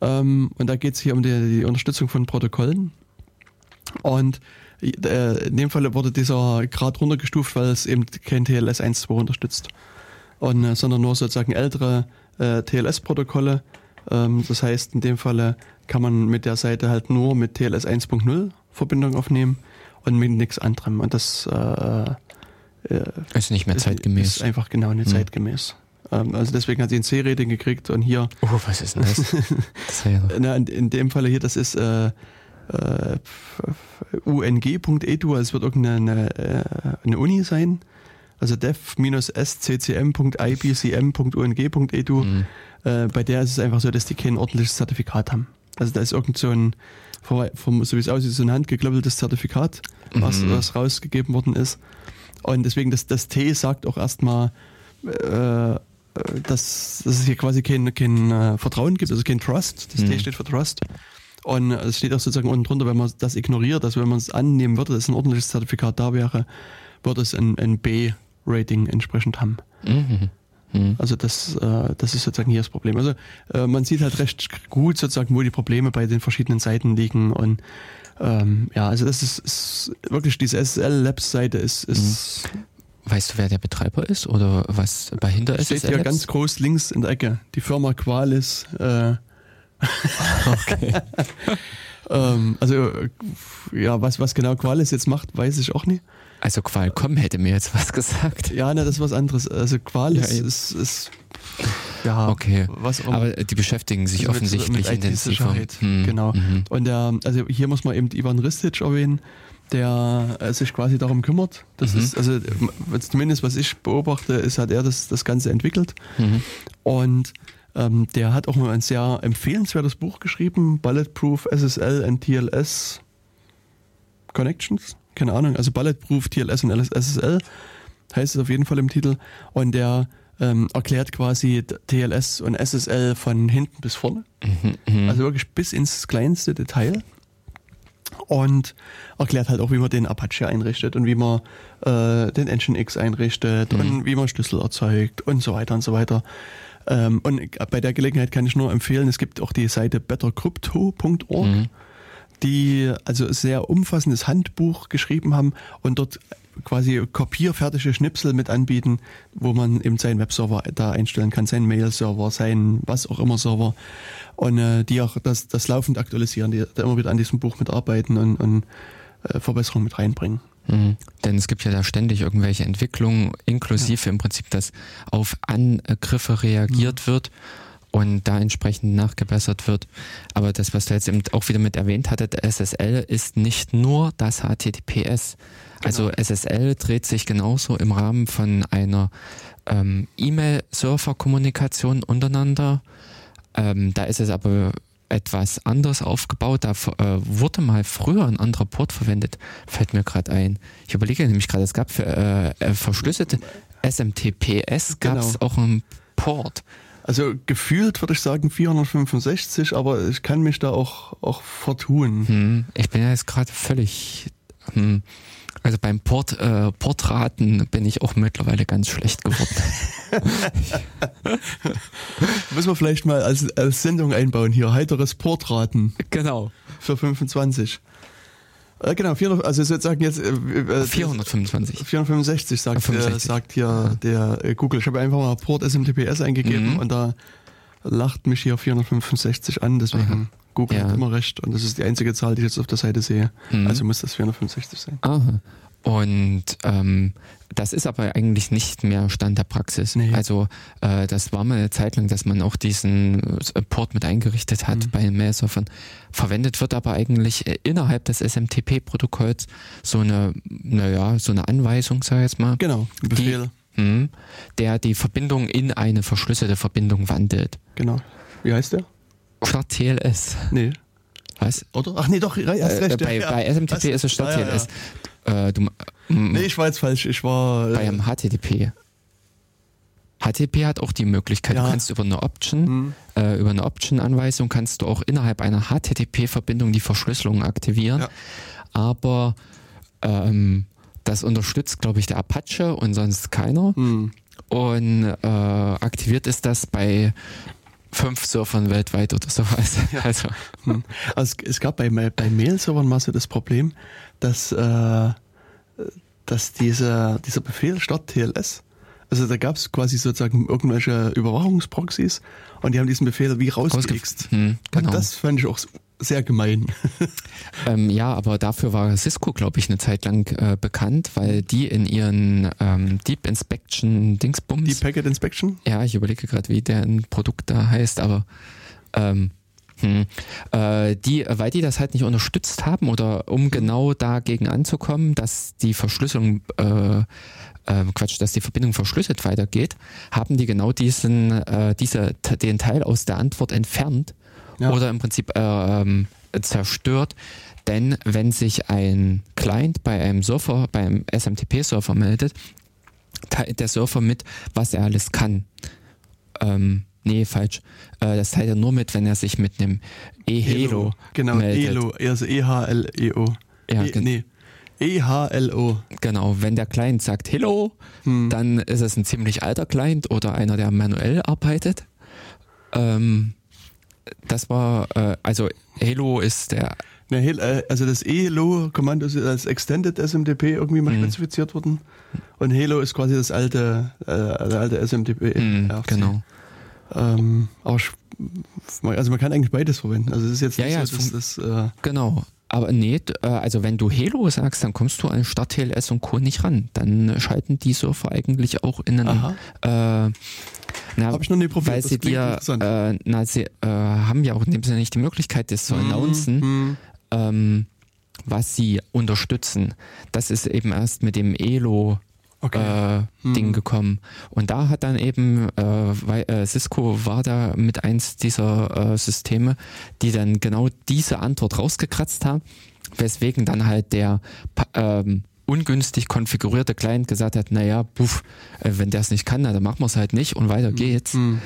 Ähm, und da geht es hier um die, die, Unterstützung von Protokollen. Und äh, in dem Falle wurde dieser Grad runtergestuft, weil es eben kein TLS 1.2 unterstützt. Und, äh, sondern nur sozusagen ältere äh, TLS-Protokolle. Ähm, das heißt, in dem Falle kann man mit der Seite halt nur mit TLS 1.0 Verbindung aufnehmen und mit nichts anderem. Und das äh, äh, ist nicht mehr zeitgemäß. Ist einfach genau nicht hm. zeitgemäß. Ähm, also deswegen hat sie ein C-Rating gekriegt und hier. Oh, was ist denn das? das ja Na, in, in, dem Falle hier, das ist äh, äh, ung.edu, also es wird irgendeine eine, äh, eine Uni sein. Also dev-sccm.ibcm.ung.edu. Mhm. Äh, bei der ist es einfach so, dass die kein ordentliches Zertifikat haben. Also da ist irgend so ein, vom, so wie es aussieht, so ein handgeklöppeltes Zertifikat, was, mhm. was rausgegeben worden ist. Und deswegen, das, das T sagt auch erstmal, äh, dass, dass es hier quasi kein, kein äh, Vertrauen gibt, also kein Trust. Das mhm. T steht für Trust. Und es steht auch sozusagen unten drunter, wenn man das ignoriert, also wenn man es annehmen würde, dass ein ordentliches Zertifikat da wäre, würde es ein, ein B-Rating entsprechend haben. Mhm. Mhm. Also das, äh, das ist sozusagen hier das Problem. Also äh, man sieht halt recht gut sozusagen, wo die Probleme bei den verschiedenen Seiten liegen und ähm, ja, also das ist, ist wirklich diese SSL Labs Seite ist, ist mhm. Weißt du, wer der Betreiber ist oder was dahinter ist? Steht hier ganz groß links in der Ecke. Die Firma Qualis. Äh, okay. ähm, also ja, was, was genau Qualis jetzt macht, weiß ich auch nicht. Also Qualcomm hätte mir jetzt was gesagt. Ja, ne, das ist was anderes. Also Qualis ja, ist, ist ja, okay. Was um, Aber die beschäftigen sich offensichtlich intensiver. Hm, genau. Mhm. Und der, also hier muss man eben Ivan Ristic erwähnen, der äh, sich quasi darum kümmert. Das mhm. ist, also zumindest was ich beobachte, ist, hat er das, das Ganze entwickelt. Mhm. Und ähm, der hat auch mal ein sehr empfehlenswertes Buch geschrieben, Bulletproof SSL and TLS Connections. Keine Ahnung, also Bulletproof TLS und SSL heißt es auf jeden Fall im Titel. Und der ähm, erklärt quasi TLS und SSL von hinten bis vorne. Mhm, mhm, also wirklich bis ins kleinste Detail. Und erklärt halt auch, wie man den Apache einrichtet und wie man äh, den Nginx einrichtet mhm. und wie man Schlüssel erzeugt und so weiter und so weiter. Ähm, und bei der Gelegenheit kann ich nur empfehlen, es gibt auch die Seite bettercrypto.org. Mhm die also sehr umfassendes Handbuch geschrieben haben und dort quasi kopierfertige Schnipsel mit anbieten, wo man eben seinen Webserver da einstellen kann, seinen Mail-Server, seinen was auch immer Server und äh, die auch das, das laufend aktualisieren, die da immer wieder an diesem Buch mitarbeiten und, und äh, Verbesserungen mit reinbringen. Mhm. Denn es gibt ja da ständig irgendwelche Entwicklungen, inklusive ja. im Prinzip, dass auf Angriffe reagiert mhm. wird und da entsprechend nachgebessert wird. Aber das, was du jetzt eben auch wieder mit erwähnt hattet, SSL ist nicht nur das HTTPS. Also genau. SSL dreht sich genauso im Rahmen von einer ähm, E-Mail-Server-Kommunikation untereinander. Ähm, da ist es aber etwas anders aufgebaut. Da äh, wurde mal früher ein anderer Port verwendet. Fällt mir gerade ein. Ich überlege nämlich gerade, es gab für äh, äh verschlüsselte SMTPS gab es genau. auch einen Port. Also gefühlt würde ich sagen 465, aber ich kann mich da auch, auch vertun. Hm, ich bin ja jetzt gerade völlig. Hm, also beim Port, äh, Portraten bin ich auch mittlerweile ganz schlecht geworden. Müssen wir vielleicht mal als, als Sendung einbauen hier. Heiteres Portraten. Genau. Für 25. Äh, genau, 400, also sozusagen jetzt äh, 425. Äh, 465 sagt, äh, sagt hier der äh, Google. Ich habe einfach mal Port SMTPS eingegeben mhm. und da lacht mich hier 465 an, deswegen Aha. Google ja. hat immer recht und das ist die einzige Zahl, die ich jetzt auf der Seite sehe. Mhm. Also muss das 465 sein. Aha. Und ähm, das ist aber eigentlich nicht mehr Stand der Praxis. Nee. Also äh, das war mal eine Zeit lang, dass man auch diesen äh, Port mit eingerichtet hat mhm. bei den Mailsurfern. Verwendet wird aber eigentlich äh, innerhalb des SMTP-Protokolls so eine, naja, so eine Anweisung, sag ich jetzt mal. Genau, Befehl. Die, mh, der die Verbindung in eine verschlüsselte Verbindung wandelt. Genau. Wie heißt der? Statt TLS. Nee. Was? Oder? Ach nee, doch, hast recht. Äh, bei, ja. bei SMTP Was? ist es statt ja, TLS. Äh, du, nee, ich war jetzt falsch. Ich war. Äh, bei einem HTTP. HTTP hat auch die Möglichkeit, ja. du kannst über eine Option, mhm. äh, über eine Option-Anweisung kannst du auch innerhalb einer HTTP-Verbindung die Verschlüsselung aktivieren. Ja. Aber ähm, das unterstützt, glaube ich, der Apache und sonst keiner. Mhm. Und äh, aktiviert ist das bei fünf Surfern weltweit oder sowas. Ja. Also. Hm. also es gab bei, bei Mail-Servern mal so das Problem, dass, äh, dass dieser, dieser Befehl statt TLS, also da gab es quasi sozusagen irgendwelche Überwachungsproxys und die haben diesen Befehl wie rausgefixt. Hm, genau. Und das fand ich auch sehr gemein. ähm, ja, aber dafür war Cisco, glaube ich, eine Zeit lang äh, bekannt, weil die in ihren ähm, Deep Inspection Dingsbums. Deep Packet Inspection? Ja, ich überlege gerade, wie deren Produkt da heißt, aber ähm, hm. Äh, die, weil die das halt nicht unterstützt haben oder um genau dagegen anzukommen, dass die Verschlüsselung, äh, äh, Quatsch, dass die Verbindung verschlüsselt weitergeht, haben die genau diesen, äh, diese, den Teil aus der Antwort entfernt ja. oder im Prinzip äh, zerstört. Denn wenn sich ein Client bei einem Surfer, beim SMTP-Server meldet, teilt der Surfer mit, was er alles kann. Ähm, nee, falsch. Äh, das teilt er nur mit, wenn er sich mit einem E-Helo Genau, meldet. Elo, also E-H-L-E-O. Ja, e, nee. E-H-L-O. Genau, wenn der Client sagt Hello, Hm. dann ist es ein ziemlich alter Client oder einer, der manuell arbeitet. Ähm, das war, äh, also Hello ist der, Ne, Hel- äh, also das E-Hello-Kommando ist als Extended SMTP irgendwie mal Mhm. spezifiziert worden. Und Halo ist quasi das alte, äh, der alte SMTP. mh, RFC. genau. Ähm, aber also man kann eigentlich beides verwenden. Also es ist jetzt Ja, nicht ja, so, das, äh, Genau. Aber nee, äh, also wenn du Halo sagst, dann kommst du an Start TLS und Co. nicht ran. Dann schalten die Surfer eigentlich auch in einen, äh, na, habe ich noch nie probiert. weil das sie dir, äh, na, sie äh, haben ja auch in dem Sinne nicht die Möglichkeit, das zu Mhm, announcen, mhm. ähm, was sie unterstützen. Das ist eben erst mit dem Elo Okay. äh, Hm. Ding gekommen. Und da hat dann eben, äh, weil, äh, Cisco war da mit eins dieser äh, Systeme, die dann genau diese Antwort rausgekratzt haben, weswegen dann halt der ähm, ungünstig konfigurierte Client gesagt hat, naja, puff, äh, wenn der es nicht kann, dann machen wir es halt nicht und weiter geht's. Hm.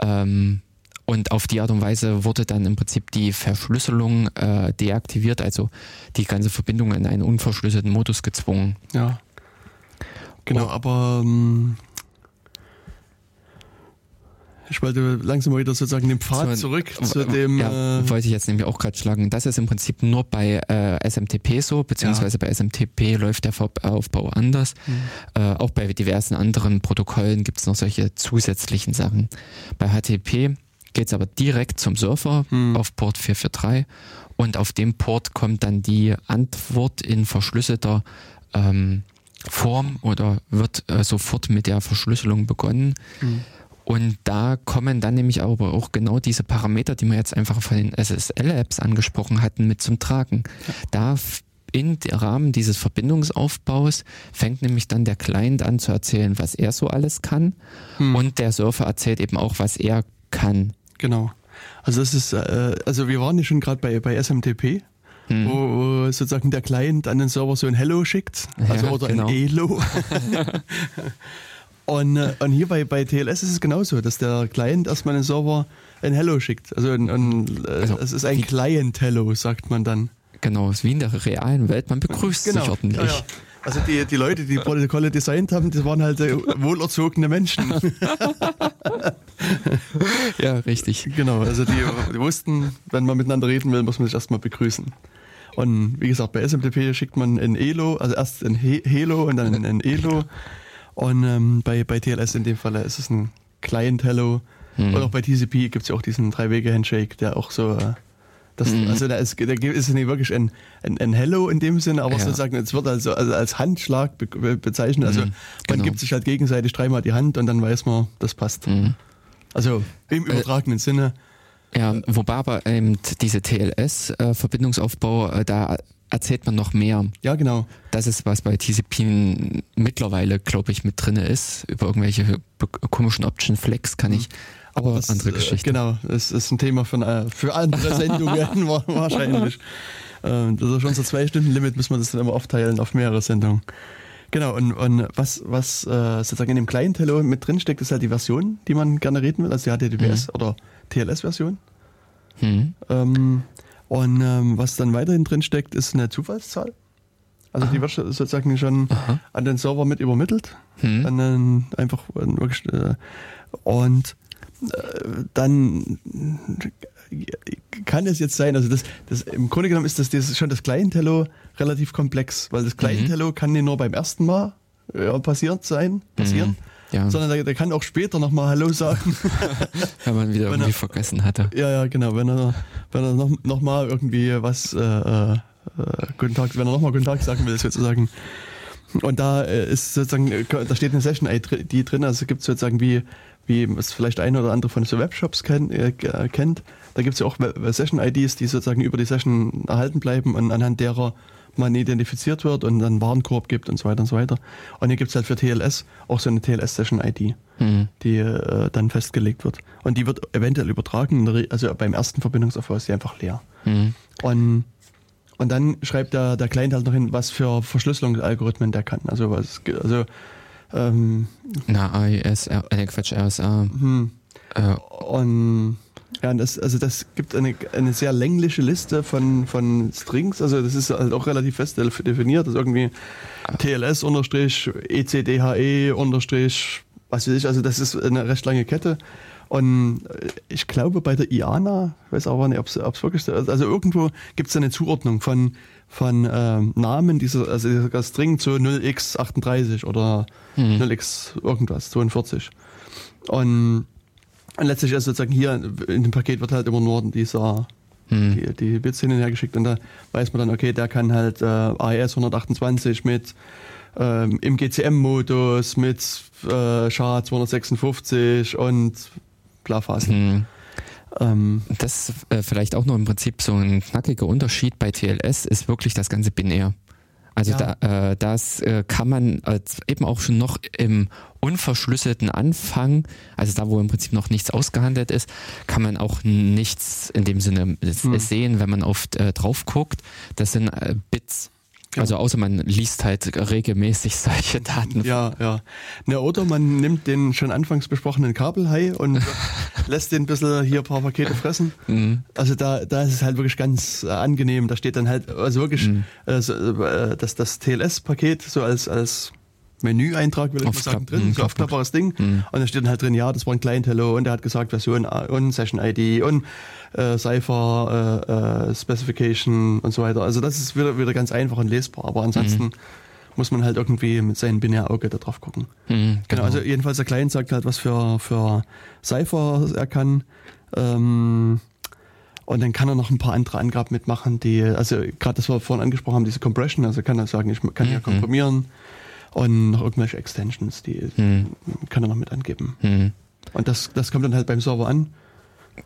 Ähm, und auf die Art und Weise wurde dann im Prinzip die Verschlüsselung äh, deaktiviert, also die ganze Verbindung in einen unverschlüsselten Modus gezwungen. Ja. Genau, Oh. aber ähm, ich wollte langsam mal wieder sozusagen den Pfad So, zurück zu dem. ja, äh, wollte ich jetzt nämlich auch gerade schlagen. Das ist im Prinzip nur bei äh, SMTP so, beziehungsweise bei SMTP läuft der Aufbau anders. Mhm. Äh, auch bei diversen anderen Protokollen gibt es noch solche zusätzlichen Sachen. Bei HTTP geht es aber direkt zum Surfer hm, auf Port 443 und auf dem Port kommt dann die Antwort in verschlüsselter ähm, Form oder wird äh, sofort mit der Verschlüsselung begonnen. hm. Und da kommen dann nämlich aber auch genau diese Parameter, die wir jetzt einfach von den SSL-Apps angesprochen hatten, mit zum Tragen. Da dem Rahmen dieses Verbindungsaufbaus fängt nämlich dann der Client an zu erzählen, was er so alles kann. Hm. Und der Surfer erzählt eben auch, was er kann. Genau. Also das ist, äh, also wir waren ja schon gerade bei, bei SMTP, Hm. wo, wo sozusagen der Client an den Server so ein Hello schickt, also Ja, oder genau. ein Elo. und, äh, und hier bei, bei TLS ist es genauso, dass der Client erstmal den Server ein Hello schickt. Also, ein, ein, äh, Also, es ist ein wie- Client Hello, sagt man dann. Genau, ist wie in der realen Welt, man begrüßt sich ordentlich. Genau. Ja, ja. Also die, die Leute, die die Protokolle designt haben, das waren halt äh, wohlerzogene Menschen. Ja, richtig. Genau, also die, die wussten, wenn man miteinander reden will, muss man sich erstmal begrüßen. Und wie gesagt, bei SMTP schickt man ein Elo, also erst ein He Helo und dann ein Elo. Und ähm, bei, bei TLS in dem Fall ist es ein Client Hello. Hm. Und auch bei TCP gibt es ja auch diesen Drei-Wege-Handshake, der auch so, äh, das, Mhm. also da ist, da ist nicht wirklich ein, ein, ein Hello in dem Sinne, aber Ja. sozusagen, es wird also, also als Handschlag be be bezeichnet. Also Mhm, man genau. gibt sich halt gegenseitig dreimal die Hand und dann weiß man, das passt. Mhm. Also im Äh, übertragenen Sinne. Ja, wobei aber eben diese TLS-Verbindungsaufbau, äh, da erzählt man noch mehr. Ja, genau. Das ist, was bei TCP mittlerweile, glaube ich, mit drinne ist. Über irgendwelche komischen Option Flex kann ich. Aber Das, andere äh, Geschichte. Genau, das ist ein Thema für, äh, für andere Sendungen wa- wahrscheinlich. Ähm, Das ist schon so zwei Stunden Limit, müssen wir das dann immer aufteilen auf mehrere Sendungen. Genau, und, und was, was äh, sozusagen in dem Client Hello mit drin steckt, ist halt die Version, die man gerne reden will, also die HTTPS oder TLS-Version. Hm. Ähm, und ähm, was dann weiterhin drin steckt, ist eine Zufallszahl. Also die wird sozusagen schon Aha. an den Server mit übermittelt. Hm. Dann ähm, einfach äh, wirklich, äh, und äh, dann kann es jetzt sein, also das, das im Grunde genommen ist das, das schon das Client-Hello relativ komplex, weil das Mhm. Client-Hello kann nur beim ersten Mal ja, passiert sein, passieren, Mhm. Ja, sondern der, der kann auch später nochmal Hallo sagen. wenn man wieder wenn irgendwie er- vergessen hatte. ja, ja, genau, wenn er, wenn er noch, noch mal irgendwie was, äh, äh, guten Tag, wenn er nochmal Guten Tag sagen will, sozusagen. Und da äh, ist sozusagen, da steht eine Session-ID drin, also gibt es sozusagen wie, wie es vielleicht ein oder andere von so Webshops kennt, äh, äh, kennt. Da gibt es ja auch We- Session-IDs, die sozusagen über die Session erhalten bleiben und anhand derer man identifiziert wird und dann Warenkorb gibt und so weiter und so weiter. Und hier gibt es halt für TLS auch so eine TLS-Session-ID, Hm. die äh, dann festgelegt wird. Und die wird eventuell übertragen, also beim ersten Verbindungsaufbau ist die einfach leer. Hm. Und, und dann schreibt der, der Client halt noch hin, was für Verschlüsselungsalgorithmen der kann. Also was, also ähm, Na, AES, äh, Quatsch, RSA. hm, Äh, und ja, das, also das gibt eine, eine sehr längliche Liste von, von Strings. Also das ist halt auch relativ fest definiert. Das ist irgendwie TLS unterstrich ECDHE unterstrich was weiß ich. Also das ist eine recht lange Kette. Und ich glaube bei der IANA, ich weiß aber nicht, ob es wirklich so ist, also irgendwo gibt es eine Zuordnung von, von ähm, Namen dieser, also dieser String zu 0x38 oder hm. 0x irgendwas, 42. Und und letztlich ist sozusagen hier in dem Paket wird halt immer nur dieser hm. die, die Bits hin und her geschickt und da weiß man dann, okay, der kann halt äh, AES 128 mit ähm, im GCM-Modus mit äh, SHA 256 und Blafhasen. Hm. Ähm, das äh, vielleicht auch noch im Prinzip so ein knackiger Unterschied bei TLS ist wirklich das ganze binär. Also ja. da, äh, das äh, kann man als eben auch schon noch im unverschlüsselten Anfang, also da, wo im Prinzip noch nichts ausgehandelt ist, kann man auch nichts in dem Sinne hm. sehen, wenn man oft äh, drauf guckt. Das sind äh, Bits ja. Also außer man liest halt regelmäßig solche Daten. Ja, ja. Na, oder man nimmt den schon anfangs besprochenen Kabelhai und lässt den ein bisschen hier ein paar Pakete fressen. Mhm. Also da, da ist es halt wirklich ganz äh, angenehm. Da steht dann halt, also wirklich mhm. äh, äh, das, das TLS-Paket so als, als Menüeintrag, will ich mal sagen, drin, so aufklappbares Ding. Mhm. Und da steht dann halt drin, ja, das war ein Client Hello und der hat gesagt Version und Session ID und äh, Cypher äh, äh, Specification und so weiter. Also das ist wieder, wieder ganz einfach und lesbar, aber ansonsten mhm. muss man halt irgendwie mit seinem Binärauge da drauf gucken. Mhm, genau. genau. also jedenfalls der Client sagt halt, was für, für Cypher er kann. Ähm, und dann kann er noch ein paar andere Angaben mitmachen, die, also gerade das wir vorhin angesprochen haben, diese Compression, also kann er sagen, ich kann ja mhm. komprimieren und noch irgendwelche Extensions, die mhm. kann er noch mit angeben. Mhm. Und das, das kommt dann halt beim Server an.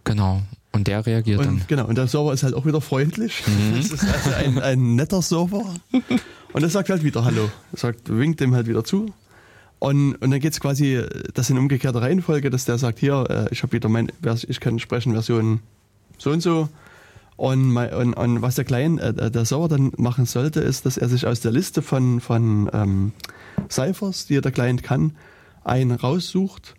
Genau. Und der reagiert und, dann. Genau, und der Server ist halt auch wieder freundlich. Mhm. Das ist also ein, ein netter Server. Und er sagt halt wieder Hallo. Er sagt, winkt dem halt wieder zu. Und, und dann geht's quasi, das in umgekehrter Reihenfolge, dass der sagt, hier, äh, ich habe wieder mein, ich kann sprechen Version so und so. Und, und, und was der Client, äh, der Server dann machen sollte, ist, dass er sich aus der Liste von, von ähm, Ciphers, die der Client kann, einen raussucht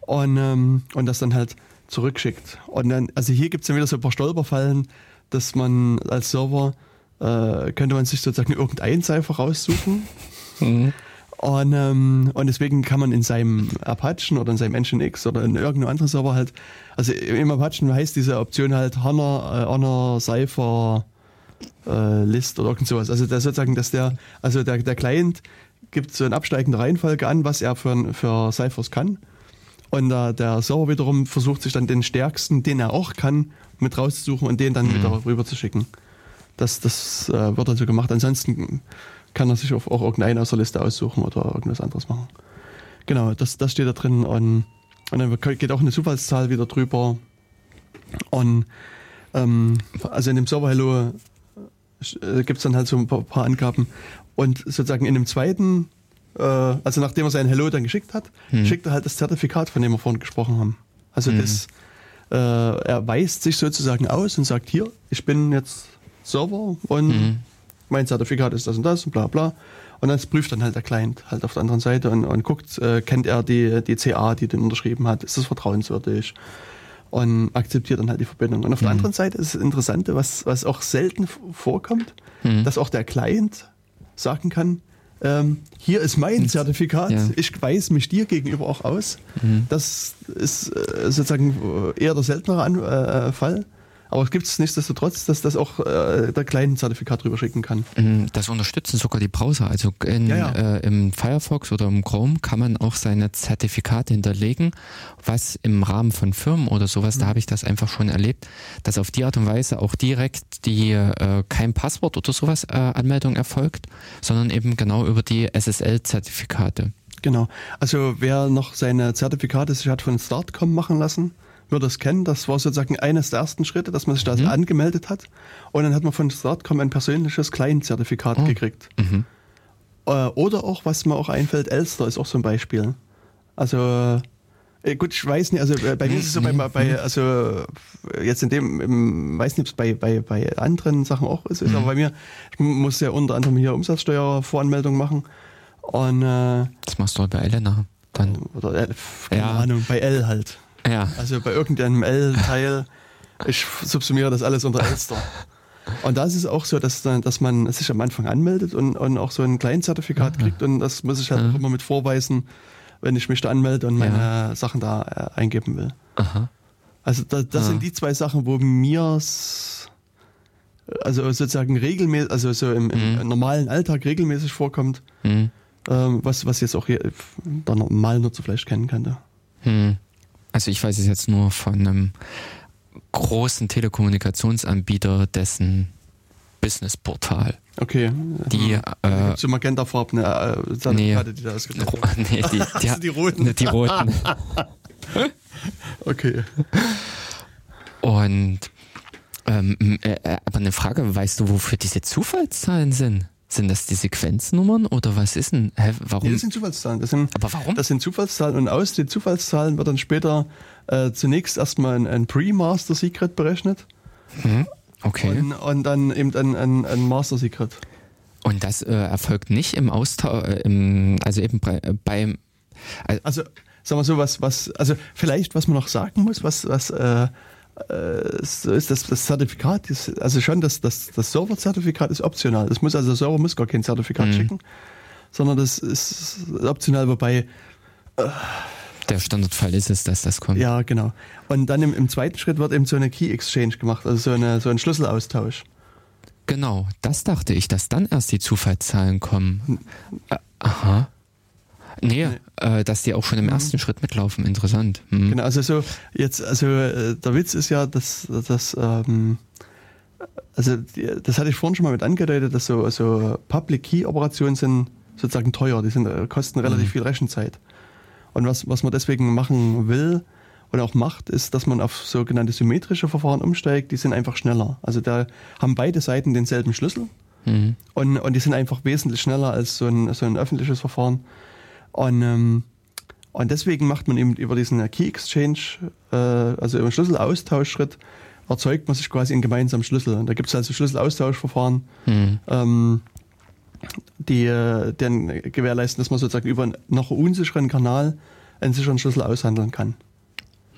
und, ähm, und das dann halt zurückschickt. Und dann, also hier gibt es dann wieder so ein paar Stolperfallen, dass man als Server äh, könnte man sich sozusagen irgendein Cipher raussuchen. Mhm. Und, ähm, und deswegen kann man in seinem Apache oder in seinem Nginx oder in irgendeinem anderen Server halt, also im Apache heißt diese Option halt Honor, äh, Honor Cypher äh, List oder irgend sowas. Also der sozusagen, dass der, also der, der Client gibt so eine absteigende Reihenfolge an, was er für, für Ciphers kann. Und äh, der Server wiederum versucht sich dann den stärksten, den er auch kann, mit rauszusuchen und den dann mhm. wieder rüber zu schicken. Das, das äh, wird dann so gemacht. Ansonsten kann er sich auch, auch irgendeinen aus der Liste aussuchen oder irgendwas anderes machen. Genau, das, das steht da drin und, und dann geht auch eine Zufallszahl wieder drüber. Und ähm, also in dem Server Hello äh, gibt es dann halt so ein paar, paar Angaben. Und sozusagen in dem zweiten äh, also nachdem er sein Hello dann geschickt hat, hm. schickt er halt das Zertifikat, von dem wir vorhin gesprochen haben. Also hm. das, äh, er weist sich sozusagen aus und sagt, hier, ich bin jetzt Server und hm. Mein Zertifikat ist das und das und bla bla. Und das prüft dann halt der Client halt auf der anderen Seite und, und guckt, äh, kennt er die, die CA, die den unterschrieben hat, ist das vertrauenswürdig und akzeptiert dann halt die Verbindung. Und auf der mhm. anderen Seite ist das Interessante, was, was auch selten vorkommt, mhm. dass auch der Client sagen kann, ähm, hier ist mein Zertifikat, ja. ich weise mich dir gegenüber auch aus. Mhm. Das ist äh, sozusagen eher der seltenere An äh, Fall. Aber es gibt es nichtsdestotrotz, dass das auch äh, der kleinen Zertifikat drüber schicken kann. Mhm, das unterstützen sogar die Browser. Also in, ja, ja. Äh, im Firefox oder im Chrome kann man auch seine Zertifikate hinterlegen, was im Rahmen von Firmen oder sowas, mhm. da habe ich das einfach schon erlebt, dass auf die Art und Weise auch direkt die äh, kein Passwort oder sowas äh, Anmeldung erfolgt, sondern eben genau über die SSL-Zertifikate. Genau. Also wer noch seine Zertifikate sich hat von Startcom machen lassen, wird das kennen. Das war sozusagen eines der ersten Schritte, dass man sich da mhm. angemeldet hat. Und dann hat man von Startcom ein persönliches Client-Zertifikat oh. gekriegt. Mhm. Äh, oder auch, was mir auch einfällt, Elster ist auch so ein Beispiel. Also äh, gut, ich weiß nicht, also äh, bei mir ist es so bei, bei also jetzt in dem, im, weiß nicht, ob es bei, bei, bei anderen Sachen auch ist, mhm. aber bei mir, ich muss ja unter anderem hier Umsatzsteuervoranmeldung machen. Und, äh, das machst du halt bei Elena dann. Oder, keine ja. Ahnung, bei L halt Ja. Also bei irgendeinem L-Teil, ich subsumiere das alles unter Elster. Und da ist es auch so, dass, dass man sich am Anfang anmeldet und, und auch so ein Kleinzertifikat kriegt und das muss ich halt auch immer mit vorweisen, wenn ich mich da anmelde und meine Sachen da äh, eingeben will. Aha. Also da, das sind die zwei Sachen, wo mir's also sozusagen regelmäßig, also so im, im normalen Alltag regelmäßig vorkommt, Hm. ähm, was, was jetzt auch hier der normale Nutzer vielleicht kennen könnte. Hm. Also ich weiß es jetzt nur von einem großen Telekommunikationsanbieter, dessen Businessportal. Okay. Die, äh, gibt's so magentafarbene äh, Zertifikate, die da ro- werden. nee, die, die, Also die roten. Ne, Die roten. Okay. Und ähm, äh, äh, aber eine Frage, weißt du, wofür diese Zufallszahlen sind? Sind das die Sequenznummern oder was ist denn? Hä, warum? Nee, das sind Zufallszahlen. Das sind, aber warum? das sind Zufallszahlen und aus den Zufallszahlen wird dann später äh, zunächst erstmal ein, ein Pre-Master Secret berechnet Hm? Okay. und, und dann eben ein, ein, ein Master Secret. Und das äh, erfolgt nicht im Austausch, äh, also eben bei, äh, beim, Also, sagen wir so, was, was, also vielleicht, was man noch sagen muss, was, was äh, äh, so ist das, das Zertifikat, ist, also schon das, das, das Server-Zertifikat ist optional. Das muss also der Server muss gar kein Zertifikat schicken, sondern das ist optional, wobei, der Standardfall ist es, dass das kommt. ja, genau. Und dann im, im zweiten Schritt wird eben so eine Key Exchange gemacht, also so, eine, so ein Schlüsselaustausch. Genau, das dachte ich, dass dann erst die Zufallszahlen kommen. Äh, aha. Nee, Äh, dass die auch schon im ersten Schritt mitlaufen. Interessant. Hm. Genau, also so jetzt, also äh, der Witz ist ja, dass, dass ähm, also die, das hatte ich vorhin schon mal mit angedeutet, dass so, so Public Key Operationen sind sozusagen teuer, die sind, äh, kosten relativ viel Rechenzeit. Und was, was man deswegen machen will und auch macht, ist, dass man auf sogenannte symmetrische Verfahren umsteigt, die sind einfach schneller. Also da haben beide Seiten denselben Schlüssel Mhm. und, und die sind einfach wesentlich schneller als so ein, so ein öffentliches Verfahren. Und, ähm, und deswegen macht man eben über diesen Key Exchange, äh, also über den Schlüsselaustauschschritt, erzeugt man sich quasi einen gemeinsamen Schlüssel. Und da gibt es also Schlüsselaustauschverfahren, Hm. ähm, die äh, dann gewährleisten, dass man sozusagen über einen noch unsicheren Kanal einen sicheren Schlüssel aushandeln kann.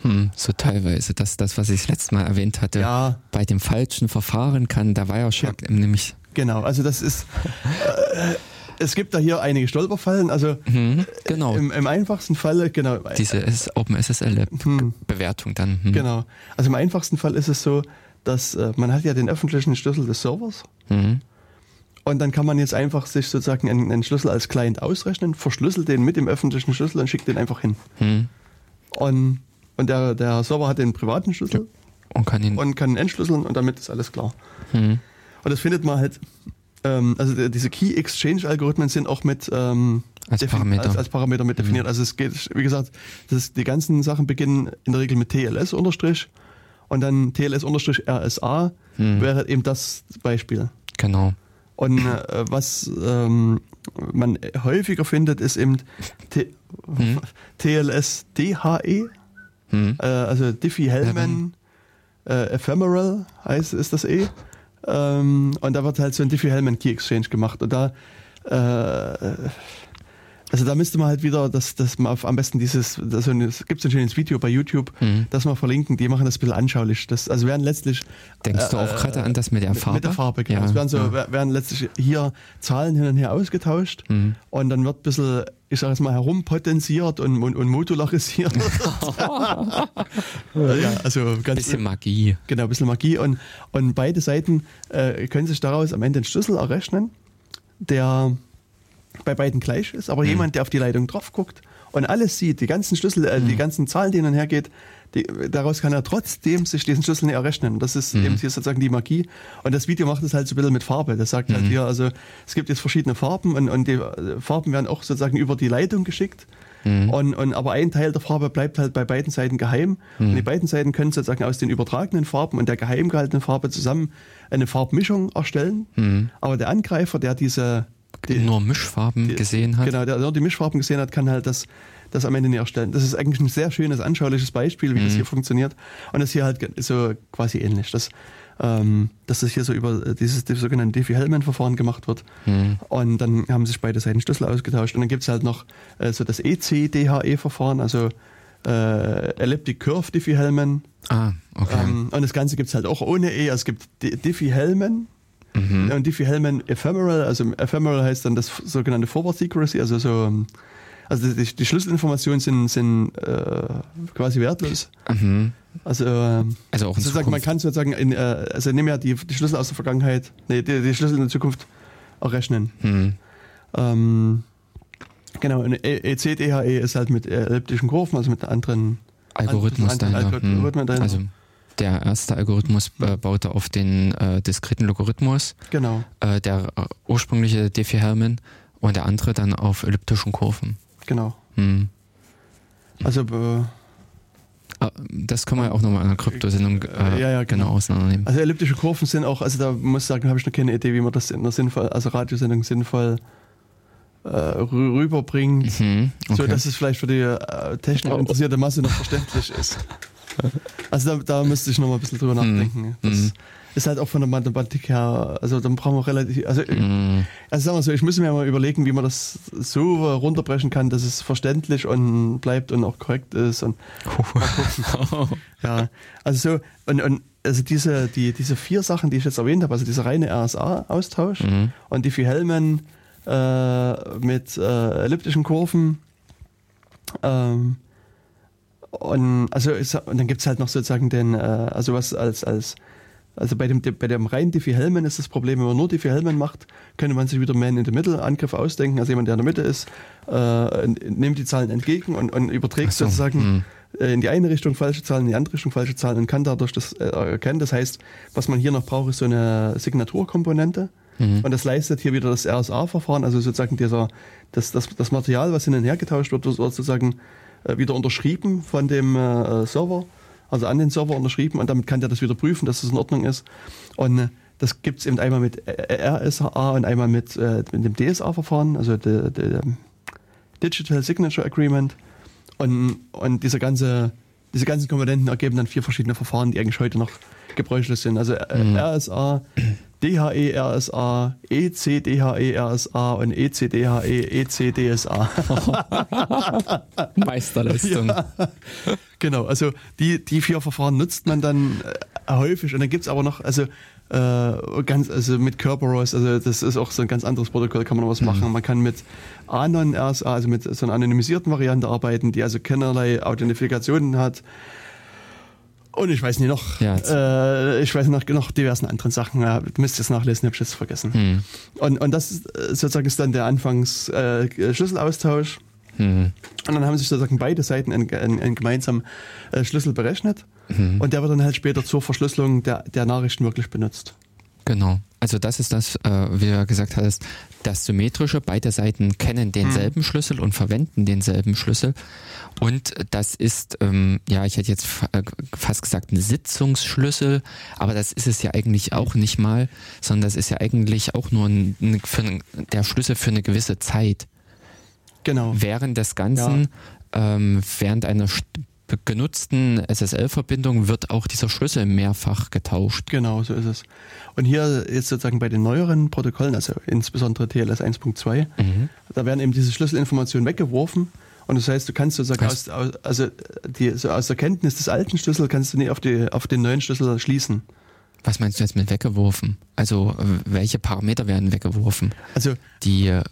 Hm, so teilweise. Das, das, was ich das letzte Mal erwähnt hatte, Ja, bei dem falschen Verfahren kann der Wireshark nämlich. genau. Also das ist, äh, es gibt da hier einige Stolperfallen. Also Hm, genau. im, im einfachsten Falle, genau. Diese OpenSSL-Bewertung dann. Hm. Genau. Also im einfachsten Fall ist es so, dass äh, man hat ja den öffentlichen Schlüssel des Servers Mhm. und dann kann man jetzt einfach sich sozusagen einen, einen Schlüssel als Client ausrechnen, verschlüsselt den mit dem öffentlichen Schlüssel und schickt den einfach hin. Hm. Und, und der, der Server hat den privaten Schlüssel Und kann ihn. und kann entschlüsseln und damit ist alles klar. Hm. Und das findet man halt, ähm, also die- diese Key Exchange Algorithmen sind auch mit ähm, Als Parameter. Als, als Parameter mit definiert. Also es geht, wie gesagt, das die ganzen Sachen beginnen in der Regel mit TLS Unterstrich und dann TLS Unterstrich RSA Hm. wäre eben das Beispiel. Genau. Und äh, was ähm, man häufiger findet, ist eben T Hm. TLS DHE, Hm. äh, also Diffie-Hellman äh, Ephemeral heißt ist das eh. Ähm, und da wird halt so ein Diffie-Hellman Key Exchange gemacht. Und da äh, also da müsste man halt wieder, dass dass man auf, am besten dieses, das, so ein- es gibt so ein schönes Video bei YouTube, Mhm. das wir verlinken, die machen das ein bisschen anschaulich. Das, also werden letztlich Denkst du auch äh, gerade an das mit der Farbe? Mit der Farbe, genau. Ja, es werden, so, ja. wer- werden letztlich hier Zahlen hin und her ausgetauscht Mhm. und dann wird ein bisschen, ich sag jetzt mal, herumpotenziert und, und, und modularisiert. ja, also ganz Bisschen Magie. genau, ein bisschen Magie. Und, und beide Seiten äh, können sich daraus am Ende einen Schlüssel errechnen, der bei beiden gleich ist, aber jemand, der auf die Leitung drauf guckt und alles sieht, die ganzen Schlüssel, äh, die ganzen Zahlen, die hin und her geht, die, daraus kann er trotzdem sich diesen Schlüssel nicht errechnen. Das ist eben hier sozusagen die Magie. Und das Video macht es halt so ein bisschen mit Farbe. Das sagt halt hier, also es gibt jetzt verschiedene Farben und, und die äh, Farben werden auch sozusagen über die Leitung geschickt. Und, und aber ein Teil der Farbe bleibt halt bei beiden Seiten geheim. Und die beiden Seiten können sozusagen aus den übertragenen Farben und der geheim gehaltenen Farbe zusammen eine Farbmischung erstellen. Aber der Angreifer, der diese die, Nur Mischfarben gesehen hat. Genau, der nur die Mischfarben gesehen hat, kann halt das, das am Ende nicht erstellen. Das ist eigentlich ein sehr schönes, anschauliches Beispiel, wie das Mhm. hier funktioniert. Und das hier halt so quasi ähnlich. Das, ähm, dass das hier so über dieses, dieses sogenannte Diffie-Hellman-Verfahren gemacht wird. Mhm. Und dann haben sich beide Seiten Schlüssel ausgetauscht. Und dann gibt's halt noch äh, so das EC-DHE-Verfahren, also äh, Elliptic Curve Diffie-Hellman. Ah, okay. Ähm, und das Ganze gibt es halt auch ohne E. Also es gibt Di- Diffie-Hellman mhm. und Diffie-Hellman Ephemeral. Also Ephemeral heißt dann das sogenannte Forward Secrecy, also so. Also die, die Schlüsselinformationen sind, sind äh, quasi wertlos. Mhm. Also ähm, Also auch in sozusagen, man kann sozusagen, in, äh, also nehmen ja die, die Schlüssel aus der Vergangenheit, nee, die, die Schlüssel in der Zukunft errechnen. Hm. Ähm, genau, und E- ECDHE ist halt mit elliptischen Kurven, also mit anderen. Algorithmus Andere dahinter. Hm. Algorithmen dahinter. Also der erste Algorithmus äh, baute auf den äh, diskreten Logarithmus, Genau, äh, der äh, ursprüngliche Diffie-Hellman und der andere dann auf elliptischen Kurven. genau. Hm. Also äh, Ah, Das können wir ja auch nochmal in der Kryptosendung äh, Äh, ja, ja, genau. genau. auseinandernehmen. Also elliptische Kurven sind auch, also da muss ich sagen, habe ich noch keine Idee, wie man das in der sinnvoll, also Radiosendung sinnvoll äh, rü- rüberbringt, Mhm. so Okay. dass es vielleicht für die äh, technisch Oh. interessierte Masse noch verständlich ist. Also da, da müsste ich noch mal ein bisschen drüber Hm. nachdenken. Das Mhm. ist halt auch von der Mathematik her, also dann brauchen wir relativ, also, Mhm. also sagen wir so, ich muss mir mal überlegen, wie man das so runterbrechen kann, dass es verständlich und bleibt und auch korrekt ist und Ja, also so, und, und also diese, die, diese vier Sachen, die ich jetzt erwähnt habe, also dieser reine RSA-Austausch Mhm. und die Hellman äh, mit äh, elliptischen Kurven. Ähm, und, also ist, und dann gibt es halt noch sozusagen den, äh, also was als, als also bei dem, bei dem reinen Diffie-Hellman ist das Problem, wenn man nur Diffie-Hellman macht, könnte man sich wieder Man in the Middle-Angriff ausdenken. Also jemand, der in der Mitte ist, äh, nimmt die Zahlen entgegen und, und überträgt so, sozusagen hm. äh, in die eine Richtung falsche Zahlen, in die andere Richtung falsche Zahlen und kann dadurch das äh, erkennen. Das heißt, was man hier noch braucht, ist so eine Signaturkomponente. Mhm. Und das leistet hier wieder das RSA-Verfahren, also sozusagen dieser, das, das, das Material, was hin und her getauscht wird, wird sozusagen wieder unterschrieben von dem äh, Server, also an den Server unterschrieben und damit kann der das wieder prüfen, dass es in Ordnung ist. Und äh, das gibt es eben einmal mit äh, RSA und einmal mit, äh, mit dem DSA-Verfahren, also der, der Digital Signature Agreement. Und, und diese, ganze, diese ganzen Komponenten ergeben dann vier verschiedene Verfahren, die eigentlich heute noch gebräuchlich sind. Also äh, Mhm. RSA, DHE RSA, E ECDHE RSA und E ECDHE ECDSA. Meisterleistung. Ja. Genau, also die, die vier Verfahren nutzt man dann äh, häufig und dann gibt es aber noch, also äh, ganz, also mit Kerberos, also das ist auch so ein ganz anderes Protokoll, kann man noch was Mhm. machen. Man kann mit Anon RSA, also mit so einer anonymisierten Variante arbeiten, die also keinerlei Authentifikationen hat. Und ich weiß nicht noch, Ja. äh, ich weiß noch, noch diversen anderen Sachen, ja, müsst ihr es nachlesen, hab ich jetzt vergessen. Hm. Und, und das ist, äh, sozusagen ist dann der Anfangs äh. Hm. Und dann haben sich sozusagen beide Seiten einen, einen, einen gemeinsamen äh, Schlüssel berechnet. Mhm. Und der wird dann halt später zur Verschlüsselung der, der Nachrichten wirklich benutzt. Genau. Also das ist das, äh, wie du gesagt hattest, das Symmetrische. Beide Seiten kennen denselben Schlüssel und verwenden denselben Schlüssel. Und das ist, ähm, ja, ich hätte jetzt äh, fast gesagt, ein Sitzungsschlüssel, aber das ist es ja eigentlich auch nicht mal, sondern das ist ja eigentlich auch nur ein, ein, der Schlüssel für eine gewisse Zeit. Genau. Während des Ganzen, ähm, während einer genutzten SSL-Verbindung wird auch dieser Schlüssel mehrfach getauscht. Genau, so ist es. Und hier jetzt sozusagen bei den neueren Protokollen, also insbesondere TLS 1.2, Mhm. da werden eben diese Schlüsselinformationen weggeworfen. Und das heißt, du kannst sozusagen aus, aus, also die, so aus der Kenntnis des alten Schlüssels kannst du nie auf, die, auf den neuen Schlüssel schließen. Was meinst du jetzt mit weggeworfen? Also welche Parameter werden weggeworfen? Also Die äh,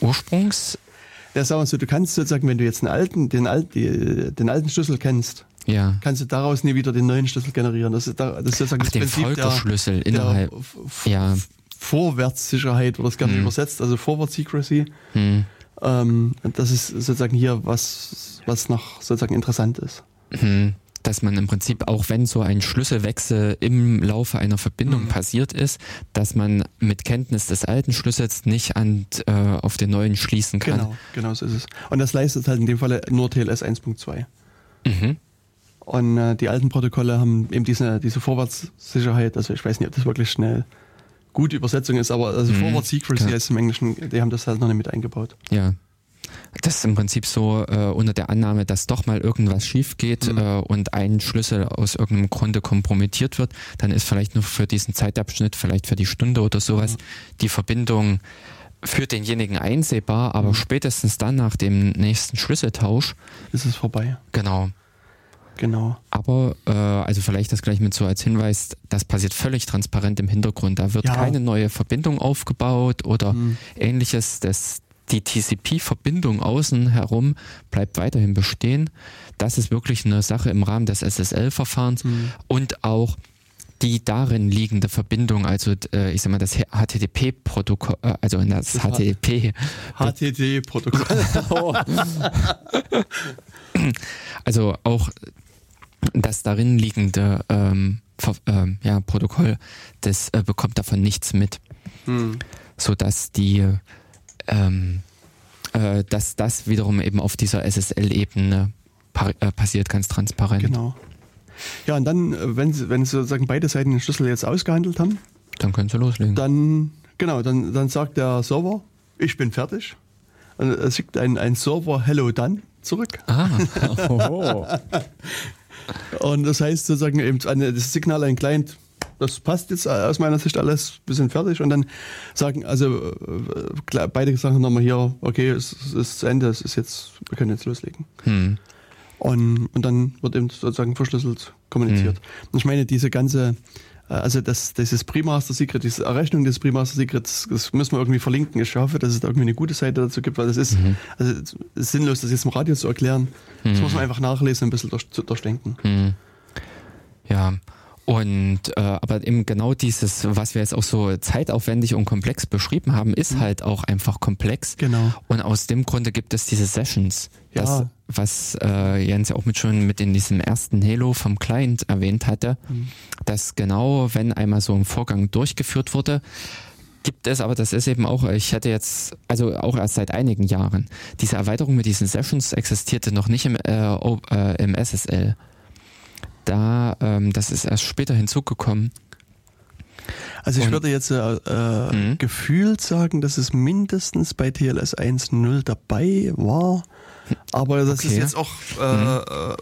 Ursprungs... Ja, sagen wir so, du kannst sozusagen, wenn du jetzt einen alten, den, alt, die, den alten Schlüssel kennst, Ja. kannst du daraus nie wieder den neuen Schlüssel generieren. Das ist, da- das ist sozusagen Ach, das den Prinzip Folgerschlüssel der, innerhalb. der Ja. Vorwärtssicherheit oder das gerne Hm. übersetzt, also Forward Secrecy. Hm. Ähm, das ist sozusagen hier was, was noch sozusagen interessant ist. Hm. Dass man im Prinzip, auch wenn so ein Schlüsselwechsel im Laufe einer Verbindung Mhm. passiert ist, dass man mit Kenntnis des alten Schlüssels nicht an, äh, auf den neuen schließen kann. Genau, genau so ist es. Und das leistet halt in dem Falle nur TLS 1.2. Mhm. Und äh, die alten Protokolle haben eben diese, diese Vorwärtssicherheit, also ich weiß nicht, ob das wirklich schnell gute Übersetzung ist, aber also Mhm, Forward Secrecy heißt im Englischen, die haben das halt noch nicht mit eingebaut. Ja. Das ist im Prinzip so äh, unter der Annahme, dass doch mal irgendwas schief geht Mhm. äh, und ein Schlüssel aus irgendeinem Grunde kompromittiert wird, dann ist vielleicht nur für diesen Zeitabschnitt, vielleicht für die Stunde oder sowas, Mhm. die Verbindung für denjenigen einsehbar, aber Mhm. spätestens dann nach dem nächsten Schlüsseltausch, Ist es vorbei. genau. Genau. Aber, äh, also vielleicht das gleich mit so als Hinweis, das passiert völlig transparent im Hintergrund. Da wird Ja. keine neue Verbindung aufgebaut oder Mhm. ähnliches. Das, die TCP-Verbindung außen herum bleibt weiterhin bestehen. Das ist wirklich eine Sache im Rahmen des SSL-Verfahrens Mhm. und auch die darin liegende Verbindung, also äh, ich sag mal das HTTP-Protokoll, äh, also das, Das HTTP, HTTP-Protokoll. also auch das darin liegende ähm, ähm, ja, Protokoll, das äh, bekommt davon nichts mit, Hm. sodass die ähm, äh, dass das wiederum eben auf dieser SSL-Ebene äh, passiert, ganz transparent. Genau. Ja, und dann, äh, wenn sie, wenn sie sozusagen beide Seiten den Schlüssel jetzt ausgehandelt haben, Dann können Sie loslegen. dann, genau, dann, dann sagt der Server, ich bin fertig. Und es schickt ein, ein Server Hello Done zurück. ah, oh. Und das heißt sozusagen eben das Signal an den Client, das passt jetzt aus meiner Sicht alles, wir sind fertig. Und dann sagen, also äh, beide sagen nochmal hier, okay, es, es ist zu Ende, es ist jetzt, wir können jetzt loslegen. hm. Und, und dann wird eben sozusagen verschlüsselt kommuniziert. Und ich meine, diese ganze, äh, also das, dieses Pre-Master Secret, diese Errechnung des Pre-Master Secrets, das müssen wir irgendwie verlinken. Ich hoffe, dass es da irgendwie eine gute Seite dazu gibt, weil das ist, also es ist sinnlos, das jetzt im Radio zu erklären. Das muss man einfach nachlesen und ein bisschen durch, durchdenken. Hm. Ja. Und äh, aber eben genau dieses, was wir jetzt auch so zeitaufwendig und komplex beschrieben haben, ist halt auch einfach komplex. Genau. Und aus dem Grunde gibt es diese Sessions. Das, Ja. was äh, Jens ja auch mit schon mit in diesem ersten Halo vom Client erwähnt hatte, Mhm. dass genau, wenn einmal so ein Vorgang durchgeführt wurde, gibt es, aber das ist eben auch, ich hätte jetzt, also auch erst seit einigen Jahren, diese Erweiterung mit diesen Sessions existierte noch nicht im, äh, äh, im SSL. Da, ähm, das ist erst später hinzugekommen. Also ich Und- würde jetzt äh, äh, Mhm. gefühlt sagen, dass es mindestens bei TLS 1.0 dabei war. Aber das ist Okay. jetzt auch, äh, äh,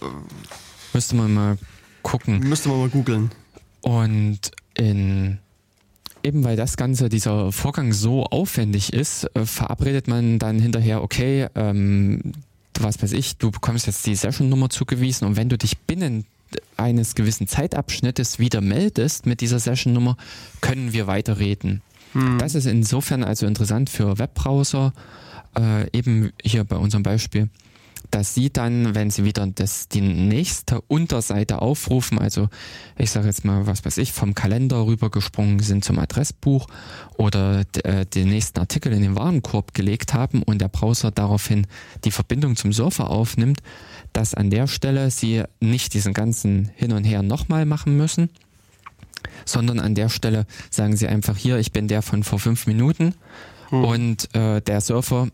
Müsste man mal gucken. müsste man mal googeln. Und in eben weil das Ganze, dieser Vorgang so aufwendig ist, äh, verabredet man dann hinterher, okay, ähm, was weiß ich, du bekommst jetzt die Session-Nummer zugewiesen und wenn du dich binnen eines gewissen Zeitabschnittes wieder meldest mit dieser Session-Nummer, können wir weiterreden. Das ist insofern also interessant für Webbrowser, äh, eben hier bei unserem Beispiel, dass sie dann, wenn sie wieder das, die nächste Unterseite aufrufen, also ich sage jetzt mal, was weiß ich, vom Kalender rübergesprungen sind zum Adressbuch oder äh, den nächsten Artikel in den Warenkorb gelegt haben und der Browser daraufhin die Verbindung zum Server aufnimmt, dass an der Stelle sie nicht diesen ganzen Hin und Her nochmal machen müssen, sondern an der Stelle sagen sie einfach hier, ich bin der von vor fünf Minuten und äh, der Surfer,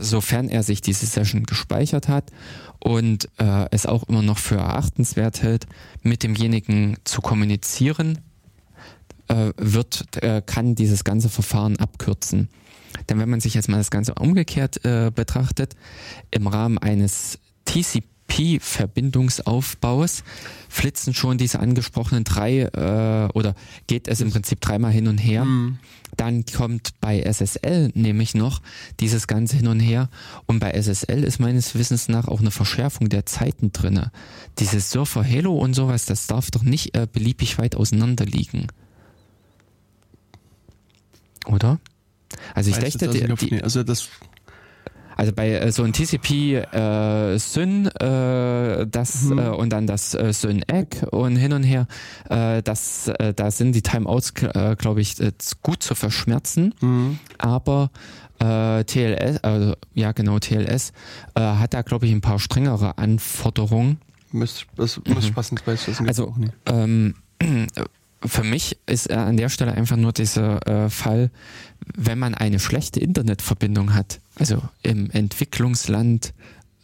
sofern er sich diese Session gespeichert hat und äh, es auch immer noch für erachtenswert hält, mit demjenigen zu kommunizieren, äh, wird, äh, kann dieses ganze Verfahren abkürzen. Denn wenn man sich jetzt mal das Ganze umgekehrt äh, betrachtet, im Rahmen eines TCP-Verbindungsaufbaus flitzen schon diese angesprochenen drei äh, oder geht es im Prinzip dreimal hin und her. Dann kommt bei SSL nämlich noch dieses ganze hin und her und bei SSL ist meines Wissens nach auch eine Verschärfung der Zeiten drinne. Dieses Surfer Halo und sowas, das darf doch nicht äh, beliebig weit auseinander liegen. Oder? Also ich Weiß dachte, die, die, nicht. also das, also bei äh, so ein TCP äh, Syn, äh, das Mhm. äh, und dann das äh, Syn Egg und hin und her, äh, das, äh, da sind die Timeouts, äh, glaube ich, äh, gut zu verschmerzen. mh, Aber äh, TLS, also ja genau TLS, äh, hat da glaube ich ein paar strengere Anforderungen. müsste, das muss ich passen, das weiß ich aus dem Kopf Also auch nicht. ähm, für mich ist äh, an der Stelle einfach nur dieser äh, Fall, wenn man eine schlechte Internetverbindung hat, also im Entwicklungsland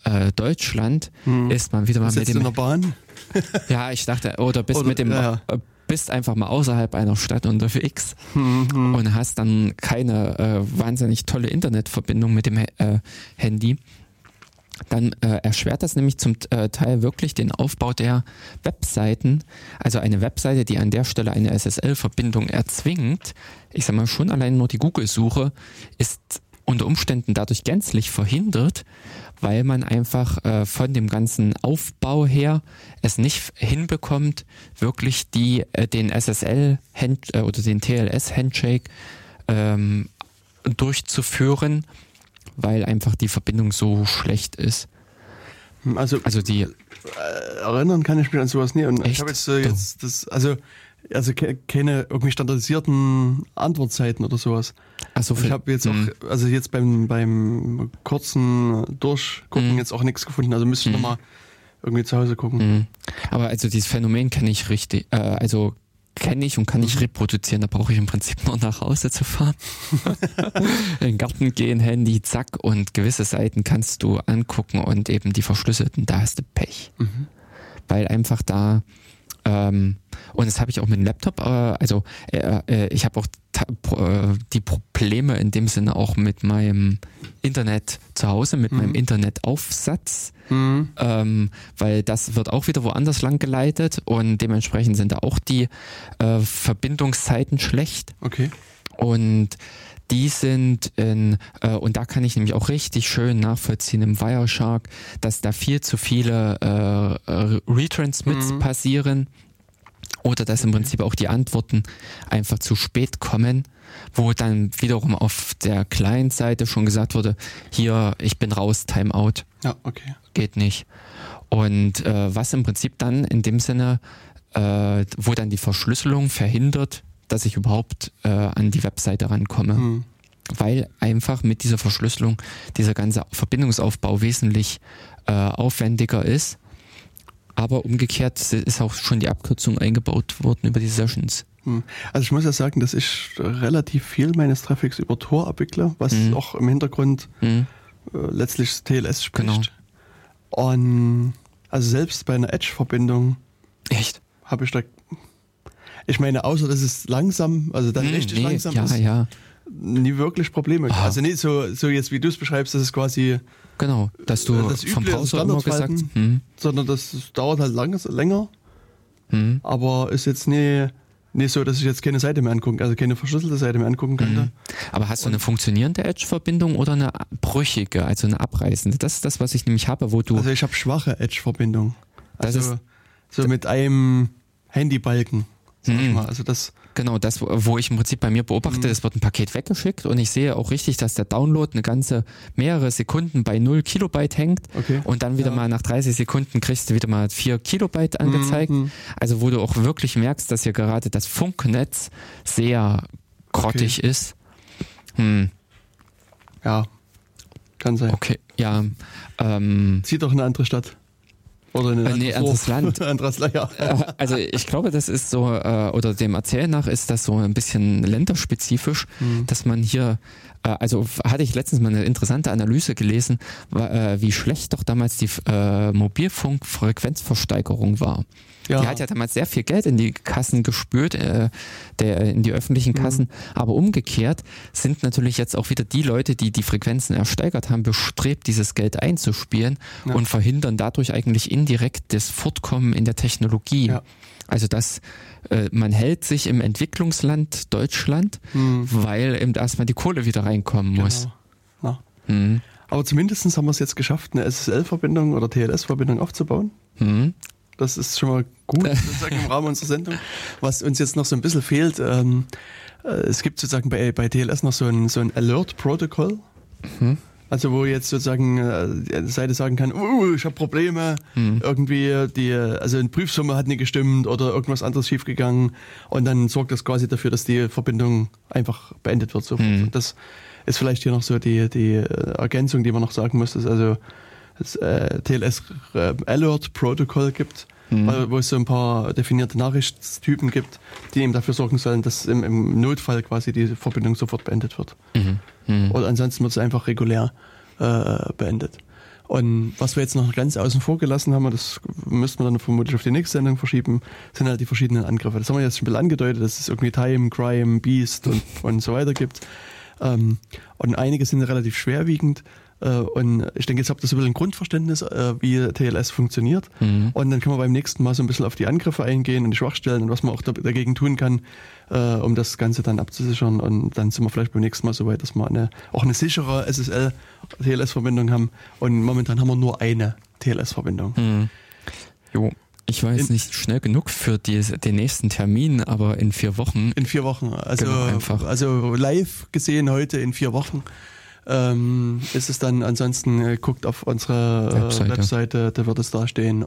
äh, Deutschland, Hm. ist man wieder mal mit Sitzt in dem der Bahn? ja ich dachte oder bist Oder- mit dem ja, äh, bist einfach mal außerhalb einer Stadt unterwegs Mhm. und hast dann keine äh, wahnsinnig tolle Internetverbindung mit dem äh, Handy, dann äh, erschwert das nämlich zum äh, Teil wirklich den Aufbau der Webseiten. Also eine Webseite, die an der Stelle eine SSL-Verbindung erzwingt, ich sag mal schon allein nur die Google-Suche, ist unter Umständen dadurch gänzlich verhindert, weil man einfach äh, von dem ganzen Aufbau her es nicht hinbekommt, wirklich die äh, den SSL -Hand, äh, oder den TLS Handshake ähm, durchzuführen, weil einfach die Verbindung so schlecht ist. Also, Also die äh, erinnern kann ich mich an sowas nie. Und ich Echt? habe jetzt, äh, jetzt das, also, also ke- keine irgendwie standardisierten Antwortzeiten oder sowas. also Ich habe jetzt Hm. auch, also jetzt beim, beim kurzen Durchgucken Hm. jetzt auch nichts gefunden. Also müsste ich nochmal irgendwie zu Hause gucken. Aber also dieses Phänomen kenne ich richtig, äh, also kenne ich und kann Mhm. ich reproduzieren. Da brauche ich im Prinzip nur nach Hause zu fahren. In den Garten gehen, Handy, zack und gewisse Seiten kannst du angucken und eben die verschlüsselten, da hast du Pech. Mhm. Weil einfach da ähm, und das habe ich auch mit dem Laptop, äh, also äh, äh, ich habe auch äh, die Probleme in dem Sinne auch mit meinem Internet zu Hause, mit Mhm. meinem Internetaufsatz Mhm. ähm, weil das wird auch wieder woanders lang geleitet und dementsprechend sind da auch die äh, Verbindungszeiten schlecht Okay. und die sind in, äh, und da kann ich nämlich auch richtig schön nachvollziehen im Wireshark, dass da viel zu viele äh, äh, Retransmits Mhm. passieren oder dass im Prinzip auch die Antworten einfach zu spät kommen, wo dann wiederum auf der Client-Seite schon gesagt wurde, hier, ich bin raus, Timeout Ja, okay. geht nicht. Und äh, was im Prinzip dann in dem Sinne, äh, wo dann die Verschlüsselung verhindert, dass ich überhaupt äh, an die Webseite rankomme. Mhm. Weil einfach mit dieser Verschlüsselung dieser ganze Verbindungsaufbau wesentlich äh, aufwendiger ist. Aber umgekehrt ist auch schon die Abkürzung eingebaut worden über die Sessions. Hm. Also ich muss ja sagen, dass ich relativ viel meines Traffics über Tor abwickle, was Mhm. auch im Hintergrund Hm? äh, letztlich TLS spricht. Genau. Und also selbst bei einer Edge-Verbindung Echt? habe ich da. Ich meine, außer dass es langsam, also dann Hm, richtig nee, langsam ja, ist, ja, nie wirklich Probleme. Ah. Also nicht so, so jetzt wie du es beschreibst, dass es quasi, genau. Dass du Das vom Browser immer gesagt, Standardverhalten. hm, sondern das dauert halt lang, länger, hm, aber ist jetzt nie, nicht so, dass ich jetzt keine Seite mehr angucken, also keine verschlüsselte Seite mehr angucken könnte. Mhm. Aber hast du eine funktionierende Edge-Verbindung oder eine brüchige, also eine abreißende? Das ist das, was ich nämlich habe, wo du. Also ich habe schwache Edge-Verbindung. Das Also ist- so mit einem Handybalken. Sag ich Mhm. mal. Also das, Genau, das, wo- ich im Prinzip bei mir beobachte, Mhm. es wird ein Paket weggeschickt und ich sehe auch richtig, dass der Download eine ganze mehrere Sekunden bei 0 Kilobyte hängt okay. und dann wieder Ja. mal nach 30 Sekunden kriegst du wieder mal 4 Kilobyte angezeigt. Mhm. Also wo du auch wirklich merkst, dass hier gerade das Funknetz sehr grottig ist. Hm, Ja, kann sein. okay, ja. Ähm, Zieh doch in eine andere Stadt. Oder in ein Äh, nee, anderes Land. anderes Land, ja. Äh, Also ich glaube, das ist so, äh, oder dem Erzählen nach ist das so ein bisschen länderspezifisch, Mhm. dass man hier, äh, also hatte ich letztens mal eine interessante Analyse gelesen, äh, wie schlecht doch damals die äh, Mobilfunkfrequenzversteigerung war. Ja. Die hat ja damals sehr viel Geld in die Kassen gespürt, äh, der, in die öffentlichen Kassen. Aber umgekehrt sind natürlich jetzt auch wieder die Leute, die die Frequenzen ersteigert haben, bestrebt, dieses Geld einzuspielen Ja. und verhindern dadurch eigentlich indirekt das Fortkommen in der Technologie. Ja. Also dass äh, man hält sich im Entwicklungsland Deutschland, Hm, weil eben erstmal die Kohle wieder reinkommen muss. genau. Ja. Hm. Aber zumindest haben wir es jetzt geschafft, eine SSL-Verbindung oder TLS-Verbindung aufzubauen. Hm. Das ist schon mal gut im Rahmen unserer Sendung. Was uns jetzt noch so ein bisschen fehlt, ähm, äh, es gibt sozusagen bei, bei TLS noch so ein, so ein Alert-Protokoll. Mhm. Also wo jetzt sozusagen äh, die Seite sagen kann, uh, ich habe Probleme, Mhm. irgendwie die, also eine Prüfsumme hat nicht gestimmt oder irgendwas anderes schiefgegangen und dann sorgt das quasi dafür, dass die Verbindung einfach beendet wird. Mhm. Und das ist vielleicht hier noch so die, die äh, Ergänzung, die man noch sagen muss, dass also das äh, TLS äh, Alert Protocol gibt, Mhm. weil- wo es so ein paar definierte Nachrichtstypen gibt, die eben dafür sorgen sollen, dass im, im Notfall quasi die Verbindung sofort beendet wird. Mhm. Mhm. Oder ansonsten wird es einfach regulär äh, beendet. Und was wir jetzt noch ganz außen vor gelassen haben, und das müssten wir dann vermutlich auf die nächste Sendung verschieben, sind halt die verschiedenen Angriffe. Das haben wir jetzt schon ein bisschen angedeutet, dass es irgendwie Time, Crime, Beast und, und so weiter gibt. Ähm, und einige sind relativ schwerwiegend. Äh, und ich denke, jetzt habt ihr so ein bisschen ein Grundverständnis, äh, wie TLS funktioniert. Mhm. Und dann können wir beim nächsten Mal so ein bisschen auf die Angriffe eingehen und die Schwachstellen und was man auch da, dagegen tun kann, äh, um das Ganze dann abzusichern. Und dann sind wir vielleicht beim nächsten Mal so weit, dass wir eine, auch eine sichere SSL-TLS-Verbindung haben. Und momentan haben wir nur eine TLS-Verbindung. Mhm. Jo, ich war jetzt In- nicht schnell genug für die, den nächsten Termin, aber in vier Wochen. In vier Wochen. Also, Genau, einfach. also live gesehen heute in vier Wochen. Ähm, ist es dann ansonsten, äh, guckt auf unsere äh, Webseite. Webseite, da wird es da stehen.